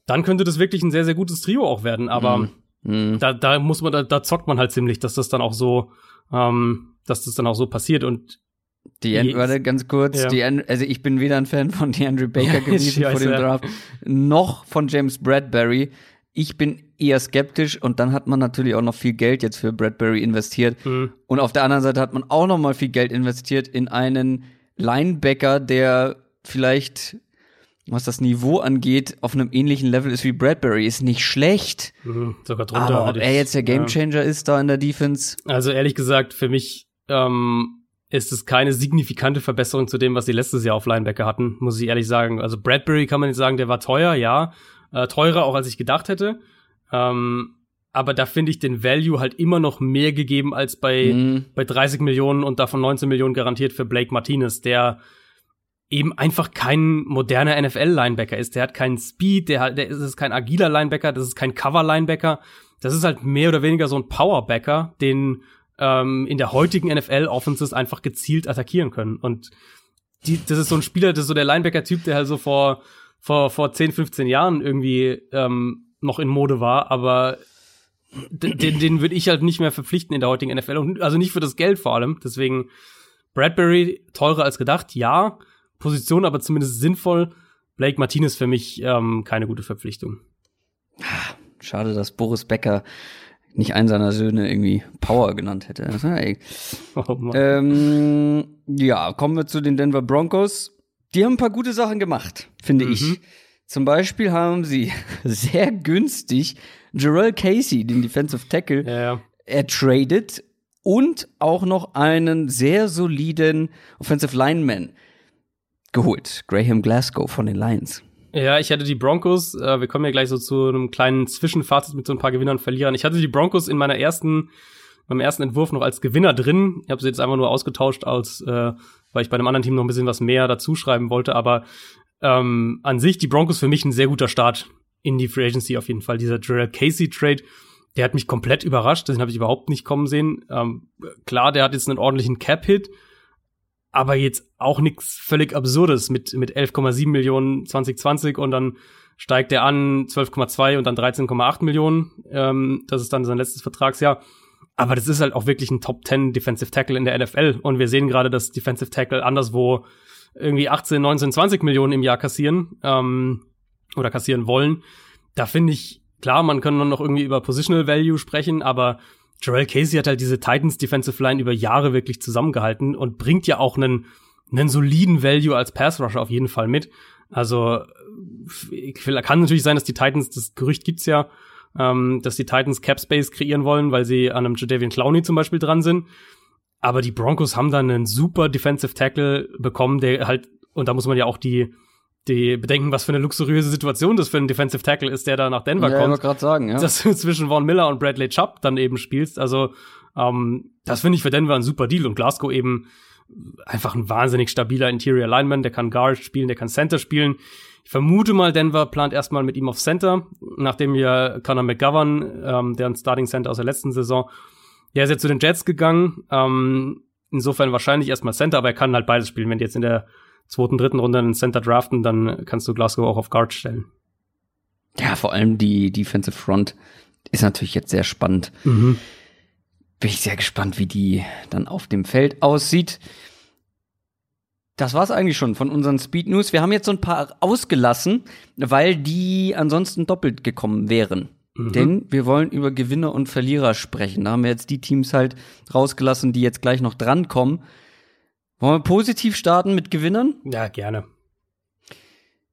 dann könnte das wirklich ein sehr, sehr gutes Trio auch werden. Aber mm. da, da muss man, da, da zockt man halt ziemlich, dass das dann auch so, ähm, dass das dann auch so passiert. Und die, die warte ganz kurz, ja. die, also ich bin weder ein Fan von DeAndre Baker gewesen vor dem Draft, noch von James Bradbury ich bin eher skeptisch und dann hat man natürlich auch noch viel Geld jetzt für Bradbury investiert. Mhm. Und auf der anderen Seite hat man auch noch mal viel Geld investiert in einen Linebacker, der vielleicht, was das Niveau angeht, auf einem ähnlichen Level ist wie Bradbury. Ist nicht schlecht. Mhm, sogar drunter. Aber ob er jetzt der Gamechanger ja. ist da in der Defense. Also ehrlich gesagt, für mich ähm, ist es keine signifikante Verbesserung zu dem, was sie letztes Jahr auf Linebacker hatten, muss ich ehrlich sagen. Also Bradbury kann man nicht sagen, der war teuer, ja äh, teurer auch als ich gedacht hätte. Ähm, aber da finde ich den Value halt immer noch mehr gegeben als bei, mhm. bei 30 Millionen und davon 19 Millionen garantiert für Blake Martinez, der eben einfach kein moderner NFL-Linebacker ist. Der hat keinen Speed, der, hat, der ist, ist kein agiler Linebacker, das ist kein Cover-Linebacker. Das ist halt mehr oder weniger so ein Powerbacker, den ähm, in der heutigen NFL-Offenses einfach gezielt attackieren können. Und die, das ist so ein Spieler, das ist so der Linebacker-Typ, der halt so vor, vor, vor 10, 15 Jahren irgendwie ähm, noch in Mode war, aber den, den würde ich halt nicht mehr verpflichten in der heutigen NFL. Und also nicht für das Geld vor allem. Deswegen Bradbury teurer als gedacht, ja. Position aber zumindest sinnvoll. Blake Martinez für mich ähm, keine gute Verpflichtung. Schade, dass Boris Becker nicht einen seiner Söhne irgendwie Power genannt hätte. Oh ähm, ja, kommen wir zu den Denver Broncos. Die haben ein paar gute Sachen gemacht, finde mhm. ich. Zum Beispiel haben sie sehr günstig Jarrell Casey, den Defensive Tackle, ja, ja. ertradet und auch noch einen sehr soliden Offensive Lineman geholt. Graham Glasgow von den Lions. Ja, ich hatte die Broncos, äh, wir kommen ja gleich so zu einem kleinen Zwischenfazit mit so ein paar Gewinnern und Verlierern. Ich hatte die Broncos in meiner ersten, meinem ersten Entwurf noch als Gewinner drin. Ich habe sie jetzt einfach nur ausgetauscht, als äh, weil ich bei einem anderen Team noch ein bisschen was mehr dazu schreiben wollte. Aber ähm, an sich die Broncos für mich ein sehr guter Start in die Free Agency auf jeden Fall. Dieser Jarrell Casey Trade, der hat mich komplett überrascht. Den habe ich überhaupt nicht kommen sehen. Ähm, klar, der hat jetzt einen ordentlichen Cap-Hit aber jetzt auch nichts völlig Absurdes mit, mit 11,7 Millionen 2020 und dann steigt er an 12,2 und dann 13,8 Millionen. Ähm, das ist dann sein letztes Vertragsjahr. Aber das ist halt auch wirklich ein Top 10 Defensive Tackle in der NFL. Und wir sehen gerade, dass Defensive Tackle anderswo irgendwie 18, 19, 20 Millionen im Jahr kassieren ähm, oder kassieren wollen. Da finde ich, klar, man kann noch irgendwie über Positional Value sprechen, aber Jarrell Casey hat halt diese Titans Defensive Line über Jahre wirklich zusammengehalten und bringt ja auch einen, einen soliden Value als Pass Rusher auf jeden Fall mit. Also kann natürlich sein, dass die Titans, das Gerücht gibt's ja, ähm, dass die Titans Cap Space kreieren wollen, weil sie an einem Jadavian Clowney zum Beispiel dran sind. Aber die Broncos haben dann einen super Defensive Tackle bekommen, der halt, und da muss man ja auch die die bedenken, was für eine luxuriöse Situation das für einen Defensive Tackle ist, der da nach Denver ja, kommt. Ich gerade sagen, ja. Dass du zwischen Von Miller und Bradley Chubb dann eben spielst. Also ähm, das finde ich für Denver ein super Deal und Glasgow eben einfach ein wahnsinnig stabiler Interior Lineman, der kann Guard spielen, der kann Center spielen. Ich vermute mal, Denver plant erstmal mit ihm auf Center, nachdem wir Conor McGovern, ähm, der ein Starting Center aus der letzten Saison, der ist jetzt zu den Jets gegangen. Ähm, insofern wahrscheinlich erstmal Center, aber er kann halt beides spielen. Wenn die jetzt in der zweiten, dritten Runde einen Center draften, dann kannst du Glasgow auch auf Guard stellen. Ja, vor allem die Defensive Front ist natürlich jetzt sehr spannend. Mhm. Bin ich sehr gespannt, wie die dann auf dem Feld aussieht. Das war's eigentlich schon von unseren Speed News. Wir haben jetzt so ein paar ausgelassen, weil die ansonsten doppelt gekommen wären. Mhm. Denn wir wollen über Gewinner und Verlierer sprechen. Da haben wir jetzt die Teams halt rausgelassen, die jetzt gleich noch drankommen. Wollen wir positiv starten mit Gewinnern? Ja, gerne.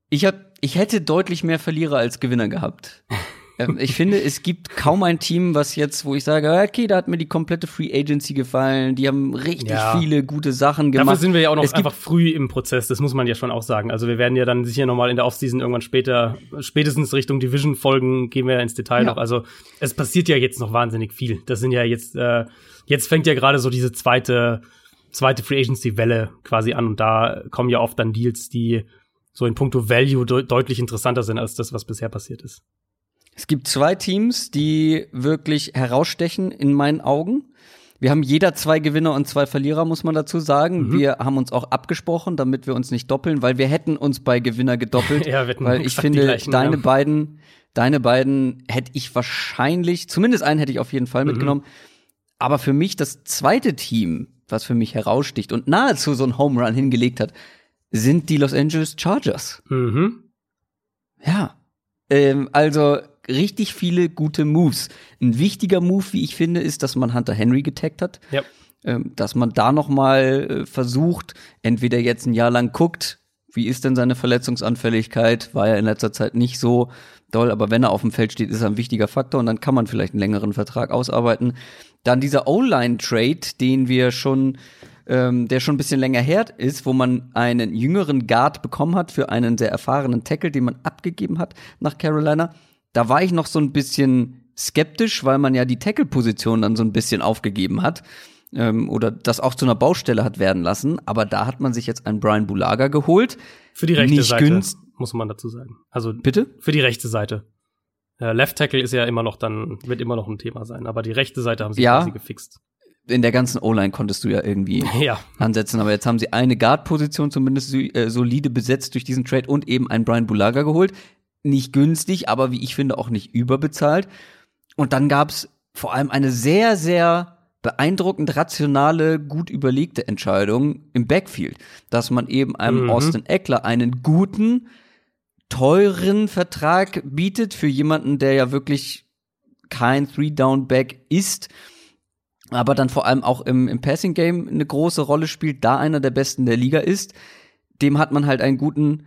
Ich, hab, ich hätte deutlich mehr Verlierer als Gewinner gehabt. ähm, ich finde, es gibt kaum ein Team, was jetzt, wo ich sage, okay, da hat mir die komplette Free Agency gefallen, die haben richtig ja. viele gute Sachen gemacht. Dafür sind wir ja auch noch es einfach früh im Prozess, das muss man ja schon auch sagen. Also wir werden ja dann sicher nochmal in der Offseason irgendwann später, spätestens Richtung Division-Folgen, gehen wir ja ins Detail ja. noch. Also es passiert ja jetzt noch wahnsinnig viel. Das sind ja jetzt, äh, jetzt fängt ja gerade so diese zweite zweite Free Agency Welle quasi an und da kommen ja oft dann Deals, die so in puncto Value de deutlich interessanter sind als das, was bisher passiert ist. Es gibt zwei Teams, die wirklich herausstechen in meinen Augen. Wir haben jeder zwei Gewinner und zwei Verlierer, muss man dazu sagen. Mhm. Wir haben uns auch abgesprochen, damit wir uns nicht doppeln, weil wir hätten uns bei Gewinner gedoppelt. ja, wir hätten weil ich finde, gleichen, deine ja. beiden, deine beiden hätte ich wahrscheinlich, zumindest einen hätte ich auf jeden Fall mhm. mitgenommen. Aber für mich das zweite Team, was für mich heraussticht und nahezu so ein Home Run hingelegt hat, sind die Los Angeles Chargers. Mhm. Ja. Ähm, also richtig viele gute Moves. Ein wichtiger Move, wie ich finde, ist, dass man Hunter Henry getaggt hat. Ja. Ähm, dass man da noch mal äh, versucht, entweder jetzt ein Jahr lang guckt, wie ist denn seine Verletzungsanfälligkeit? War ja in letzter Zeit nicht so doll, aber wenn er auf dem Feld steht, ist er ein wichtiger Faktor und dann kann man vielleicht einen längeren Vertrag ausarbeiten. Dann dieser O-Line-Trade, den wir schon, ähm, der schon ein bisschen länger her ist, wo man einen jüngeren Guard bekommen hat für einen sehr erfahrenen Tackle, den man abgegeben hat nach Carolina. Da war ich noch so ein bisschen skeptisch, weil man ja die Tackle-Position dann so ein bisschen aufgegeben hat ähm, oder das auch zu einer Baustelle hat werden lassen. Aber da hat man sich jetzt einen Brian Bulaga geholt. Für die rechte Nicht Seite, muss man dazu sagen. Also Bitte? für die rechte Seite. Äh, Left Tackle ist ja immer noch dann, wird immer noch ein Thema sein, aber die rechte Seite haben sie Ja. quasi gefixt. In der ganzen O-Line konntest du ja irgendwie Ja. ansetzen, aber jetzt haben sie eine Guard-Position zumindest äh, solide besetzt durch diesen Trade und eben einen Brian Bulaga geholt. Nicht günstig, aber wie ich finde auch nicht überbezahlt. Und dann gab's vor allem eine sehr, sehr beeindruckend rationale, gut überlegte Entscheidung im Backfield, dass man eben einem Mhm. Austin Eckler einen guten, teuren Vertrag bietet für jemanden, der ja wirklich kein Three-Down-Back ist, aber dann vor allem auch im, im Passing-Game eine große Rolle spielt, da einer der besten der Liga ist. Dem hat man halt einen guten,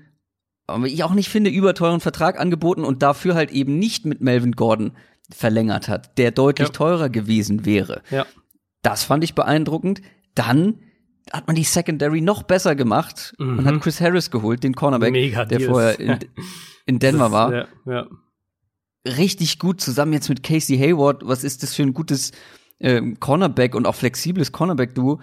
aber ich auch nicht finde, überteuren Vertrag angeboten und dafür halt eben nicht mit Melvin Gordon verlängert hat, der deutlich Ja. teurer gewesen wäre. Ja. Das fand ich beeindruckend. Dann hat man die Secondary noch besser gemacht und Mhm. hat Chris Harris geholt, den Cornerback, Mega der Deals. vorher in, in Denver Das- war Ja, ja. richtig gut zusammen jetzt mit Casey Hayward. Was ist das für ein gutes ähm, Cornerback und auch flexibles Cornerback-Duo?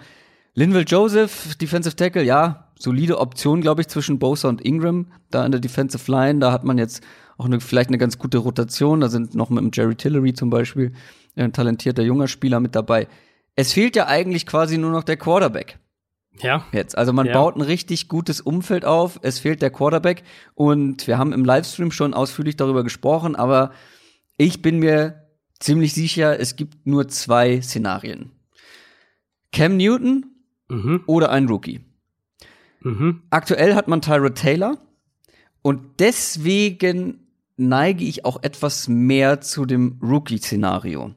Linville Joseph, Defensive Tackle, ja, solide Option, glaube ich, zwischen Bosa und Ingram da in der Defensive Line. Da hat man jetzt auch eine, vielleicht eine ganz gute Rotation. Da sind noch mit dem Jerry Tillery zum Beispiel äh, ein talentierter junger Spieler mit dabei. Es fehlt ja eigentlich quasi nur noch der Quarterback ja. jetzt. Also man Ja. baut ein richtig gutes Umfeld auf. Es fehlt der Quarterback und wir haben im Livestream schon ausführlich darüber gesprochen, aber ich bin mir ziemlich sicher, es gibt nur zwei Szenarien. Cam Newton Mhm. oder ein Rookie. Mhm. Aktuell hat man Tyrod Taylor und deswegen neige ich auch etwas mehr zu dem Rookie-Szenario.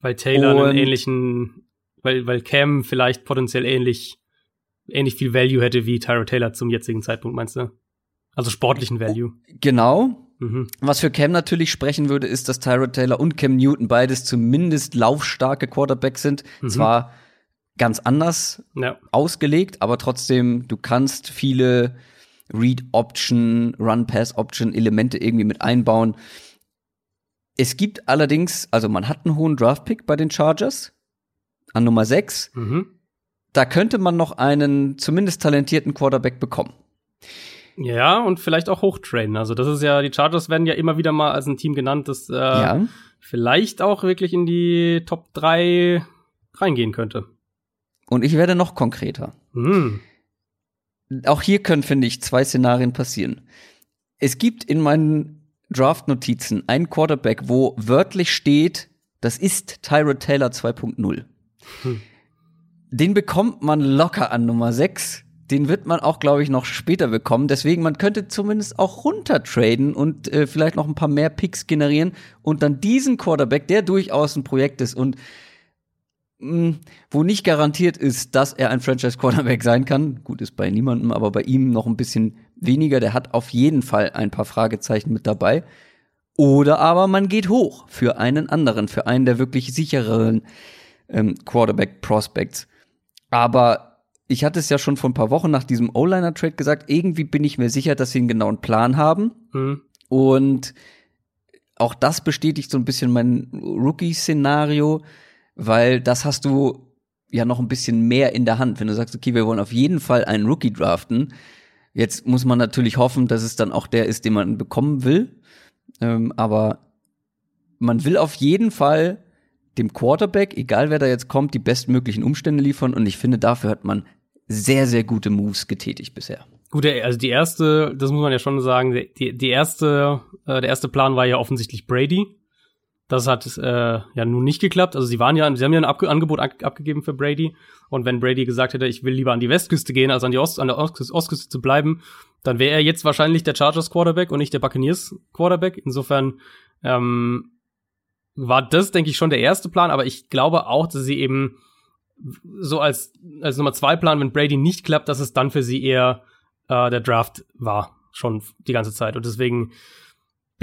Weil Taylor Und- einen ähnlichen, weil, weil Cam vielleicht potenziell ähnlich, ähnlich viel Value hätte wie Tyro Taylor zum jetzigen Zeitpunkt, meinst du? Also sportlichen Value. Genau, Mhm. Was für Cam natürlich sprechen würde, ist, dass Tyrod Taylor und Cam Newton beides zumindest laufstarke Quarterbacks sind. Mhm. Zwar ganz anders Ja. ausgelegt, aber trotzdem, du kannst viele Read-Option, Run-Pass-Option-Elemente irgendwie mit einbauen. Es gibt allerdings, also man hat einen hohen Draft-Pick bei den Chargers an Nummer 6. Mhm. Da könnte man noch einen zumindest talentierten Quarterback bekommen. Ja, und vielleicht auch hochtrainen. Also das ist ja, die Chargers werden ja immer wieder mal als ein Team genannt, das äh, ja. vielleicht auch wirklich in die Top 3 reingehen könnte. Und ich werde noch konkreter. Mhm. auch hier können, finde ich, zwei Szenarien passieren. Es gibt in meinen Draft-Notizen einen Quarterback, wo wörtlich steht, das ist Tyrod Taylor 2.0. Hm. Den bekommt man locker an Nummer 6. Den wird man auch, glaube ich, noch später bekommen. Deswegen, man könnte zumindest auch runtertraden und äh, vielleicht noch ein paar mehr Picks generieren und dann diesen Quarterback, der durchaus ein Projekt ist und wo nicht garantiert ist, dass er ein Franchise-Quarterback sein kann. Gut, ist bei niemandem, aber bei ihm noch ein bisschen weniger. Der hat auf jeden Fall ein paar Fragezeichen mit dabei. Oder aber man geht hoch für einen anderen, für einen der wirklich sichereren ähm, Quarterback-Prospects. Aber ich hatte es ja schon vor ein paar Wochen nach diesem O-Liner-Trade gesagt, irgendwie bin ich mir sicher, dass sie einen genauen Plan haben. Mhm. Und auch das bestätigt so ein bisschen mein Rookie-Szenario, weil das hast du ja noch ein bisschen mehr in der Hand. Wenn du sagst, okay, wir wollen auf jeden Fall einen Rookie draften, jetzt muss man natürlich hoffen, dass es dann auch der ist, den man bekommen will. Ähm, aber man will auf jeden Fall dem Quarterback, egal wer da jetzt kommt, die bestmöglichen Umstände liefern. Und ich finde, dafür hat man sehr, sehr gute Moves getätigt bisher. Gut, also die erste, das muss man ja schon sagen, die, die erste, äh, der erste Plan war ja offensichtlich Brady. Das hat äh, ja nun nicht geklappt. Also sie waren ja, sie haben ja ein Abge Angebot ab abgegeben für Brady. Und wenn Brady gesagt hätte, ich will lieber an die Westküste gehen, als an die Ost an der Ostküste, Ostküste zu bleiben, dann wäre er jetzt wahrscheinlich der Chargers Quarterback und nicht der Buccaneers Quarterback. Insofern ähm, war das, denke ich, schon der erste Plan. Aber ich glaube auch, dass sie eben so als, als Nummer zwei Plan, wenn Brady nicht klappt, dass es dann für sie eher äh, der Draft war, schon die ganze Zeit. Und deswegen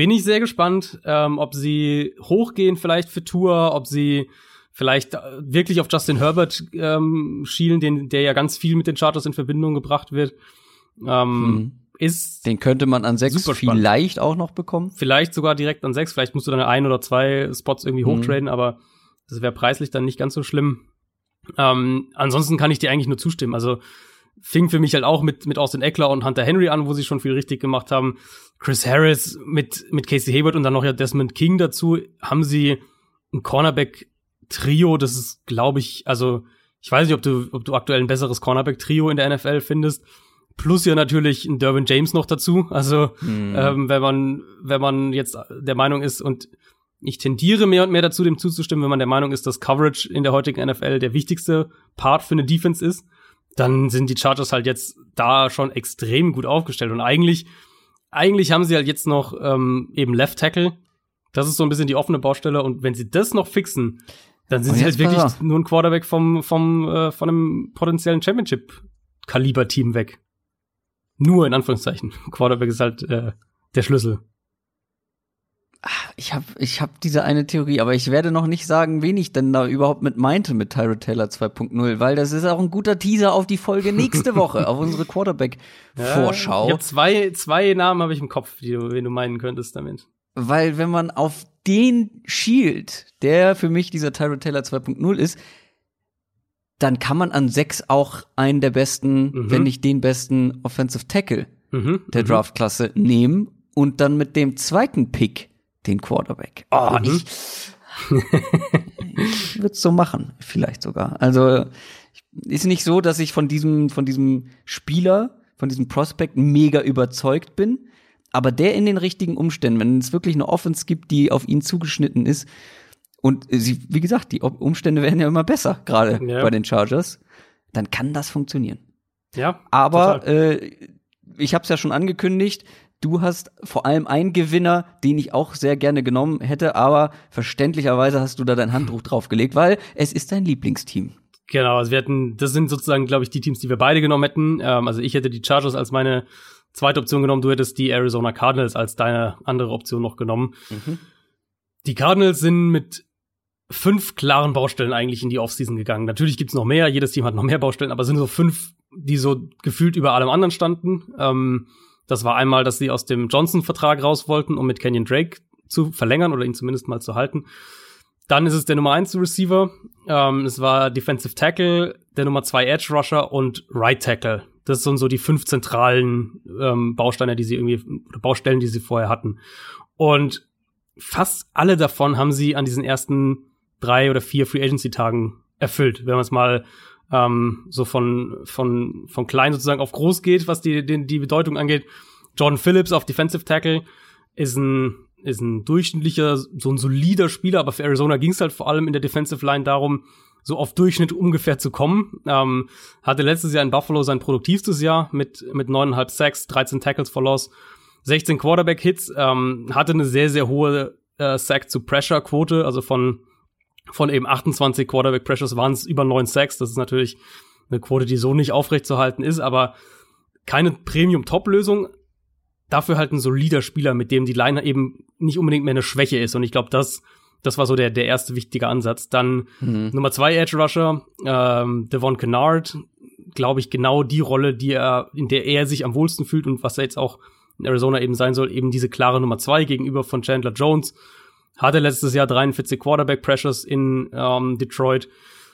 bin ich sehr gespannt, ähm, ob sie hochgehen vielleicht für Tour, ob sie vielleicht äh, wirklich auf Justin Herbert ähm, schielen, den, der ja ganz viel mit den Chargers in Verbindung gebracht wird. Ähm, Mhm. ist. Den könnte man an sechs vielleicht auch noch bekommen. Vielleicht sogar direkt an sechs. Vielleicht musst du dann ein oder zwei Spots irgendwie Mhm. hochtraden, aber das wäre preislich dann nicht ganz so schlimm. Ähm, ansonsten kann ich dir eigentlich nur zustimmen. Also fing für mich halt auch mit, mit Austin Eckler und Hunter Henry an, wo sie schon viel richtig gemacht haben. Chris Harris mit, mit Casey Hayward und dann noch ja Desmond King dazu, haben sie ein Cornerback-Trio, das ist, glaube ich, also ich weiß nicht, ob du, ob du aktuell ein besseres Cornerback-Trio in der NFL findest. Plus ja natürlich ein Derwin James noch dazu. Also Mhm. ähm, wenn man, wenn man jetzt der Meinung ist, und ich tendiere mehr und mehr dazu, dem zuzustimmen, wenn man der Meinung ist, dass Coverage in der heutigen NFL der wichtigste Part für eine Defense ist, dann sind die Chargers halt jetzt da schon extrem gut aufgestellt. Und eigentlich, eigentlich haben sie halt jetzt noch ähm, eben Left Tackle. Das ist so ein bisschen die offene Baustelle. Und wenn sie das noch fixen, dann sind Und sie jetzt halt wirklich auf. nur ein Quarterback vom, vom, äh, von einem potenziellen Championship-Kaliber-Team weg. Nur in Anführungszeichen. Quarterback ist halt äh, der Schlüssel. Ich habe ich hab diese eine Theorie, aber ich werde noch nicht sagen, wen ich denn da überhaupt mit meinte mit Tyrod Taylor 2.0, weil das ist auch ein guter Teaser auf die Folge nächste Woche, auf unsere Quarterback-Vorschau. Ich hab zwei, zwei Namen habe ich im Kopf, die du, wen du meinen könntest damit. Weil wenn man auf den schielt, der für mich dieser Tyrod Taylor 2.0 ist, dann kann man an sechs auch einen der besten, Mhm. wenn nicht den besten Offensive Tackle Mhm, der mhm. Draftklasse nehmen und dann mit dem zweiten Pick den Quarterback. Oh, Mhm. ich, ich würde es so machen, vielleicht sogar. Also ist nicht so, dass ich von diesem von diesem Spieler, von diesem Prospect mega überzeugt bin, aber der in den richtigen Umständen, wenn es wirklich eine Offense gibt, die auf ihn zugeschnitten ist und sie, wie gesagt, die Umstände werden ja immer besser, gerade Ja. bei den Chargers, dann kann das funktionieren. Ja, Aber total. äh, ich habe es ja schon angekündigt. Du hast vor allem einen Gewinner, den ich auch sehr gerne genommen hätte, aber verständlicherweise hast du da dein Handtuch draufgelegt, weil es ist dein Lieblingsteam. Genau, also wir hätten, das sind sozusagen, glaube ich, die Teams, die wir beide genommen hätten. Ähm, also ich hätte die Chargers als meine zweite Option genommen, du hättest die Arizona Cardinals als deine andere Option noch genommen. Die Cardinals sind mit fünf klaren Baustellen eigentlich in die Offseason gegangen. Natürlich gibt's noch mehr, jedes Team hat noch mehr Baustellen, aber es sind so fünf, die so gefühlt über allem anderen standen. Ähm, das war einmal, dass sie aus dem Johnson-Vertrag raus wollten, um mit Kenyon Drake zu verlängern oder ihn zumindest mal zu halten. Dann ist es der Nummer 1 Receiver. Ähm, es war Defensive Tackle, der Nummer 2 Edge Rusher und Right Tackle. Das sind so die fünf zentralen ähm, Bausteine, die sie irgendwie, oder Baustellen, die sie vorher hatten. Und fast alle davon haben sie an diesen ersten drei oder vier Free Agency Tagen erfüllt. Wenn man es mal ähm, so von, von, von klein sozusagen auf groß geht, was die, die, die Bedeutung angeht. Jordan Phillips auf Defensive Tackle ist ein, ist ein durchschnittlicher, so ein solider Spieler, aber für Arizona ging es halt vor allem in der Defensive Line darum, so auf Durchschnitt ungefähr zu kommen. Ähm, hatte letztes Jahr in Buffalo sein produktivstes Jahr mit, mit neuneinhalb Sacks, 13 Tackles for Loss, 16 Quarterback-Hits, ähm, hatte eine sehr, sehr hohe äh, Sack-to-Pressure-Quote, also von, von eben 28 Quarterback-Pressures waren es über 9 Sacks. Das ist natürlich eine Quote, die so nicht aufrechtzuerhalten ist, aber keine Premium-Top-Lösung. Dafür halt ein solider Spieler, mit dem die Line eben nicht unbedingt mehr eine Schwäche ist. Und ich glaube, das, das war so der, der erste wichtige Ansatz. Dann Nummer zwei Edge Rusher, ähm, Devon Kennard, glaube ich, genau die Rolle, die er, in der er sich am wohlsten fühlt und was er jetzt auch in Arizona eben sein soll, eben diese klare Nummer zwei gegenüber von Chandler Jones. Hatte letztes Jahr 43 Quarterback Pressures in ähm, Detroit.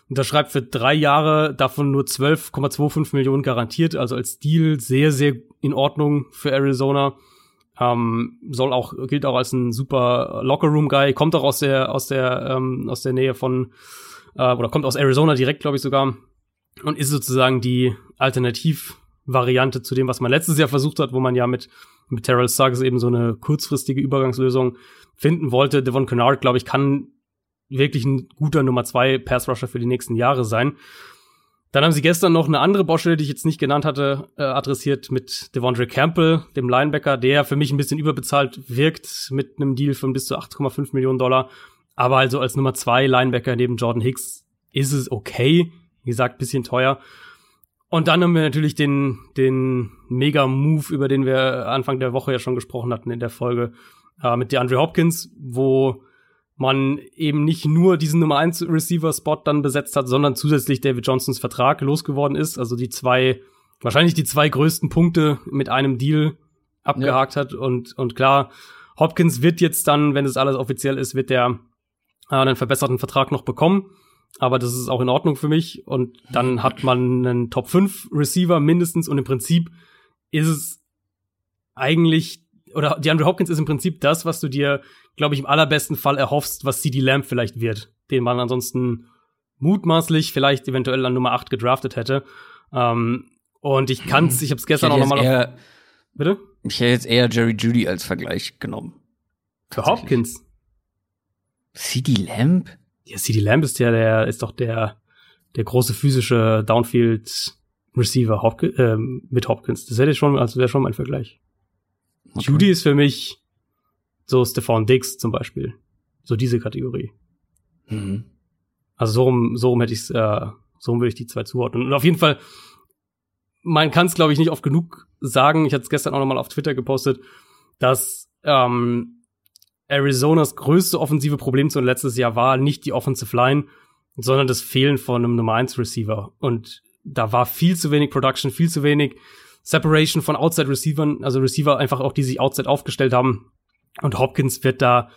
Unterschreibt für drei Jahre, davon nur 12,25 Millionen garantiert, also als Deal sehr, sehr in Ordnung für Arizona. Ähm, soll auch, gilt auch als ein super Locker-Room-Guy, kommt auch aus der, aus der, ähm, aus der Nähe von, äh, oder kommt aus Arizona direkt, glaube ich sogar, und ist sozusagen die Alternativvariante zu dem, was man letztes Jahr versucht hat, wo man ja mit, mit Terrell Suggs eben so eine kurzfristige Übergangslösung finden wollte. Devon Kennard, glaube ich, kann wirklich ein guter Nummer zwei Pass Rusher für die nächsten Jahre sein. Dann haben sie gestern noch eine andere Baustelle, die ich jetzt nicht genannt hatte, äh, adressiert mit Devondre Campbell, dem Linebacker, der für mich ein bisschen überbezahlt wirkt mit einem Deal von bis zu 8,5 Millionen Dollar. Aber also als Nummer zwei Linebacker neben Jordan Hicks ist es okay. Wie gesagt, bisschen teuer. Und dann haben wir natürlich den, den Mega-Move, über den wir Anfang der Woche ja schon gesprochen hatten in der Folge, äh, mit DeAndre Hopkins, wo man eben nicht nur diesen Nummer 1 Receiver Spot dann besetzt hat, sondern zusätzlich David Johnsons Vertrag losgeworden ist. Also die zwei wahrscheinlich die zwei größten Punkte mit einem Deal abgehakt ja. hat. Und, und klar, Hopkins wird jetzt dann, wenn es alles offiziell ist, wird der äh, einen verbesserten Vertrag noch bekommen. Aber das ist auch in Ordnung für mich. Und dann hat man einen Top 5 Receiver mindestens. Und im Prinzip ist es eigentlich, oder DeAndre Hopkins ist im Prinzip das, was du dir, glaube ich, im allerbesten Fall erhoffst, was CD Lamb vielleicht wird. Den man ansonsten mutmaßlich vielleicht eventuell an Nummer 8 gedraftet hätte. Ähm, und ich kann's, ich habe es gestern auch nochmal. Bitte? Ich hätte jetzt eher Jerry Judy als Vergleich genommen. Für Hopkins. CD Lamb? Ja, CD Lamb ist ja der, ist doch der, der große physische Downfield Receiver Hop äh, mit Hopkins. Das hätte ich schon, also wäre schon mein Vergleich. Okay. Judy ist für mich so Stefan Diggs zum Beispiel. So diese Kategorie. Mhm. Also so rum, so rum hätte ich äh, so rum würde ich die zwei zuordnen. Und auf jeden Fall, man kann es, glaube ich, nicht oft genug sagen. Ich hatte es gestern auch noch mal auf Twitter gepostet, dass ähm, Arizonas größte offensive Problem zu letztes Jahr war nicht die Offensive Line, sondern das Fehlen von einem Nummer 1 Receiver. Und da war viel zu wenig Production, viel zu wenig Separation von Outside Receivern, also Receiver einfach auch, die sich Outside aufgestellt haben. Und Hopkins wird da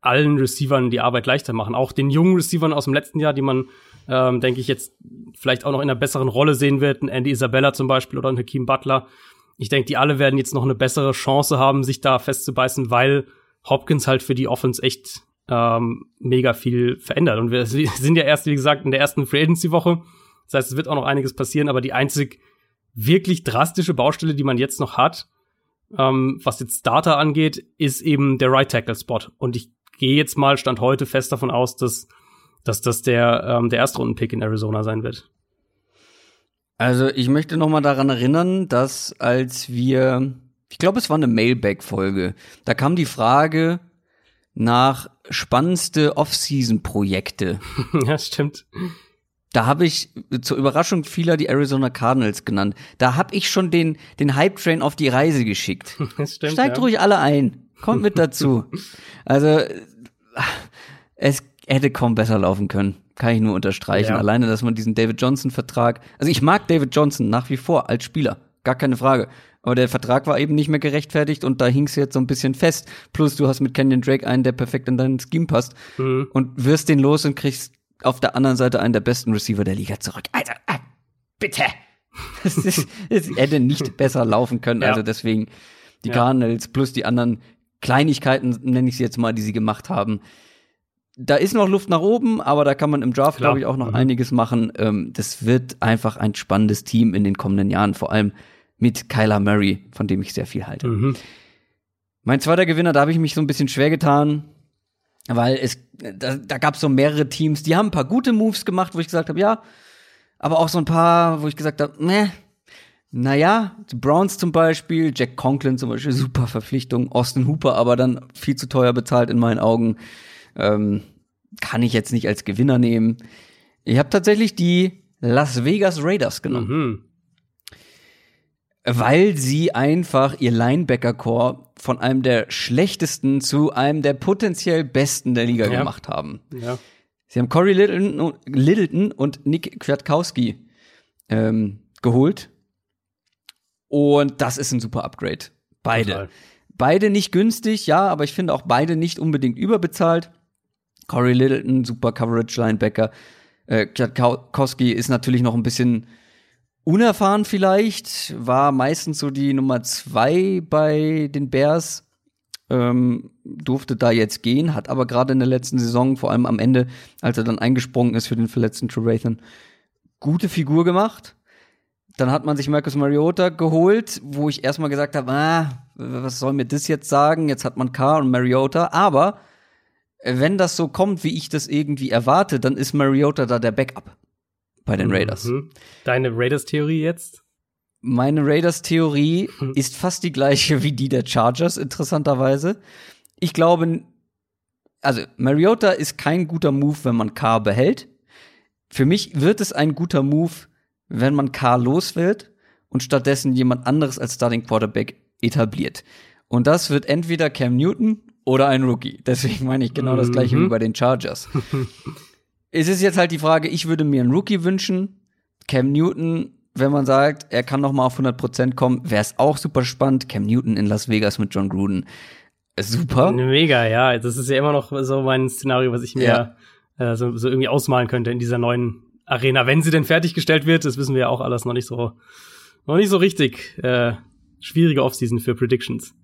allen Receivern die Arbeit leichter machen. Auch den jungen Receivern aus dem letzten Jahr, die man, ähm, denke ich, jetzt vielleicht auch noch in einer besseren Rolle sehen wird. Ein Andy Isabella zum Beispiel oder ein Hakeem Butler. Ich denke, die alle werden jetzt noch eine bessere Chance haben, sich da festzubeißen, weil Hopkins halt für die Offense echt ähm, mega viel verändert. Und wir sind ja erst, wie gesagt, in der ersten Free Agency Woche. Das heißt, es wird auch noch einiges passieren, aber die einzig wirklich drastische Baustelle, die man jetzt noch hat, ähm, was jetzt Starter angeht, ist eben der Right Tackle Spot. Und ich gehe jetzt mal Stand heute fest davon aus, dass, dass das der, ähm, der Erstrunden-Pick in Arizona sein wird. Also ich möchte noch mal daran erinnern, dass als wir, ich glaube, es war eine Mailback-Folge, da kam die Frage nach spannendste Off-Season-Projekte. ja, stimmt. Da habe ich zur Überraschung vieler die Arizona Cardinals genannt. Da habe ich schon den, den Hype-Train auf die Reise geschickt. Das stimmt, Steigt ja. ruhig alle ein. Kommt mit dazu. Also, es hätte kaum besser laufen können. Kann ich nur unterstreichen. Ja. Alleine, dass man diesen David Johnson-Vertrag. Also, ich mag David Johnson nach wie vor als Spieler. Gar keine Frage. Aber der Vertrag war eben nicht mehr gerechtfertigt und da hing es jetzt so ein bisschen fest. Plus, du hast mit Kenyon Drake einen, der perfekt in dein Scheme passt. Mhm. Und wirst den los und kriegst auf der anderen Seite einen der besten Receiver der Liga zurück. Alter, äh, bitte! Es, hätte nicht besser laufen können. Ja. Also deswegen die ja. Cardinals plus die anderen Kleinigkeiten, nenne ich sie jetzt mal, die sie gemacht haben. Da ist noch Luft nach oben, aber da kann man im Draft, glaube ich, auch noch mhm. einiges machen. Ähm, das wird einfach ein spannendes Team in den kommenden Jahren, vor allem mit Kyler Murray, von dem ich sehr viel halte. Mhm. Mein zweiter Gewinner, da habe ich mich so ein bisschen schwer getan, weil es, da, da gab es so mehrere Teams, die haben ein paar gute Moves gemacht, wo ich gesagt habe, ja, aber auch so ein paar, wo ich gesagt habe, ne, naja, die Browns zum Beispiel, Jack Conklin zum Beispiel, super Verpflichtung, Austin Hooper aber dann viel zu teuer bezahlt in meinen Augen. Ähm, kann ich jetzt nicht als Gewinner nehmen. Ich habe tatsächlich die Las Vegas Raiders genommen. Mhm. Weil sie einfach ihr Linebacker-Core von einem der schlechtesten zu einem der potenziell besten der Liga ja. gemacht haben. Ja. Sie haben Corey Littleton, und Nick Kwiatkowski ähm, geholt und das ist ein super Upgrade. Beide. Total. Beide nicht günstig, ja, aber ich finde auch beide nicht unbedingt überbezahlt. Corey Littleton, super Coverage Linebacker. Äh, Kwiatkowski ist natürlich noch ein bisschen unerfahren vielleicht, war meistens so die Nummer zwei bei den Bears. Ähm, durfte da jetzt gehen, hat aber gerade in der letzten Saison, vor allem am Ende, als er dann eingesprungen ist für den verletzten Trevathan, gute Figur gemacht. Dann hat man sich Marcus Mariota geholt, wo ich erstmal gesagt habe, ah, was soll mir das jetzt sagen? Jetzt hat man Carr und Mariota. Aber wenn das so kommt, wie ich das irgendwie erwarte, dann ist Mariota da der Backup bei den Raiders. Mhm. Deine Raiders-Theorie jetzt? Meine Raiders-Theorie ist fast die gleiche wie die der Chargers, interessanterweise. Ich glaube, also Mariota ist kein guter Move, wenn man Carr behält. Für mich wird es ein guter Move, wenn man Carr los wird und stattdessen jemand anderes als Starting Quarterback etabliert. Und das wird entweder Cam Newton oder ein Rookie. Deswegen meine ich genau mhm. das gleiche wie mhm. bei den Chargers. es ist jetzt halt die Frage, ich würde mir einen Rookie wünschen. Cam Newton wenn man sagt, er kann noch mal auf 100% kommen, wäre es auch super spannend. Cam Newton in Las Vegas mit John Gruden. Super. Mega, ja. Das ist ja immer noch so mein Szenario, was ich mir ja. äh, so, so irgendwie ausmalen könnte in dieser neuen Arena, wenn sie denn fertiggestellt wird. Das wissen wir ja auch alles noch nicht so, noch nicht so richtig. Äh, schwierige Offseason für Predictions.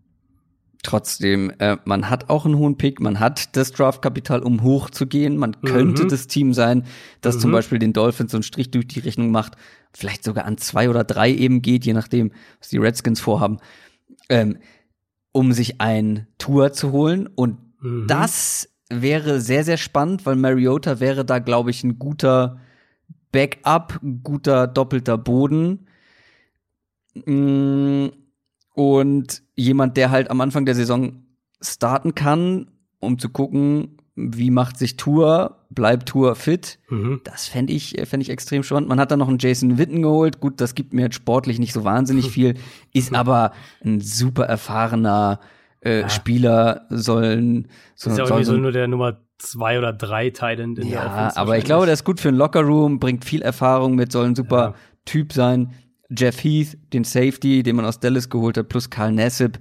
Trotzdem, äh, man hat auch einen hohen Pick, man hat das Draftkapital, um hoch zu gehen. Man könnte mhm. das Team sein, das mhm. zum Beispiel den Dolphins so einen Strich durch die Rechnung macht, vielleicht sogar an zwei oder drei eben geht, je nachdem, was die Redskins vorhaben, ähm, um sich ein Tour zu holen. Und mhm. das wäre sehr, sehr spannend, weil Mariota wäre da, glaube ich, ein guter Backup, guter doppelter Boden. Mm, und jemand, der halt am Anfang der Saison starten kann, um zu gucken, wie macht sich Tour, bleibt Tour fit. Mhm. Das fände ich, fänd ich extrem spannend. Man hat dann noch einen Jason Witten geholt. Gut, das gibt mir jetzt sportlich nicht so wahnsinnig viel, ist aber ein super erfahrener äh, ja. Spieler, sollen. So, ist ja soll so nur der Nummer zwei oder drei Titan in ja, der Offense. aber ich glaube, der ist gut für einen Lockerroom, bringt viel Erfahrung mit, soll ein super ja. Typ sein. Jeff Heath, den Safety, den man aus Dallas geholt hat, plus Karl Nassib.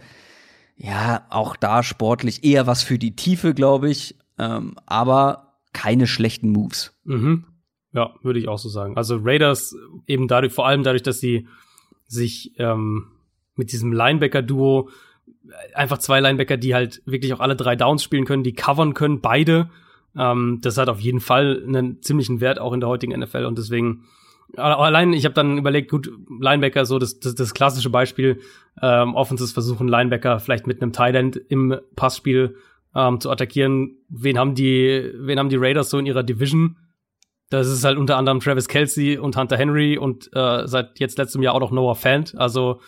Ja, auch da sportlich eher was für die Tiefe, glaube ich, ähm, aber keine schlechten Moves. Mhm. Ja, würde ich auch so sagen. Also Raiders eben dadurch, vor allem dadurch, dass sie sich ähm, mit diesem Linebacker-Duo einfach zwei Linebacker, die halt wirklich auch alle drei Downs spielen können, die covern können, beide. Ähm, das hat auf jeden Fall einen ziemlichen Wert auch in der heutigen NFL und deswegen allein, ich habe dann überlegt, gut, Linebacker, so das, das, das klassische Beispiel, ähm, Offenses versuchen Linebacker vielleicht mit einem Tight End im Passspiel ähm, zu attackieren. Wen haben die, wen haben die Raiders so in ihrer Division? Das ist halt unter anderem Travis Kelsey und Hunter Henry und äh, seit jetzt letztem Jahr auch noch Noah Fant. Also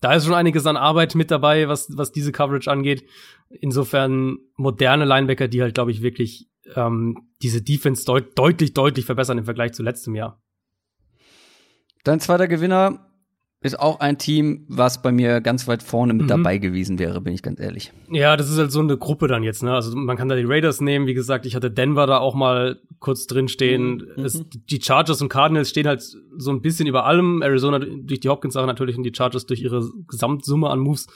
da ist schon einiges an Arbeit mit dabei, was, was diese Coverage angeht. Insofern moderne Linebacker, die halt, glaube ich, wirklich ähm, diese Defense deut deutlich, deutlich verbessern im Vergleich zu letztem Jahr. Dein zweiter Gewinner ist auch ein Team, was bei mir ganz weit vorne mit mhm. dabei gewesen wäre, bin ich ganz ehrlich. Ja, das ist halt so eine Gruppe dann jetzt, ne? Also man kann da die Raiders nehmen, wie gesagt, ich hatte Denver da auch mal kurz drin stehen. Mhm. Es, die Chargers und Cardinals stehen halt so ein bisschen über allem. Arizona durch die Hopkins-Sache natürlich und die Chargers durch ihre Gesamtsumme an Moves.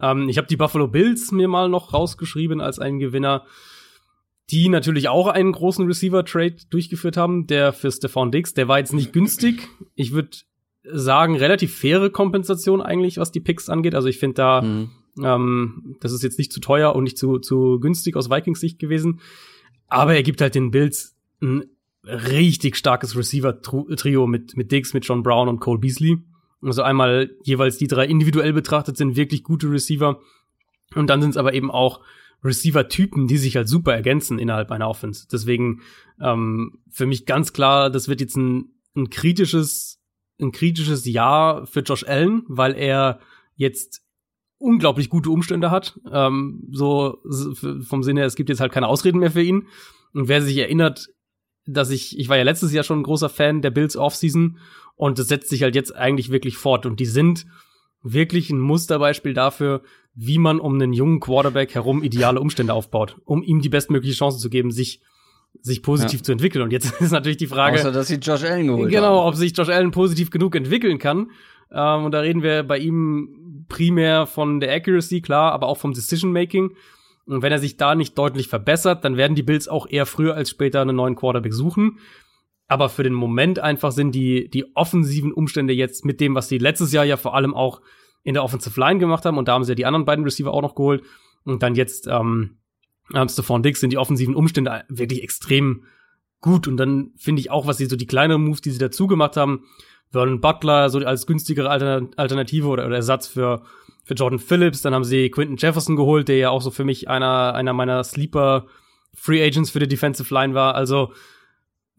Ähm, ich habe die Buffalo Bills mir mal noch rausgeschrieben als einen Gewinner die natürlich auch einen großen Receiver-Trade durchgeführt haben, der für Stephon Diggs, der war jetzt nicht günstig. Ich würde sagen, relativ faire Kompensation eigentlich, was die Picks angeht. Also ich finde da, mhm. ähm, das ist jetzt nicht zu teuer und nicht zu, zu günstig aus Vikings Sicht gewesen. Aber er gibt halt den Bills ein richtig starkes Receiver-Trio mit, mit Diggs, mit John Brown und Cole Beasley. Also einmal jeweils die drei individuell betrachtet sind wirklich gute Receiver. Und dann sind es aber eben auch Receiver-Typen, die sich halt super ergänzen innerhalb einer Offense. Deswegen ähm, für mich ganz klar, das wird jetzt ein, ein kritisches, ein kritisches Jahr für Josh Allen, weil er jetzt unglaublich gute Umstände hat. Ähm, so vom Sinne es gibt jetzt halt keine Ausreden mehr für ihn. Und wer sich erinnert, dass ich, ich war ja letztes Jahr schon ein großer Fan der Bills Offseason und das setzt sich halt jetzt eigentlich wirklich fort. Und die sind wirklich ein Musterbeispiel dafür, wie man um einen jungen Quarterback herum ideale Umstände aufbaut, um ihm die bestmögliche Chance zu geben, sich sich positiv ja. zu entwickeln. Und jetzt ist natürlich die Frage, Außer, dass sie Josh Allen geholt genau, haben. ob sich Josh Allen positiv genug entwickeln kann. Ähm, und da reden wir bei ihm primär von der Accuracy, klar, aber auch vom Decision Making. Und wenn er sich da nicht deutlich verbessert, dann werden die Bills auch eher früher als später einen neuen Quarterback suchen. Aber für den Moment einfach sind die, die offensiven Umstände jetzt mit dem, was sie letztes Jahr ja vor allem auch in der Offensive Line gemacht haben und da haben sie ja die anderen beiden Receiver auch noch geholt und dann jetzt ähm, Stephon Dix sind die offensiven Umstände wirklich extrem gut und dann finde ich auch, was sie so die kleineren Moves, die sie dazu gemacht haben, Vernon Butler so als günstigere Alternative oder, oder Ersatz für für Jordan Phillips, dann haben sie Quinton Jefferson geholt, der ja auch so für mich einer einer meiner Sleeper Free Agents für die Defensive Line war. Also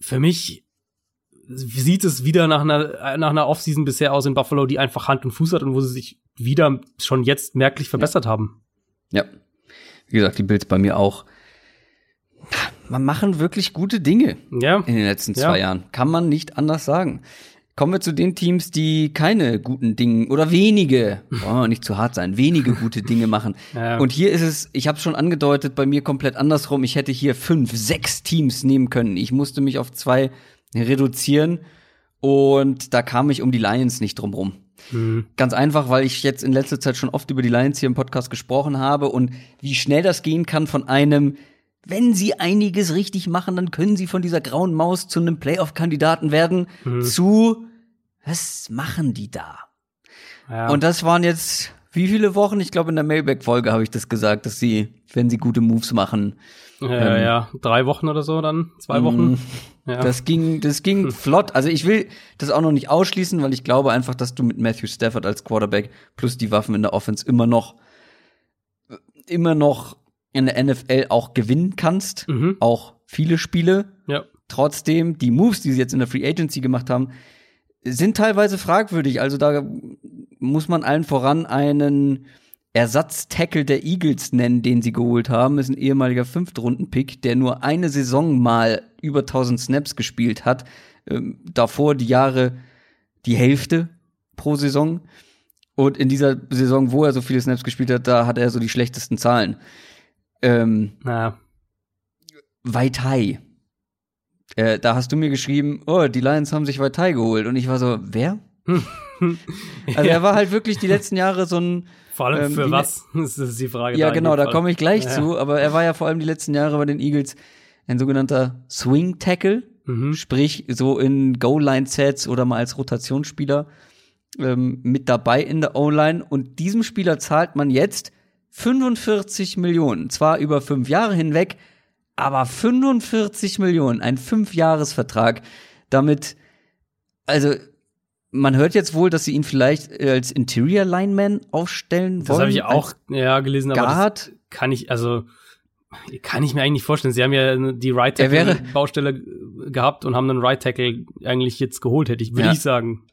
für mich sieht es wieder nach einer, nach einer Offseason bisher aus in Buffalo, die einfach Hand und Fuß hat und wo sie sich wieder schon jetzt merklich verbessert ja. haben. Ja. Wie gesagt, die Bills bei mir auch. Man machen wirklich gute Dinge ja. in den letzten zwei ja. Jahren. Kann man nicht anders sagen. Kommen wir zu den Teams, die keine guten Dinge oder wenige, oh, nicht zu hart sein, wenige gute Dinge machen. Ja. Und hier ist es, ich habe es schon angedeutet, bei mir komplett andersrum. Ich hätte hier fünf, sechs Teams nehmen können. Ich musste mich auf zwei reduzieren. Und da kam ich um die Lions nicht drum rum. Mhm. Ganz einfach, weil ich jetzt in letzter Zeit schon oft über die Lions hier im Podcast gesprochen habe und wie schnell das gehen kann von einem, wenn sie einiges richtig machen, dann können sie von dieser grauen Maus zu einem Playoff-Kandidaten werden, Mhm. zu, was machen die da? Ja. Und das waren jetzt wie viele Wochen? Ich glaube, in der Mailback-Folge habe ich das gesagt, dass sie, wenn sie gute Moves machen, ja, ähm, ja, drei Wochen oder so dann, zwei Wochen. Ja. Das ging, das ging flott. Also ich will das auch noch nicht ausschließen, weil ich glaube einfach, dass du mit Matthew Stafford als Quarterback plus die Waffen in der Offense immer noch, immer noch in der NFL auch gewinnen kannst. Mhm. Auch viele Spiele. ja. Trotzdem, die Moves, die sie jetzt in der Free Agency gemacht haben, sind teilweise fragwürdig. Also da muss man allen voran einen Ersatztackle der Eagles nennen, den sie geholt haben. Ist ein ehemaliger Fünftrunden-Pick, der nur eine Saison mal über 1000 Snaps gespielt hat. Ähm, davor die Jahre die Hälfte pro Saison. Und in dieser Saison, wo er so viele Snaps gespielt hat, da hat er so die schlechtesten Zahlen. Ähm, Ja. Vaitai. Äh, da hast du mir geschrieben, oh, die Lions haben sich Vaitai geholt. Und ich war so, wer? Also er war halt wirklich die letzten Jahre so ein, Vor allem ähm, für was? Das ist die Frage. ja genau, da komme ich gleich Ja. zu, aber er war ja vor allem die letzten Jahre bei den Eagles ein sogenannter Swing Tackle, Mhm. sprich so in Goal-Line-Sets oder mal als Rotationsspieler ähm, mit dabei in der O-Line. Und diesem Spieler zahlt man jetzt 45 Millionen, zwar über fünf Jahre hinweg, aber 45 Millionen, ein Fünfjahresvertrag. Damit, also man hört jetzt wohl, dass sie ihn vielleicht als Interior Lineman aufstellen wollen. Das habe ich auch ja, gelesen, aber das Guard. kann ich, also kann ich mir eigentlich nicht vorstellen. Sie haben ja die Right Tackle Baustelle gehabt und haben einen Right Tackle eigentlich jetzt geholt, hätte ich, würde Ja. ich sagen.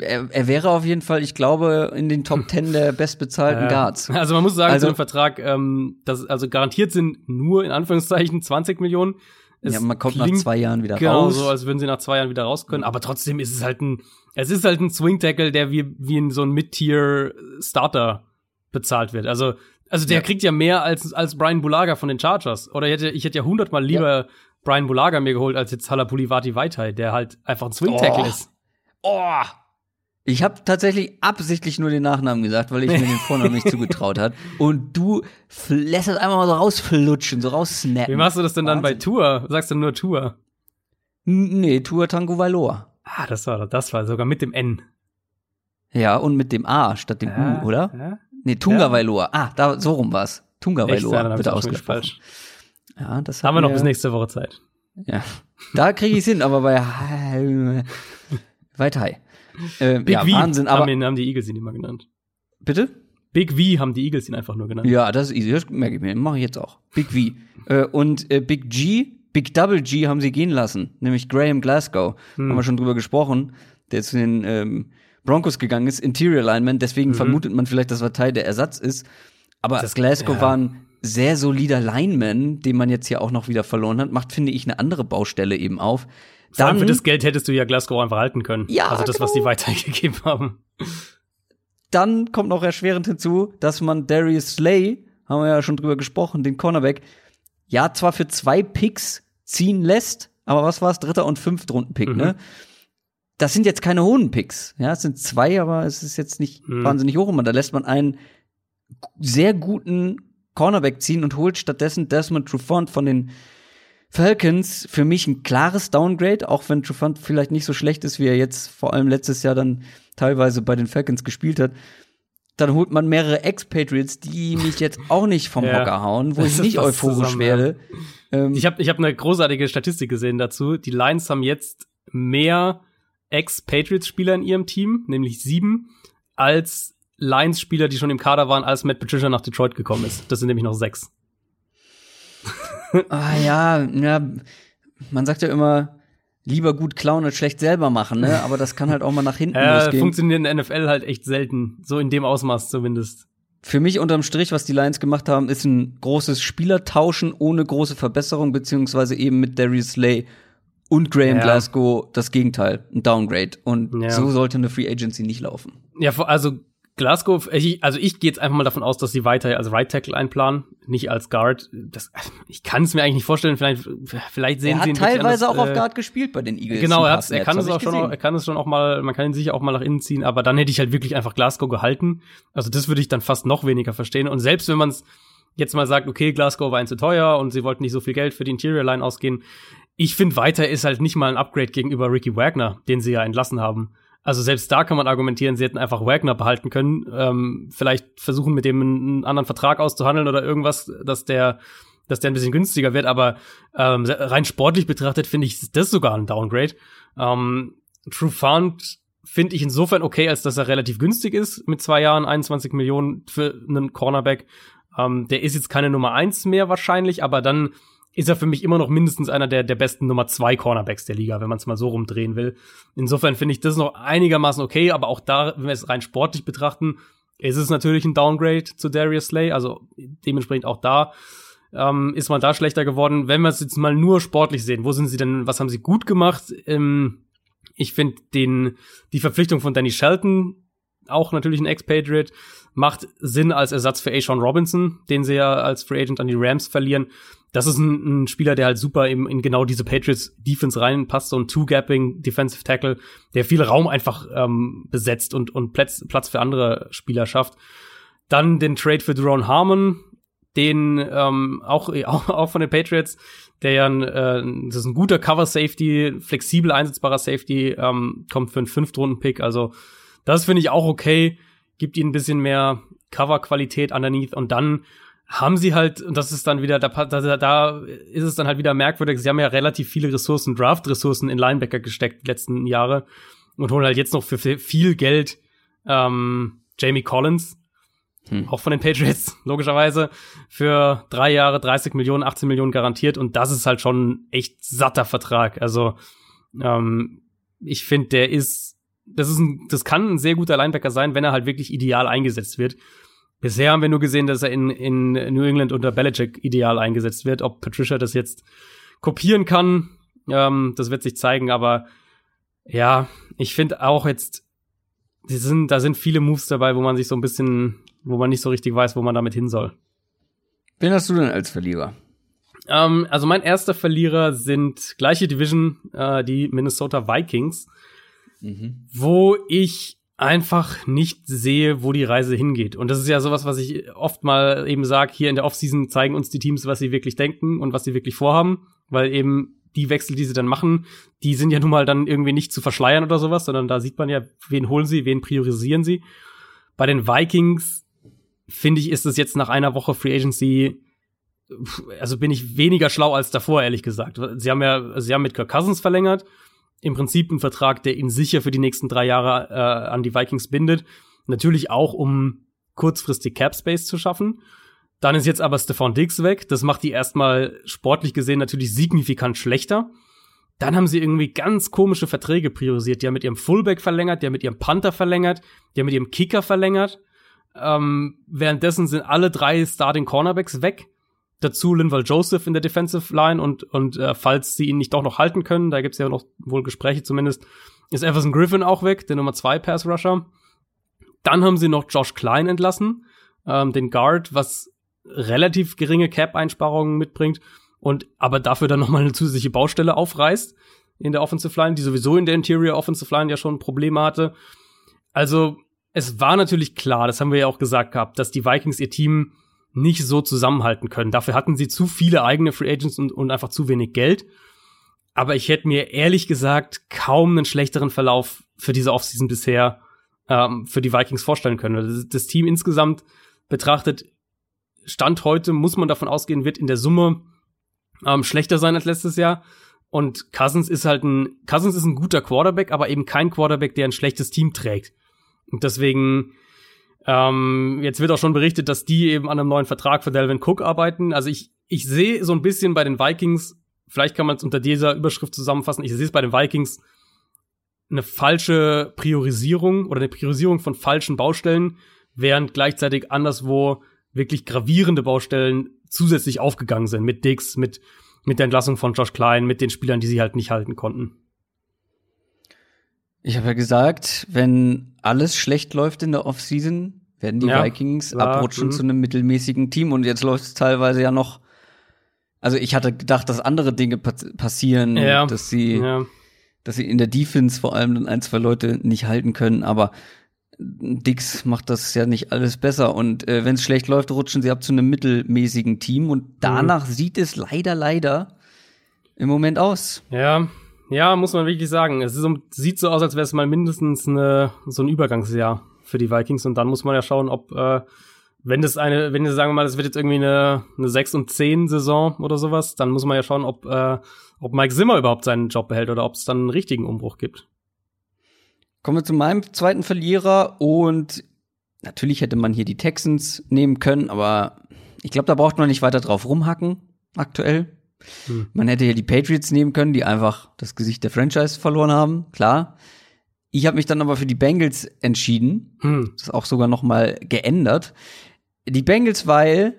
Er, er wäre auf jeden Fall, ich glaube, in den Top 10 der bestbezahlten Ja. Guards. Also man muss sagen, Also- zu dem Vertrag, ähm, dass also garantiert sind nur in Anführungszeichen 20 Millionen. Es Ja, man kommt nach zwei Jahren wieder Genau, raus. so als würden sie nach zwei Jahren wieder raus können. Aber trotzdem ist es halt ein, es ist halt ein Swing Tackle, der wie, wie in so ein Mid-Tier Starter bezahlt wird. Also, also der Ja. kriegt ja mehr als, als Brian Bulaga von den Chargers. Oder ich hätte, ich hätte ja hundertmal lieber Brian Bulaga mir geholt, als jetzt Halapulivati Vaitai, der halt einfach ein Swing Tackle Oh. ist. Oh! Ich habe tatsächlich absichtlich nur den Nachnamen gesagt, weil ich mir den Vornamen nicht zugetraut hat. Und du lässt das einfach mal so rausflutschen, so raussnappen. Wie machst du das denn dann bei Wahnsinn. Tour? Sagst du nur Tour? Nee, Tua Tango Valoa. Ah, das war, das war sogar mit dem N. Ja, und mit dem A statt dem Ja, U, oder? Ja. Nee, Tunga Ja. Vailoa. Ah, da, so rum war's. Tunga Echt, ja, wird ausgesprochen. Ja, das Haben wir noch bis nächste Woche Zeit. Ja. Da kriege ich's hin, aber bei weiter. Äh, Big ja, V Wahnsinn, aber haben, haben die Eagles ihn immer genannt. bitte? Big V haben die Eagles ihn einfach nur genannt. Ja, das ist easy. Das merke ich mir. Mache ich jetzt auch. Big V. äh, und äh, Big G, Big Double G haben sie gehen lassen. Nämlich Graham Glasgow. Hm. Haben wir schon drüber gesprochen. Der zu den ähm, Broncos gegangen ist. Interior Lineman. Deswegen vermutet man vielleicht, dass er Teil der Ersatz ist. Aber Mhm. Das- Glasgow ja. war ein sehr solider Lineman, den man jetzt ja auch noch wieder verloren hat. Macht, finde ich, eine andere Baustelle eben auf. Vor Dann, für das Geld hättest du ja Glasgow einfach halten können. Ja, Also das, was die genau. weitergegeben haben. dann kommt noch erschwerend hinzu, dass man Darius Slay, haben wir ja schon drüber gesprochen, den Cornerback, ja zwar für zwei Picks ziehen lässt, aber was war es, dritter und Fünftrunden-Pick, Mhm. ne? Das sind jetzt keine hohen Picks. Ja, es sind zwei, aber es ist jetzt nicht Mhm. wahnsinnig hoch. Und da lässt man einen sehr guten Cornerback ziehen und holt stattdessen Desmond Trufant von den Falcons. Für mich ein klares Downgrade, auch wenn Trufant vielleicht nicht so schlecht ist, wie er jetzt vor allem letztes Jahr dann teilweise bei den Falcons gespielt hat. Dann holt man mehrere Ex-Patriots, die mich jetzt auch nicht vom Ja. Hocker hauen, wo Das ich nicht euphorisch zusammen, werde. Ähm, Ich habe ich hab eine großartige Statistik gesehen dazu. Die Lions haben jetzt mehr Ex-Patriots-Spieler in ihrem Team, nämlich sieben, als Lions-Spieler, die schon im Kader waren, als Matt Patricia nach Detroit gekommen ist. Das sind nämlich noch sechs. Ah ja, ja, man sagt ja immer, lieber gut klauen als schlecht selber machen, ne? Aber das kann halt auch mal nach hinten Äh, losgehen. funktioniert in der NFL halt echt selten. So in dem Ausmaß zumindest. Für mich unterm Strich, was die Lions gemacht haben, ist ein großes Spielertauschen ohne große Verbesserung, beziehungsweise eben mit Darius Slay und Graham Ja. Glasgow das Gegenteil, ein Downgrade. Und Ja. so sollte eine Free Agency nicht laufen. Ja, also Glasgow, ich, also ich gehe jetzt einfach mal davon aus, dass sie weiter als Right Tackle einplanen, nicht als Guard. Das, ich kann es mir eigentlich nicht vorstellen. Vielleicht, vielleicht sehen er sie ihn hat teilweise anders, auch auf äh, Guard gespielt bei den Eagles. Genau, er, er kann es auch schon, gesehen. er kann es schon auch mal, man kann ihn sicher auch mal nach innen ziehen, aber dann hätte ich halt wirklich einfach Glasgow gehalten. Also das würde ich dann fast noch weniger verstehen. Und selbst wenn man es jetzt mal sagt, okay, Glasgow war ihnen zu teuer und sie wollten nicht so viel Geld für die Interior Line ausgehen, ich finde weiter ist halt nicht mal ein Upgrade gegenüber Ricky Wagner, den sie ja entlassen haben. Also selbst da kann man argumentieren, sie hätten einfach Wagner behalten können, ähm, vielleicht versuchen mit dem einen anderen Vertrag auszuhandeln oder irgendwas, dass der, dass der ein bisschen günstiger wird. Aber ähm, rein sportlich betrachtet finde ich das sogar ein Downgrade. Ähm, True Fund finde ich insofern okay, als dass er relativ günstig ist mit zwei Jahren, 21 Millionen für einen Cornerback. Ähm, der ist jetzt keine Nummer eins mehr wahrscheinlich, aber dann ist er für mich immer noch mindestens einer der, der besten Nummer zwei Cornerbacks der Liga, wenn man es mal so rumdrehen will. Insofern finde ich das noch einigermaßen okay, aber auch da, wenn wir es rein sportlich betrachten, ist es natürlich ein Downgrade zu Darius Slay, also dementsprechend auch da ähm, ist man da schlechter geworden. Wenn wir es jetzt mal nur sportlich sehen, wo sind sie denn, was haben sie gut gemacht? Ähm, ich finde den, die Verpflichtung von Danny Shelton, auch natürlich ein Expatriate, macht Sinn als Ersatz für Ashawn Robinson, den sie ja als Free Agent an die Rams verlieren. Das ist ein, ein Spieler, der halt super eben in genau diese Patriots Defense reinpasst, so ein Two-Gapping Defensive Tackle, der viel Raum einfach ähm, besetzt und, und Platz, Platz für andere Spieler schafft. Dann den Trade für Jerome Harmon, den ähm, auch, auch, auch von den Patriots, der ja ein, äh, das ist ein guter Cover-Safety, flexibel einsetzbarer Safety, ähm, kommt für einen Fünftrunden-Pick. Also das finde ich auch okay, gibt ihnen ein bisschen mehr Cover-Qualität underneath und dann haben sie halt, und das ist dann wieder, da, da, da ist es dann halt wieder merkwürdig, sie haben ja relativ viele Ressourcen, Draft-Ressourcen in Linebacker gesteckt die letzten Jahre und holen halt jetzt noch für viel Geld ähm, Jamie Collins, Hm. auch von den Patriots, logischerweise, für drei Jahre 30 Millionen, 18 Millionen garantiert und das ist halt schon ein echt satter Vertrag. Also ähm, ich finde, der ist, das ist ein, das kann ein sehr guter Linebacker sein, wenn er halt wirklich ideal eingesetzt wird. Bisher haben wir nur gesehen, dass er in, in New England unter Belichick ideal eingesetzt wird. Ob Patricia das jetzt kopieren kann, ähm, das wird sich zeigen. Aber ja, ich finde auch jetzt, die sind, da sind viele Moves dabei, wo man sich so ein bisschen, wo man nicht so richtig weiß, wo man damit hin soll. Wen hast du denn als Verlierer? Ähm, also mein erster Verlierer sind gleiche Division, äh, die Minnesota Vikings, wo ich einfach nicht sehe, wo die Reise hingeht. Und das ist ja sowas, was ich oft mal eben sage, hier in der Offseason zeigen uns die Teams, was sie wirklich denken und was sie wirklich vorhaben, weil eben die Wechsel, die sie dann machen, die sind ja nun mal dann irgendwie nicht zu verschleiern oder sowas, sondern da sieht man ja, wen holen sie, wen priorisieren sie. Bei den Vikings finde ich, ist es jetzt nach einer Woche Free Agency also bin ich weniger schlau als davor, ehrlich gesagt. Sie haben ja, sie haben mit Kirk Cousins verlängert. Im Prinzip ein Vertrag, der ihn sicher für die nächsten drei Jahre äh, an die Vikings bindet. Natürlich auch, um kurzfristig Cap Space zu schaffen. Dann ist jetzt aber Stefan Diggs weg. Das macht die erstmal sportlich gesehen natürlich signifikant schlechter. Dann haben sie irgendwie ganz komische Verträge priorisiert. Die haben mit ihrem Fullback verlängert, die haben mit ihrem Panther verlängert, die haben mit ihrem Kicker verlängert. Ähm, währenddessen sind alle drei Starting Cornerbacks weg. Dazu Linval Joseph in der Defensive Line und, und äh, falls sie ihn nicht doch noch halten können, da gibt's ja noch wohl Gespräche zumindest, ist Everson Griffin auch weg, der Nummer zwei Pass Rusher. Dann haben sie noch Josh Klein entlassen, ähm, den Guard, was relativ geringe Cap-Einsparungen mitbringt und aber dafür dann nochmal eine zusätzliche Baustelle aufreißt in der Offensive Line, die sowieso in der Interior Offensive Line ja schon Probleme hatte. Also es war natürlich klar, das haben wir ja auch gesagt gehabt, dass die Vikings ihr Team nicht so zusammenhalten können. Dafür hatten sie zu viele eigene Free Agents und, und einfach zu wenig Geld. Aber ich hätte mir ehrlich gesagt kaum einen schlechteren Verlauf für diese Offseason bisher ähm, für die Vikings vorstellen können. Das, das Team insgesamt betrachtet, Stand heute, muss man davon ausgehen, wird in der Summe ähm, schlechter sein als letztes Jahr. Und Cousins ist halt ein, Cousins ist ein guter Quarterback, aber eben kein Quarterback, der ein schlechtes Team trägt. Und deswegen, ähm, jetzt wird auch schon berichtet, dass die eben an einem neuen Vertrag für Delvin Cook arbeiten. Also ich, ich sehe so ein bisschen bei den Vikings, vielleicht kann man es unter dieser Überschrift zusammenfassen, ich sehe es bei den Vikings eine falsche Priorisierung oder eine Priorisierung von falschen Baustellen, während gleichzeitig anderswo wirklich gravierende Baustellen zusätzlich aufgegangen sind mit Dix, mit, mit der Entlassung von Josh Klein, mit den Spielern, die sie halt nicht halten konnten. Ich habe ja gesagt, wenn alles schlecht läuft in der Offseason, werden die Ja, Vikings klar, abrutschen mhm. zu einem mittelmäßigen Team. Und jetzt läuft es teilweise ja noch. Also ich hatte gedacht, dass andere Dinge pa passieren, Ja, dass sie, Ja. dass sie in der Defense vor allem dann ein, zwei Leute nicht halten können. Aber Dix macht das ja nicht alles besser. Und äh, wenn es schlecht läuft, rutschen sie ab zu einem mittelmäßigen Team. Und danach sieht es leider, leider im Moment aus. Ja, ja, muss man wirklich sagen. Es so, sieht so aus, als wäre es mal mindestens eine, so ein Übergangsjahr für die Vikings. Und dann muss man ja schauen, ob, äh, wenn das eine, wenn wir sagen wir mal, das wird jetzt irgendwie eine, eine 6 und 10 Saison oder sowas, dann muss man ja schauen, ob, äh, ob Mike Zimmer überhaupt seinen Job behält oder ob es dann einen richtigen Umbruch gibt. Kommen wir zu meinem zweiten Verlierer und natürlich hätte man hier die Texans nehmen können, aber ich glaube, da braucht man nicht weiter drauf rumhacken aktuell. Hm. Man hätte hier die Patriots nehmen können, die einfach das Gesicht der Franchise verloren haben, klar. Ich habe mich dann aber für die Bengals entschieden, Hm. das ist auch sogar noch mal geändert. Die Bengals, weil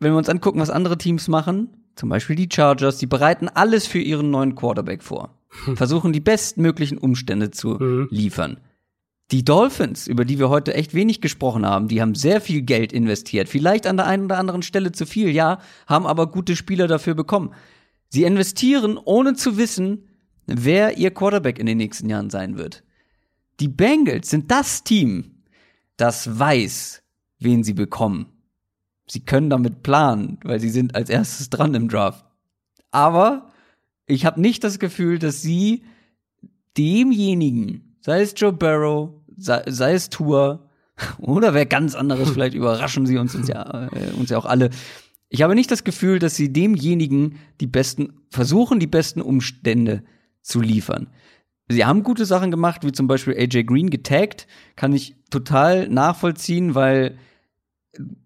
wenn wir uns angucken, was andere Teams machen, zum Beispiel die Chargers, die bereiten alles für ihren neuen Quarterback vor. Versuchen die bestmöglichen Umstände zu Mhm. liefern. Die Dolphins, über die wir heute echt wenig gesprochen haben, die haben sehr viel Geld investiert. Vielleicht an der einen oder anderen Stelle zu viel, ja, haben aber gute Spieler dafür bekommen. Sie investieren, ohne zu wissen, wer ihr Quarterback in den nächsten Jahren sein wird. Die Bengals sind das Team, das weiß, wen sie bekommen. Sie können damit planen, weil sie sind als erstes dran im Draft. Aber ich habe nicht das Gefühl, dass sie demjenigen, sei es Joe Barrow, sei, sei es Tour oder wer ganz anderes, vielleicht überraschen sie uns, uns, ja, äh, uns ja auch alle. Ich habe nicht das Gefühl, dass sie demjenigen die besten, versuchen, die besten Umstände zu liefern. Sie haben gute Sachen gemacht, wie zum Beispiel AJ Green getaggt, kann ich total nachvollziehen, weil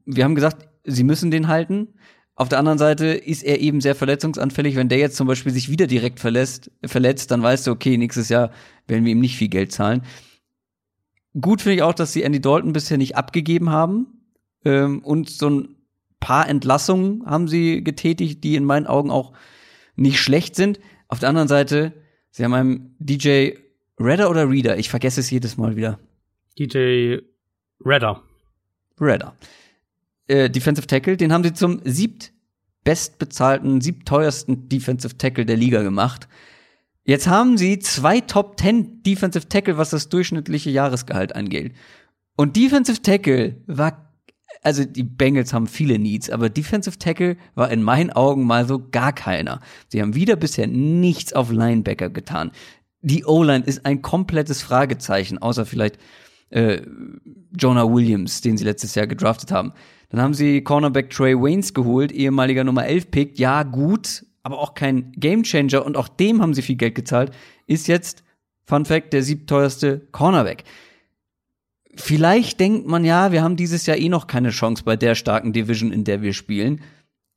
wir haben gesagt, sie müssen den halten. Auf der anderen Seite ist er eben sehr verletzungsanfällig. Wenn der jetzt zum Beispiel sich wieder direkt verlässt, verletzt, dann weißt du, okay, nächstes Jahr werden wir ihm nicht viel Geld zahlen. Gut finde ich auch, dass sie Andy Dalton bisher nicht abgegeben haben. Ähm, und so ein paar Entlassungen haben sie getätigt, die in meinen Augen auch nicht schlecht sind. Auf der anderen Seite, sie haben einem DJ Redder oder Reader, ich vergesse es jedes Mal wieder. DJ Redder. Redder. Äh, Defensive Tackle, den haben sie zum siebt bestbezahlten, siebteuersten Defensive Tackle der Liga gemacht. Jetzt haben sie zwei Top 10 Defensive Tackle, was das durchschnittliche Jahresgehalt angeht. Und Defensive Tackle war, also die Bengals haben viele Needs, aber Defensive Tackle war in meinen Augen mal so gar keiner. Sie haben wieder bisher nichts auf Linebacker getan. Die O-Line ist ein komplettes Fragezeichen, außer vielleicht äh, Jonah Williams, den sie letztes Jahr gedraftet haben. Dann haben sie Cornerback Trey Waynes geholt, ehemaliger Nummer 11 Pick. Ja, gut, aber auch kein Gamechanger und auch dem haben sie viel Geld gezahlt. Ist jetzt, Fun Fact, der siebteuerste Cornerback. Vielleicht denkt man ja, wir haben dieses Jahr eh noch keine Chance bei der starken Division, in der wir spielen.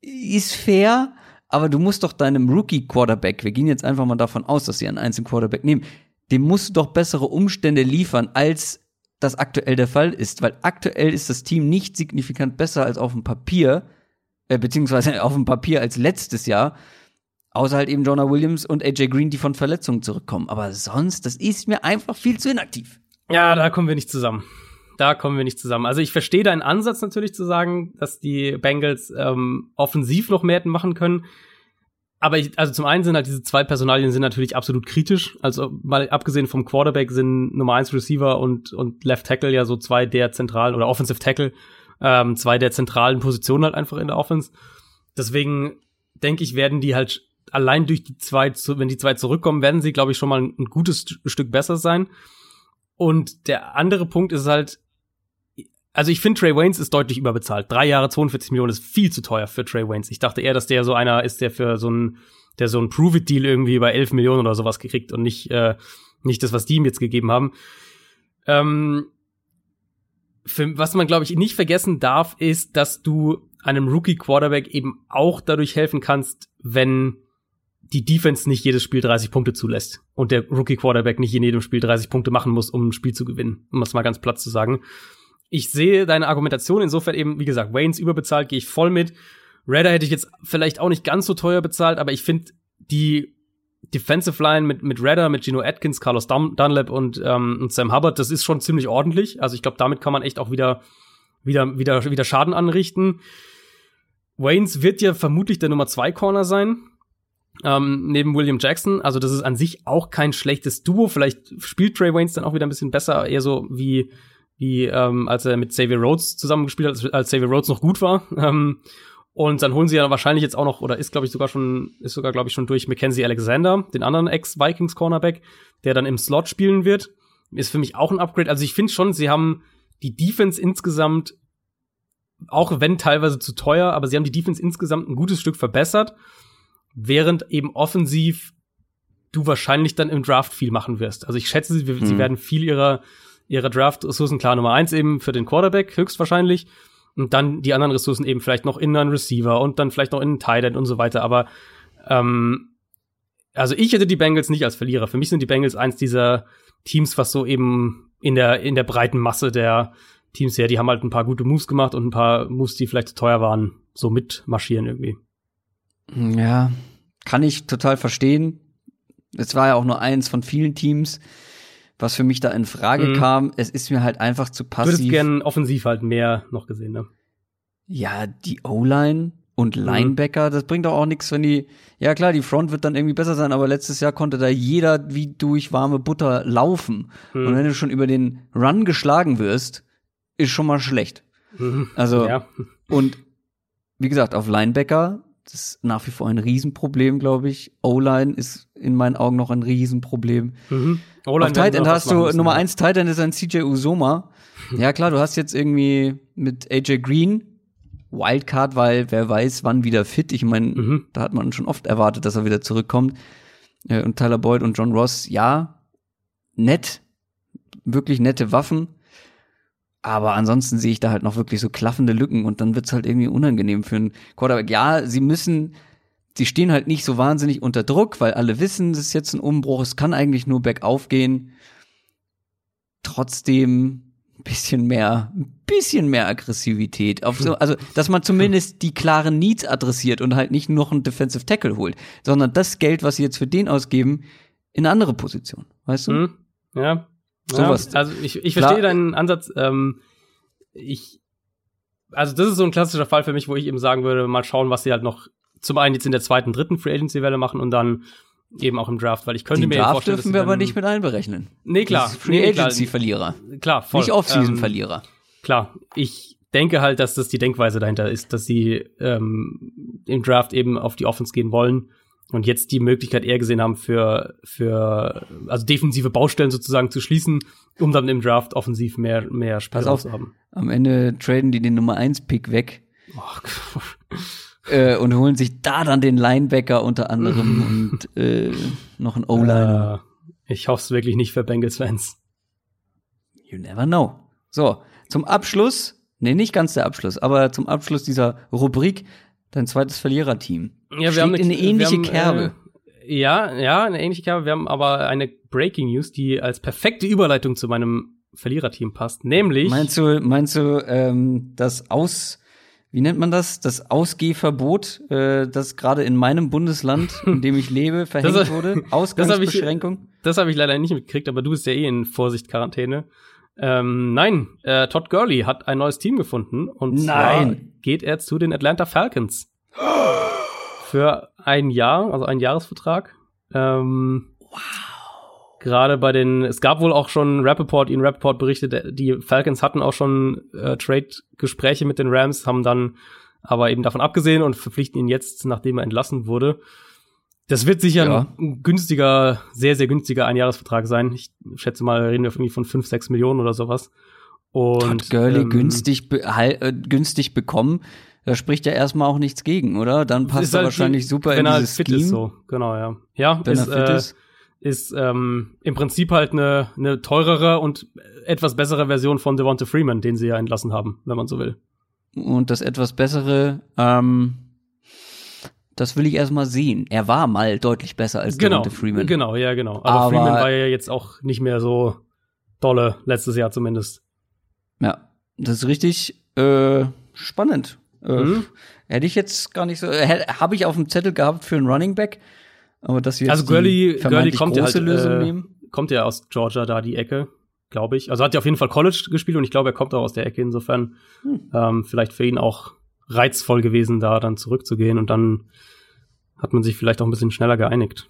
Ist fair, aber du musst doch deinem Rookie-Quarterback, wir gehen jetzt einfach mal davon aus, dass sie einen einzelnen Quarterback nehmen, dem musst du doch bessere Umstände liefern, als das aktuell der Fall ist. Weil aktuell ist das Team nicht signifikant besser als auf dem Papier, äh, beziehungsweise auf dem Papier als letztes Jahr. Außer halt eben Jonah Williams und AJ Green, die von Verletzungen zurückkommen. Aber sonst, das ist mir einfach viel zu inaktiv. Ja, da kommen wir nicht zusammen. Da kommen wir nicht zusammen. Also ich verstehe deinen Ansatz natürlich zu sagen, dass die Bengals ähm, offensiv noch mehr hätten machen können. Aber ich, also zum einen sind halt diese zwei Personalien sind natürlich absolut kritisch. Also mal abgesehen vom Quarterback sind Nummer eins Receiver und, und Left Tackle ja so zwei der zentralen oder Offensive Tackle, ähm, zwei der zentralen Positionen halt einfach in der Offense. Deswegen denke ich, werden die halt allein durch die zwei, wenn die zwei zurückkommen, werden sie, glaube ich, schon mal ein, ein gutes St- Stück besser sein. Und der andere Punkt ist halt, also ich finde, Trey Waynes ist deutlich überbezahlt. Drei Jahre 42 Millionen ist viel zu teuer für Trey Waynes. Ich dachte eher, dass der so einer ist, der für so ein, der so ein Prove-It-Deal irgendwie bei 11 Millionen oder sowas gekriegt und nicht, äh, nicht das, was die ihm jetzt gegeben haben. Ähm, für, was man, glaube ich, nicht vergessen darf, ist, dass du einem Rookie-Quarterback eben auch dadurch helfen kannst, wenn die Defense nicht jedes Spiel 30 Punkte zulässt und der Rookie-Quarterback nicht in jedem Spiel 30 Punkte machen muss, um ein Spiel zu gewinnen, um das mal ganz platt zu sagen. Ich sehe deine Argumentation insofern eben, wie gesagt, Waynes überbezahlt, gehe ich voll mit. Redder hätte ich jetzt vielleicht auch nicht ganz so teuer bezahlt, aber ich finde, die Defensive Line mit, mit Redder, mit Gino Atkins, Carlos Dun Dunlap und, ähm, und Sam Hubbard, das ist schon ziemlich ordentlich. Also ich glaube, damit kann man echt auch wieder, wieder, wieder, wieder Schaden anrichten. Waynes wird ja vermutlich der Nummer zwei Corner sein. Ähm, neben William Jackson. Also das ist an sich auch kein schlechtes Duo. Vielleicht spielt Trey Waynes dann auch wieder ein bisschen besser, eher so wie, wie ähm, als er mit Xavier Rhodes zusammengespielt hat, als, als Xavier Rhodes noch gut war. Ähm, und dann holen sie ja wahrscheinlich jetzt auch noch, oder ist, glaube ich, sogar schon, ist sogar, glaube ich, schon durch Mackenzie Alexander, den anderen Ex-Vikings-Cornerback, der dann im Slot spielen wird. Ist für mich auch ein Upgrade. Also ich finde schon, sie haben die Defense insgesamt, auch wenn teilweise zu teuer, aber sie haben die Defense insgesamt ein gutes Stück verbessert, während eben offensiv du wahrscheinlich dann im Draft viel machen wirst. Also ich schätze, sie, mhm. sie werden viel ihrer, ihrer Draft-Ressourcen, klar, Nummer eins eben für den Quarterback, höchstwahrscheinlich, und dann die anderen Ressourcen eben vielleicht noch in einen Receiver und dann vielleicht noch in einen Tight und so weiter. Aber ähm, also ich hätte die Bengals nicht als Verlierer. Für mich sind die Bengals eins dieser Teams, was so eben in der in der breiten Masse der Teams her, die haben halt ein paar gute Moves gemacht und ein paar Moves, die vielleicht zu teuer waren, so mitmarschieren irgendwie. Ja, kann ich total verstehen. Es war ja auch nur eins von vielen Teams was für mich da in Frage mhm. kam. Es ist mir halt einfach zu passiv. Du würdest gerne offensiv halt mehr noch gesehen, ne? Ja, die O-Line und mhm. Linebacker, mhm. das bringt doch auch nichts, wenn die, ja klar, die Front wird dann irgendwie besser sein, aber letztes Jahr konnte da jeder wie durch warme Butter laufen. Mhm. Und wenn du schon über den Run geschlagen wirst, ist schon mal schlecht. Mhm. Also, ja. und wie gesagt, auf Linebacker ist nach wie vor ein Riesenproblem, glaube ich. O-Line ist in meinen Augen noch ein Riesenproblem. Mhm. Auf Tight End hast du Nummer eins Tight End ist ein CJ Usoma. ja klar, du hast jetzt irgendwie mit AJ Green Wildcard, weil wer weiß, wann wieder fit. Ich meine, mhm. da hat man schon oft erwartet, dass er wieder zurückkommt. Äh, und Tyler Boyd und John Ross, ja, nett, wirklich nette Waffen. Aber ansonsten sehe ich da halt noch wirklich so klaffende Lücken und dann wird's halt irgendwie unangenehm für einen Quarterback. Ja, sie müssen, sie stehen halt nicht so wahnsinnig unter Druck, weil alle wissen, es ist jetzt ein Umbruch, es kann eigentlich nur bergauf gehen. Trotzdem ein bisschen mehr, ein bisschen mehr Aggressivität. Auf so, also, dass man zumindest die klaren Needs adressiert und halt nicht noch einen Defensive Tackle holt, sondern das Geld, was sie jetzt für den ausgeben, in eine andere Position. Weißt du? Mhm. Ja, Sowas. Ja, also ich, ich verstehe deinen Ansatz. Ähm, ich, also das ist so ein klassischer Fall für mich, wo ich eben sagen würde, mal schauen, was sie halt noch zum einen jetzt in der zweiten, dritten Free Agency Welle machen und dann eben auch im Draft, weil ich könnte Den mir Draft vorstellen, dürfen wir aber nicht mit einberechnen. Nee, klar. Free Agency Verlierer. Klar, voll. Nicht Offseason Verlierer. Ähm, klar, ich denke halt, dass das die Denkweise dahinter ist, dass sie ähm, im Draft eben auf die Offense gehen wollen und jetzt die Möglichkeit eher gesehen haben für für also defensive Baustellen sozusagen zu schließen, um dann im Draft offensiv mehr mehr Spielraum zu haben. Am Ende traden die den Nummer 1 Pick weg. Oh, äh, und holen sich da dann den Linebacker unter anderem und äh, noch einen O-Liner. Äh, ich hoffe es wirklich nicht für Bengals Fans. You never know. So, zum Abschluss, nee, nicht ganz der Abschluss, aber zum Abschluss dieser Rubrik dein zweites Verliererteam. Ja, wir haben eine, eine ähnliche haben, Kerbe. Äh, ja, ja, eine ähnliche Kerbe. Wir haben aber eine Breaking News, die als perfekte Überleitung zu meinem Verliererteam passt. Nämlich. Meinst du, meinst du, ähm, das Aus, wie nennt man das? Das Ausgehverbot, äh, das gerade in meinem Bundesland, in dem ich lebe, verhängt das, wurde? Ausgangsbeschränkung? Das habe ich, hab ich leider nicht mitgekriegt, aber du bist ja eh in Vorsicht-Quarantäne. Ähm, nein, äh, Todd Gurley hat ein neues Team gefunden und nein. zwar geht er zu den Atlanta Falcons. Für ein Jahr, also ein Jahresvertrag. Ähm, wow. Gerade bei den, es gab wohl auch schon Rappaport, ihn Rappaport berichtet, die Falcons hatten auch schon äh, Trade-Gespräche mit den Rams, haben dann aber eben davon abgesehen und verpflichten ihn jetzt, nachdem er entlassen wurde. Das wird sicher ja. ein günstiger, sehr, sehr günstiger Einjahresvertrag sein. Ich schätze mal, reden wir irgendwie von fünf, sechs Millionen oder sowas. Und Todd Gurley ähm, günstig, be äh, günstig bekommen da spricht ja erstmal auch nichts gegen, oder? Dann passt er halt wahrscheinlich die, super in dieses fit Scheme. Ist so. Genau, ja. Ja, wenn ist, er fit äh, ist. Ist ähm, im Prinzip halt eine, eine teurere und etwas bessere Version von Devonta Freeman, den sie ja entlassen haben, wenn man so will. Und das etwas bessere, ähm, das will ich erstmal sehen. Er war mal deutlich besser als genau, Devonta Freeman. Genau, ja, genau. Aber, Aber Freeman war ja jetzt auch nicht mehr so dolle, letztes Jahr zumindest. Ja, das ist richtig äh, spannend. Äh, mhm. Hätte ich jetzt gar nicht so, äh, habe ich auf dem Zettel gehabt für einen Running Back. Aber dass wir also Gurley, Gurley kommt ja große halt, Lösung äh, nehmen. kommt ja aus Georgia da die Ecke, glaube ich. Also hat ja auf jeden Fall College gespielt und ich glaube, er kommt auch aus der Ecke. Insofern Hm. ähm, vielleicht für ihn auch reizvoll gewesen, da dann zurückzugehen und dann hat man sich vielleicht auch ein bisschen schneller geeinigt.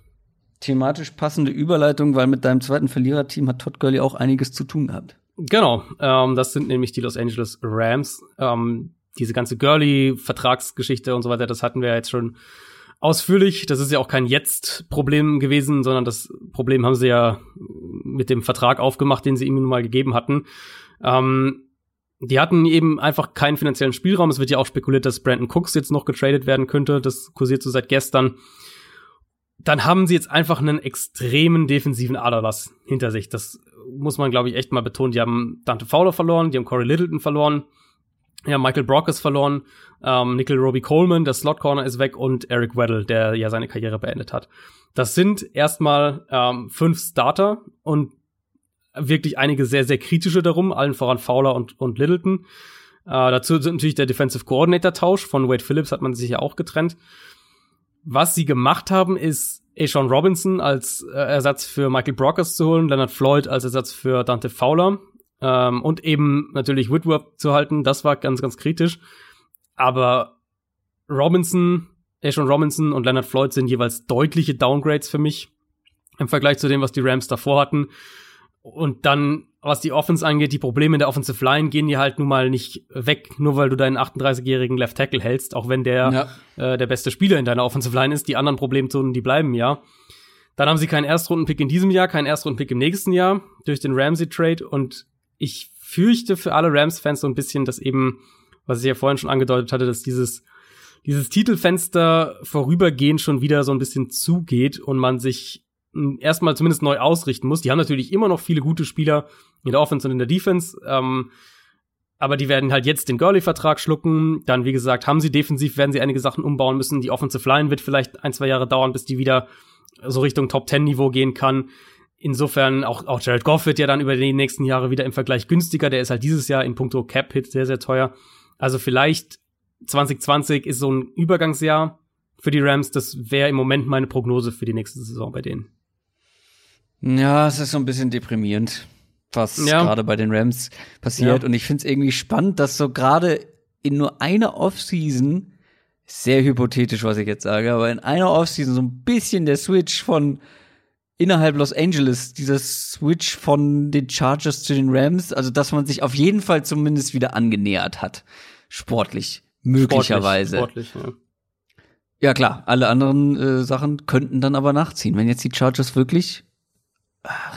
Thematisch passende Überleitung, weil mit deinem zweiten Verliererteam hat Todd Gurley auch einiges zu tun gehabt. Genau, ähm, das sind nämlich die Los Angeles Rams. Ähm, diese ganze Gurley-Vertragsgeschichte und so weiter, das hatten wir ja jetzt schon ausführlich. Das ist ja auch kein Jetzt-Problem gewesen, sondern das Problem haben sie ja mit dem Vertrag aufgemacht, den sie ihm nun mal gegeben hatten. Ähm, die hatten eben einfach keinen finanziellen Spielraum. Es wird ja auch spekuliert, dass Brandon Cooks jetzt noch getradet werden könnte. Das kursiert so seit gestern. Dann haben sie jetzt einfach einen extremen defensiven Aderlass hinter sich. Das muss man, glaube ich, echt mal betonen. Die haben Dante Fowler verloren, die haben Corey Littleton verloren, ja, Michael Brock ist verloren, ähm, Nickel Robbie Coleman, der Slot Corner ist weg und Eric Weddle, der ja seine Karriere beendet hat. Das sind erstmal ähm, fünf Starter und wirklich einige sehr, sehr kritische darum, allen voran Fowler und, und Littleton. Äh, dazu sind natürlich der Defensive Coordinator Tausch von Wade Phillips hat man sich ja auch getrennt. Was sie gemacht haben, ist Ashawn Robinson als äh, Ersatz für Michael Brockers zu holen, Leonard Floyd als Ersatz für Dante Fowler ähm, und eben natürlich Whitworth zu halten. Das war ganz, ganz kritisch. Aber Robinson, Ashawn Robinson und Leonard Floyd sind jeweils deutliche Downgrades für mich im Vergleich zu dem, was die Rams davor hatten. Und dann, was die Offense angeht, die Probleme in der Offensive Line gehen die halt nun mal nicht weg, nur weil du deinen 38-jährigen Left Tackle hältst, auch wenn der äh, der beste Spieler in deiner Offensive Line ist. Die anderen Problemzonen, die bleiben ja. Dann haben sie keinen Erstrundenpick in diesem Jahr, keinen Erstrundenpick im nächsten Jahr durch den Ramsey-Trade. Und ich fürchte für alle Rams-Fans so ein bisschen, dass eben, was ich ja vorhin schon angedeutet hatte, dass dieses, dieses Titelfenster vorübergehend schon wieder so ein bisschen zugeht und man sich erstmal zumindest neu ausrichten muss. Die haben natürlich immer noch viele gute Spieler in der Offense und in der Defense. Ähm, aber die werden halt jetzt den Gurley-Vertrag schlucken. Dann, wie gesagt, haben sie defensiv, werden sie einige Sachen umbauen müssen. Die Offensive Line wird vielleicht ein, zwei Jahre dauern, bis die wieder so Richtung Top-10-Niveau gehen kann. Insofern, auch, auch Jared Goff wird ja dann über die nächsten Jahre wieder im Vergleich günstiger. Der ist halt dieses Jahr in puncto Cap-Hit sehr, sehr teuer. Also vielleicht 2020 ist so ein Übergangsjahr für die Rams. Das wäre im Moment meine Prognose für die nächste Saison bei denen. Ja, es ist so ein bisschen deprimierend, was Ja. gerade bei den Rams passiert. Ja. Und ich finde es irgendwie spannend, dass so gerade in nur einer Offseason, sehr hypothetisch, was ich jetzt sage, aber in einer Offseason so ein bisschen der Switch von innerhalb Los Angeles, dieser Switch von den Chargers zu den Rams, also dass man sich auf jeden Fall zumindest wieder angenähert hat. Sportlich. Möglicherweise. Sportlich, sportlich ja. Ja klar, alle anderen äh, Sachen könnten dann aber nachziehen. Wenn jetzt die Chargers wirklich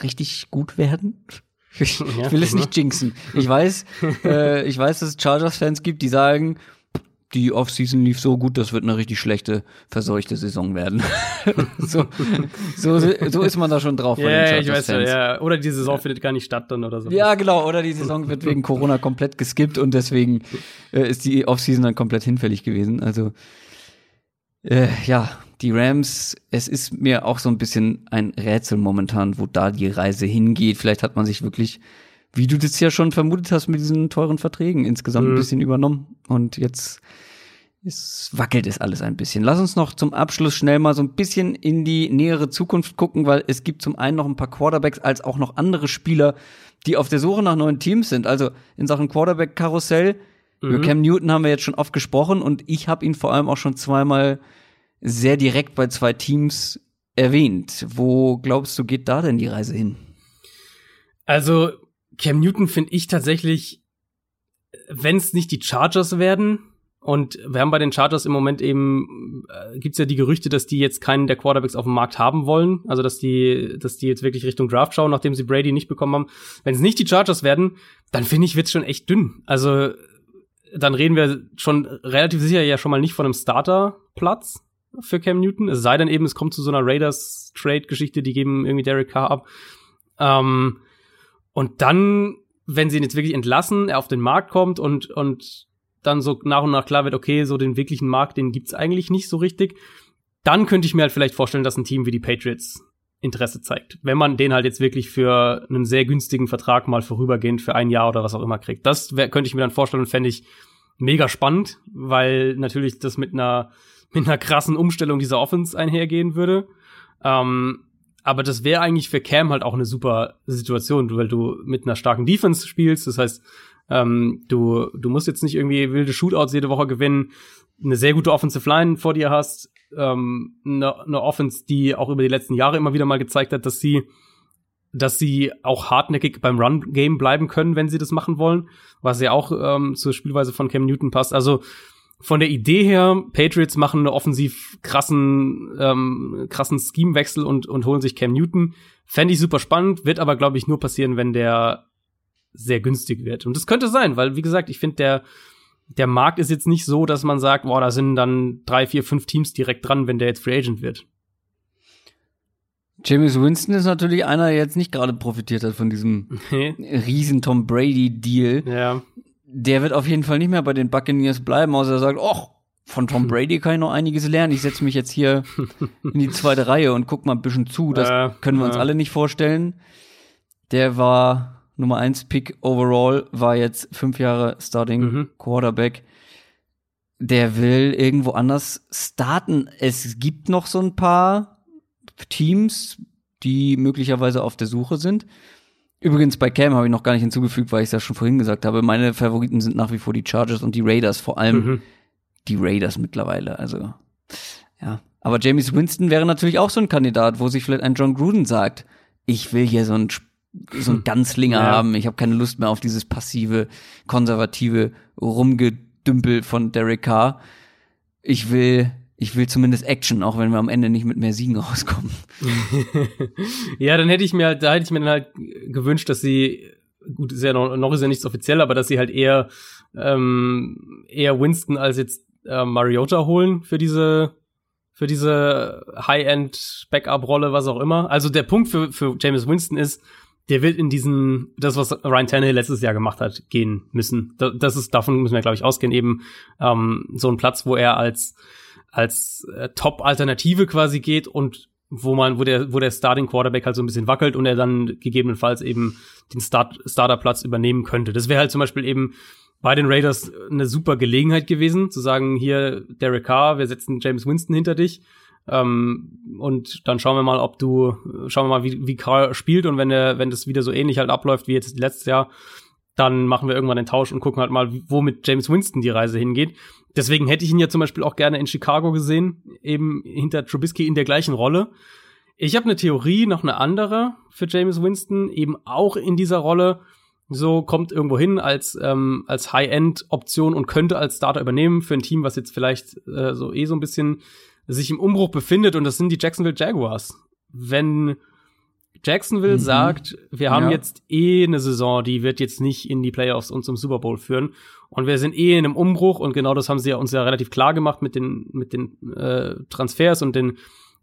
richtig gut werden. Ich, Ja, will es nicht jinxen. Ich weiß, äh, ich weiß, dass es Chargers-Fans gibt, die sagen, die Offseason lief so gut, das wird eine richtig schlechte, verseuchte Saison werden. so, so, so ist man da schon drauf bei Ja, den ja, ich weiß ja. Oder die Saison findet gar nicht statt dann oder so. Ja, genau. Oder die Saison wird wegen Corona komplett geskippt und deswegen äh, ist die Offseason dann komplett hinfällig gewesen. Also äh, ja, die Rams, es ist mir auch so ein bisschen ein Rätsel momentan, wo da die Reise hingeht. Vielleicht hat man sich wirklich, wie du das ja schon vermutet hast, mit diesen teuren Verträgen insgesamt ein Mhm. bisschen übernommen. Und jetzt es wackelt es alles ein bisschen. Lass uns noch zum Abschluss schnell mal so ein bisschen in die nähere Zukunft gucken, weil es gibt zum einen noch ein paar Quarterbacks als auch noch andere Spieler, die auf der Suche nach neuen Teams sind. Also in Sachen Quarterback-Karussell, über Mhm. Cam Newton haben wir jetzt schon oft gesprochen und ich habe ihn vor allem auch schon zweimal sehr direkt bei zwei Teams erwähnt. Wo glaubst du, geht da denn die Reise hin? Also, Cam Newton finde ich tatsächlich, wenn es nicht die Chargers werden, und wir haben bei den Chargers im Moment eben, äh, gibt's ja die Gerüchte, dass die jetzt keinen der Quarterbacks auf dem Markt haben wollen. Also, dass die, dass die jetzt wirklich Richtung Draft schauen, nachdem sie Brady nicht bekommen haben. Wenn es nicht die Chargers werden, dann finde ich, wird's schon echt dünn. Also, dann reden wir schon relativ sicher ja schon mal nicht von einem Starterplatz für Cam Newton. Es sei denn eben, es kommt zu so einer Raiders-Trade-Geschichte, die geben irgendwie Derek Carr ab. Ähm, und dann, wenn sie ihn jetzt wirklich entlassen, er auf den Markt kommt und, und dann so nach und nach klar wird, okay, so den wirklichen Markt, den gibt's eigentlich nicht so richtig, dann könnte ich mir halt vielleicht vorstellen, dass ein Team wie die Patriots Interesse zeigt. Wenn man den halt jetzt wirklich für einen sehr günstigen Vertrag mal vorübergehend für ein Jahr oder was auch immer kriegt. Das wär, könnte ich mir dann vorstellen und fände ich mega spannend, weil natürlich das mit einer, mit einer krassen Umstellung dieser Offense einhergehen würde. Ähm, aber das wäre eigentlich für Cam halt auch eine super Situation, weil du mit einer starken Defense spielst. Das heißt, ähm, du, du musst jetzt nicht irgendwie wilde Shootouts jede Woche gewinnen, eine sehr gute Offensive Line vor dir hast, ähm, eine, eine Offense, die auch über die letzten Jahre immer wieder mal gezeigt hat, dass sie dass sie auch hartnäckig beim Run-Game bleiben können, wenn sie das machen wollen, was ja auch ähm, zur Spielweise von Cam Newton passt. Also von der Idee her, Patriots machen eine offensiv krassen, ähm, krassen Schemewechsel und, und holen sich Cam Newton. Fände ich super spannend, wird aber, glaube ich, nur passieren, wenn der sehr günstig wird. Und das könnte sein, weil, wie gesagt, ich finde, der, der Markt ist jetzt nicht so, dass man sagt, boah, da sind dann drei, vier, fünf Teams direkt dran, wenn der jetzt Free Agent wird. James Winston ist natürlich einer, der jetzt nicht gerade profitiert hat von diesem riesen Tom Brady Deal. Ja. Der wird auf jeden Fall nicht mehr bei den Buccaneers bleiben, außer er sagt, ach, von Tom Brady kann ich noch einiges lernen. Ich setze mich jetzt hier in die zweite Reihe und guck mal ein bisschen zu. Das äh, können wir uns äh. alle nicht vorstellen. Der war Nummer eins Pick overall, war jetzt fünf Jahre Starting mhm. Quarterback. Der will irgendwo anders starten. Es gibt noch so ein paar Teams, die möglicherweise auf der Suche sind. Übrigens bei Cam habe ich noch gar nicht hinzugefügt, weil ich es ja schon vorhin gesagt habe. Meine Favoriten sind nach wie vor die Chargers und die Raiders, vor allem mhm. die Raiders mittlerweile. Also ja, aber James Winston wäre natürlich auch so ein Kandidat, wo sich vielleicht ein John Gruden sagt, ich will hier so ein so ein Ganzlinger ja. haben. Ich habe keine Lust mehr auf dieses passive, konservative Rumgedümpel von Derek Carr. Ich will ich will zumindest Action, auch wenn wir am Ende nicht mit mehr Siegen rauskommen. ja, dann hätte ich mir halt, da hätte ich mir dann halt gewünscht, dass sie, gut, ist ja noch, noch ist ja nichts offiziell, aber dass sie halt eher, ähm, eher Winston als jetzt äh, Mariota holen für diese, für diese High-End-Backup-Rolle, was auch immer. Also der Punkt für, für James Winston ist, der wird in diesen, das, was Ryan Tannehill letztes Jahr gemacht hat, gehen müssen. Das ist, davon müssen wir, glaube ich, ausgehen, eben ähm, so ein Platz, wo er als als äh, Top-Alternative quasi geht und wo man, wo der, wo der Starting Quarterback halt so ein bisschen wackelt und er dann gegebenenfalls eben den Start, Starterplatz übernehmen könnte. Das wäre halt zum Beispiel eben bei den Raiders eine super Gelegenheit gewesen, zu sagen, hier, Derek Carr, wir setzen James Winston hinter dich. Ähm, und dann schauen wir mal, ob du, schauen wir mal, wie, wie Carr spielt und wenn er, wenn das wieder so ähnlich halt abläuft wie jetzt letztes Jahr, dann machen wir irgendwann den Tausch und gucken halt mal, wo mit James Winston die Reise hingeht. Deswegen hätte ich ihn ja zum Beispiel auch gerne in Chicago gesehen, eben hinter Trubisky in der gleichen Rolle. Ich habe eine Theorie, noch eine andere für James Winston, eben auch in dieser Rolle. So kommt irgendwo hin als, ähm, als High-End-Option und könnte als Starter übernehmen für ein Team, was jetzt vielleicht äh, so eh so ein bisschen sich im Umbruch befindet. Und das sind die Jacksonville Jaguars. Wenn Jacksonville mhm. sagt, wir haben ja. jetzt eh eine Saison, die wird jetzt nicht in die Playoffs und zum Super Bowl führen. Und wir sind eh in einem Umbruch und genau das haben sie ja uns ja relativ klar gemacht mit den, mit den äh, Transfers und den,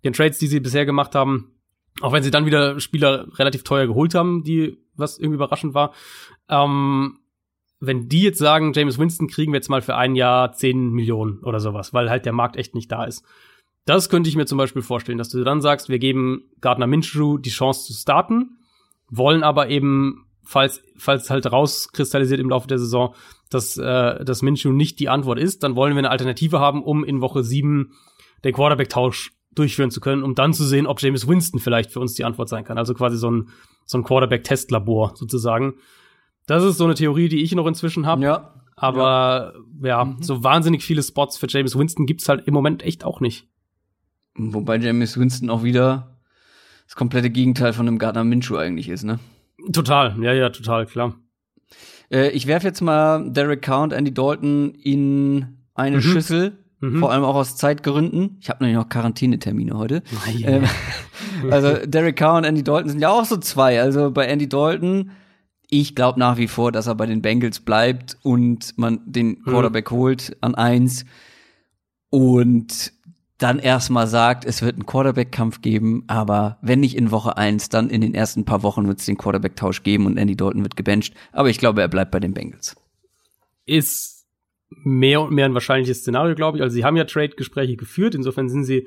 den Trades, die sie bisher gemacht haben. Auch wenn sie dann wieder Spieler relativ teuer geholt haben, die, was irgendwie überraschend war. Ähm, wenn die jetzt sagen, James Winston kriegen wir jetzt mal für ein Jahr 10 Millionen oder sowas, weil halt der Markt echt nicht da ist das könnte ich mir zum Beispiel vorstellen, dass du dann sagst, wir geben Gardner Minshew die Chance zu starten, wollen aber eben, falls, falls halt rauskristallisiert im Laufe der Saison, dass, äh, dass Minshew nicht die Antwort ist, dann wollen wir eine Alternative haben, um in Woche sieben den Quarterback-Tausch durchführen zu können, um dann zu sehen, ob James Winston vielleicht für uns die Antwort sein kann. Also quasi so ein, so ein Quarterback-Testlabor sozusagen. Das ist so eine Theorie, die ich noch inzwischen habe. Ja. Aber ja, ja mhm. so wahnsinnig viele Spots für James Winston gibt's halt im Moment echt auch nicht. Wobei James Winston auch wieder das komplette Gegenteil von einem Gardner Minshew eigentlich ist, ne? Total, ja, ja, total, klar. Äh, ich werfe jetzt mal Derek Carr und Andy Dalton in eine mhm. Schüssel, mhm. vor allem auch aus Zeitgründen. Ich habe nämlich noch Quarantänetermine heute. Ähm, also Derek Carr und Andy Dalton sind ja auch so zwei. Also bei Andy Dalton, ich glaube nach wie vor, dass er bei den Bengals bleibt und man den mhm. Quarterback mhm. holt an eins. Und dann erstmal sagt, es wird einen Quarterback-Kampf geben, aber wenn nicht in Woche eins, dann in den ersten paar Wochen wird es den Quarterback-Tausch geben und Andy Dalton wird gebencht. Aber ich glaube, er bleibt bei den Bengals. Ist mehr und mehr ein wahrscheinliches Szenario, glaube ich. Also sie haben ja Trade-Gespräche geführt, insofern sind sie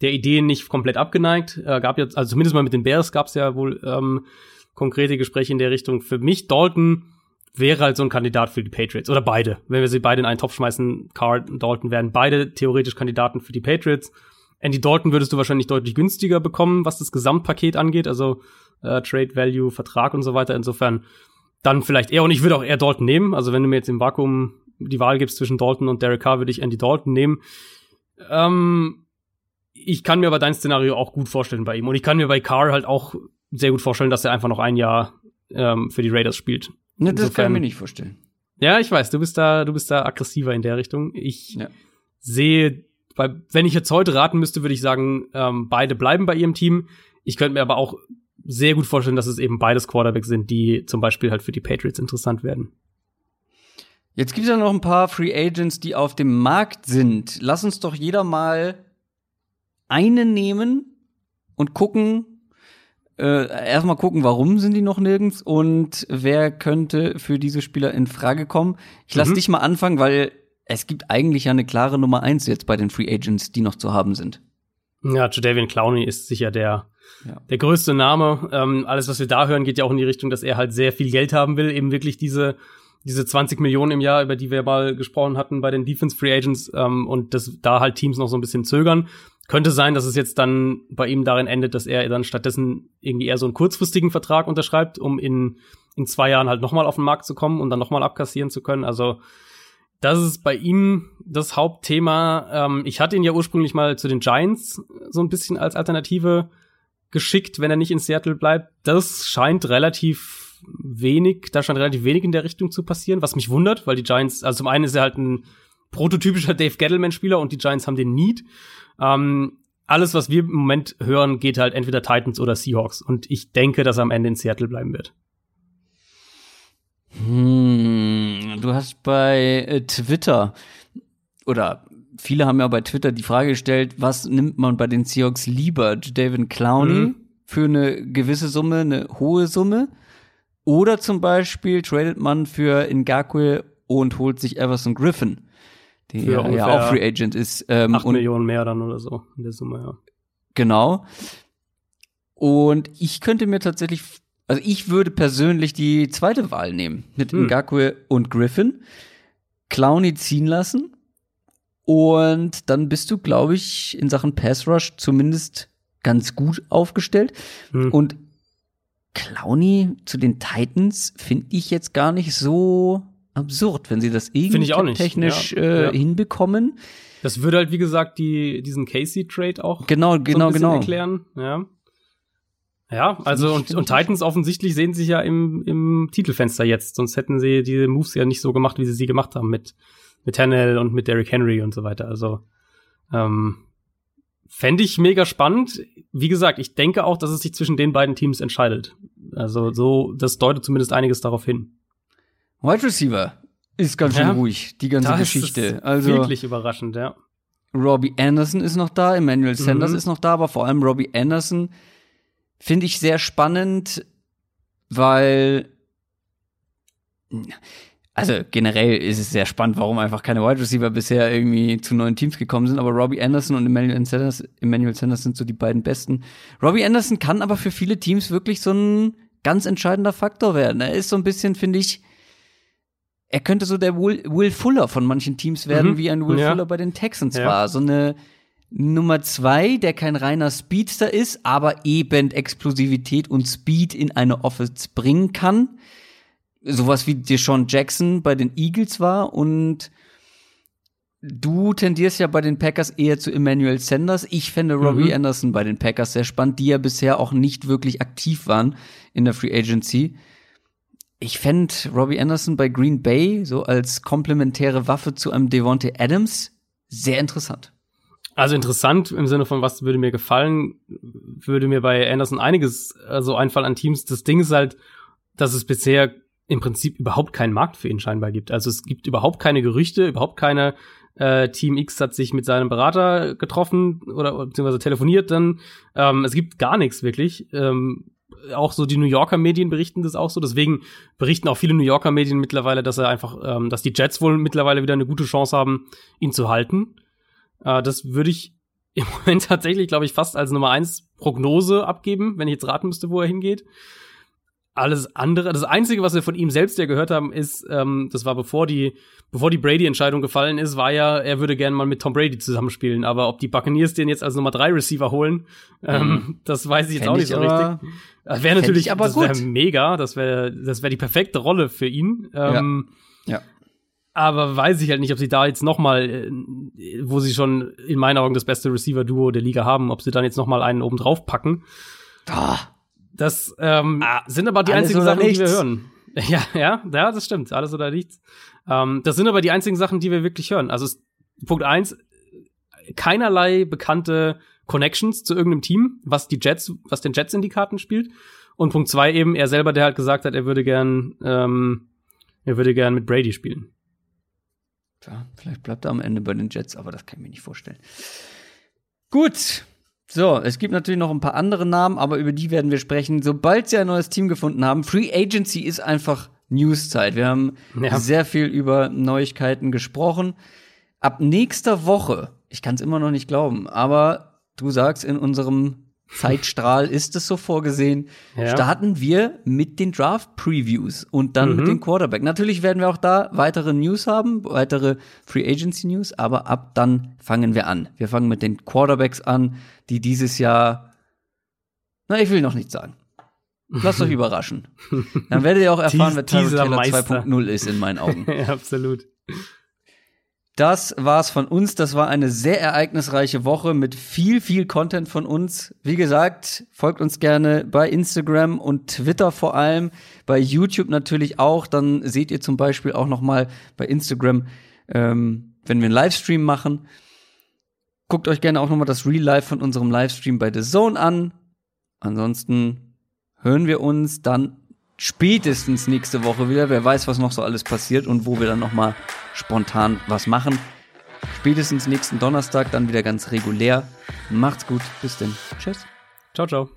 der Idee nicht komplett abgeneigt. Äh, gab jetzt, also zumindest mal mit den Bears gab es ja wohl ähm, konkrete Gespräche in der Richtung. Für mich Dalton wäre halt so ein Kandidat für die Patriots. Oder beide. Wenn wir sie beide in einen Topf schmeißen, Carr und Dalton wären beide theoretisch Kandidaten für die Patriots. Andy Dalton würdest du wahrscheinlich deutlich günstiger bekommen, was das Gesamtpaket angeht, also äh, Trade Value, Vertrag und so weiter. Insofern dann vielleicht eher, und ich würde auch eher Dalton nehmen. Also wenn du mir jetzt im Vakuum die Wahl gibst zwischen Dalton und Derek Carr, würde ich Andy Dalton nehmen. Ähm, ich kann mir aber dein Szenario auch gut vorstellen bei ihm. Und ich kann mir bei Carr halt auch sehr gut vorstellen, dass er einfach noch ein Jahr ähm, für die Raiders spielt. Ne, das kann ich mir nicht vorstellen. Ja, ich weiß, du bist da, du bist da aggressiver in der Richtung. Ich ja. sehe, bei, wenn ich jetzt heute raten müsste, würde ich sagen, ähm, beide bleiben bei ihrem Team. Ich könnte mir aber auch sehr gut vorstellen, dass es eben beides Quarterbacks sind, die zum Beispiel halt für die Patriots interessant werden. Jetzt gibt es ja noch ein paar Free Agents, die auf dem Markt sind. Lass uns doch jeder mal einen nehmen und gucken, äh, erstmal gucken, warum sind die noch nirgends und wer könnte für diese Spieler in Frage kommen. Ich lass mhm. dich mal anfangen, weil es gibt eigentlich ja eine klare Nummer eins jetzt bei den Free Agents, die noch zu haben sind. Ja, Jadavian Clowney ist sicher der, ja. der größte Name. Ähm, alles, was wir da hören, geht ja auch in die Richtung, dass er halt sehr viel Geld haben will, eben wirklich diese diese 20 Millionen im Jahr, über die wir mal gesprochen hatten bei den Defense Free Agents ähm, und dass da halt Teams noch so ein bisschen zögern. Könnte sein, dass es jetzt dann bei ihm darin endet, dass er dann stattdessen irgendwie eher so einen kurzfristigen Vertrag unterschreibt, um in, in zwei Jahren halt nochmal auf den Markt zu kommen und dann nochmal abkassieren zu können. Also das ist bei ihm das Hauptthema. Ähm, ich hatte ihn ja ursprünglich mal zu den Giants so ein bisschen als Alternative geschickt, wenn er nicht in Seattle bleibt. Das scheint relativ wenig, da scheint relativ wenig in der Richtung zu passieren, was mich wundert, weil die Giants, also zum einen ist er halt ein prototypischer Dave Gettleman-Spieler und die Giants haben den Need. Ähm, alles, was wir im Moment hören, geht halt entweder Titans oder Seahawks. Und ich denke, dass er am Ende in Seattle bleiben wird. Hm, du hast bei äh, Twitter oder viele haben ja bei Twitter die Frage gestellt, was nimmt man bei den Seahawks lieber? David Clowney mhm. für eine gewisse Summe, eine hohe Summe? Oder zum Beispiel tradet man für Ngakwe und holt sich Everson Griffin? Ja, ja, auch Free Agent ist. Ähm, 8 Millionen mehr dann oder so in der Summe, ja. Genau. Und ich könnte mir tatsächlich, also ich würde persönlich die zweite Wahl nehmen mit hm. Ngakwe und Griffin, Clowny ziehen lassen und dann bist du, glaube ich, in Sachen Pass Rush zumindest ganz gut aufgestellt. Hm. Und Clowny zu den Titans finde ich jetzt gar nicht so absurd, wenn sie das irgendwie technisch ja. Äh, ja. hinbekommen. Das würde halt, wie gesagt, die, diesen Casey-Trade auch genau, genau, so genau. erklären. Ja. Ja, also und, und Titans offensichtlich sehen sich ja im, im Titelfenster jetzt, sonst hätten sie diese Moves ja nicht so gemacht, wie sie sie gemacht haben mit mit Hannell und mit Derrick Henry und so weiter. Also ähm, fände ich mega spannend. Wie gesagt, ich denke auch, dass es sich zwischen den beiden Teams entscheidet. Also so, das deutet zumindest einiges darauf hin. Wide Receiver ist ganz schön ruhig, die ganze Geschichte. Also wirklich überraschend, ja. Robbie Anderson ist noch da, Emmanuel Sanders mhm. ist noch da, aber vor allem Robbie Anderson finde ich sehr spannend, weil also generell ist es sehr spannend, warum einfach keine Wide Receiver bisher irgendwie zu neuen Teams gekommen sind, aber Robbie Anderson und Emmanuel Sanders, Emmanuel Sanders sind so die beiden besten. Robbie Anderson kann aber für viele Teams wirklich so ein ganz entscheidender Faktor werden. Er ist so ein bisschen, finde ich, er könnte so der Will, Will Fuller von manchen Teams werden, mhm. wie ein Will ja. Fuller bei den Texans ja. war. So eine Nummer zwei, der kein reiner Speedster ist, aber eben Explosivität und Speed in eine Offense bringen kann. Sowas wie Deshaun Jackson bei den Eagles war und Du tendierst ja bei den Packers eher zu Emmanuel Sanders. Ich fände Robbie mhm. Anderson bei den Packers sehr spannend, die ja bisher auch nicht wirklich aktiv waren in der Free Agency ich fände Robbie Anderson bei Green Bay so als komplementäre Waffe zu einem Devontae Adams sehr interessant. Also interessant im Sinne von, was würde mir gefallen, würde mir bei Anderson einiges also einfallen an Teams. Das Ding ist halt, dass es bisher im Prinzip überhaupt keinen Markt für ihn scheinbar gibt. Also es gibt überhaupt keine Gerüchte, überhaupt keine äh, Team X hat sich mit seinem Berater getroffen oder beziehungsweise telefoniert dann. Ähm, es gibt gar nichts wirklich. Ähm, auch so die New Yorker Medien berichten das auch so. Deswegen berichten auch viele New Yorker Medien mittlerweile, dass er einfach, ähm, dass die Jets wohl mittlerweile wieder eine gute Chance haben, ihn zu halten. Äh, das würde ich im Moment tatsächlich, glaube ich, fast als Nummer eins Prognose abgeben, wenn ich jetzt raten müsste, wo er hingeht. Alles andere, das Einzige, was wir von ihm selbst ja gehört haben, ist, ähm, das war bevor die, bevor die Brady-Entscheidung gefallen ist, war ja, er würde gerne mal mit Tom Brady zusammenspielen. Aber ob die Buccaneers den jetzt als Nummer drei Receiver holen, ähm, mhm. das weiß ich jetzt Fänd auch nicht so richtig. Das wäre natürlich, aber das wäre mega, das wäre, das wäre die perfekte Rolle für ihn. Ähm, ja. ja. Aber weiß ich halt nicht, ob sie da jetzt noch mal, äh, wo sie schon in meinen Augen das beste Receiver-Duo der Liga haben, ob sie dann jetzt noch mal einen oben drauf packen. Oh. Das ähm, ah, sind aber die einzigen Sachen, nichts. die wir hören. Ja, ja, ja, das stimmt. Alles oder nichts. Ähm, das sind aber die einzigen Sachen, die wir wirklich hören. Also Punkt eins, keinerlei bekannte Connections zu irgendeinem Team, was die Jets, was den Jets in die Karten spielt. Und Punkt zwei eben, er selber, der halt gesagt hat, er würde gern, ähm, er würde gern mit Brady spielen. Ja, vielleicht bleibt er am Ende bei den Jets, aber das kann ich mir nicht vorstellen. Gut, so, es gibt natürlich noch ein paar andere Namen, aber über die werden wir sprechen, sobald sie ein neues Team gefunden haben. Free Agency ist einfach Newszeit. Wir haben ja. sehr viel über Neuigkeiten gesprochen. Ab nächster Woche, ich kann es immer noch nicht glauben, aber du sagst in unserem Zeitstrahl ist es so vorgesehen. Ja. Starten wir mit den Draft-Previews und dann mhm. mit dem Quarterback. Natürlich werden wir auch da weitere News haben, weitere Free Agency News, aber ab dann fangen wir an. Wir fangen mit den Quarterbacks an, die dieses Jahr, na, ich will noch nichts sagen. Lasst euch überraschen. Dann werdet ihr auch erfahren, wer Tyrod Taylor 2.0 ist in meinen Augen. ja, absolut. Das war's von uns. Das war eine sehr ereignisreiche Woche mit viel, viel Content von uns. Wie gesagt, folgt uns gerne bei Instagram und Twitter vor allem, bei YouTube natürlich auch. Dann seht ihr zum Beispiel auch noch mal bei Instagram, ähm, wenn wir einen Livestream machen. Guckt euch gerne auch noch mal das Real Life von unserem Livestream bei The Zone an. Ansonsten hören wir uns dann spätestens nächste Woche wieder. Wer weiß, was noch so alles passiert und wo wir dann noch mal spontan was machen. Spätestens nächsten Donnerstag dann wieder ganz regulär. Macht's gut. Bis denn. Tschüss. Ciao, ciao.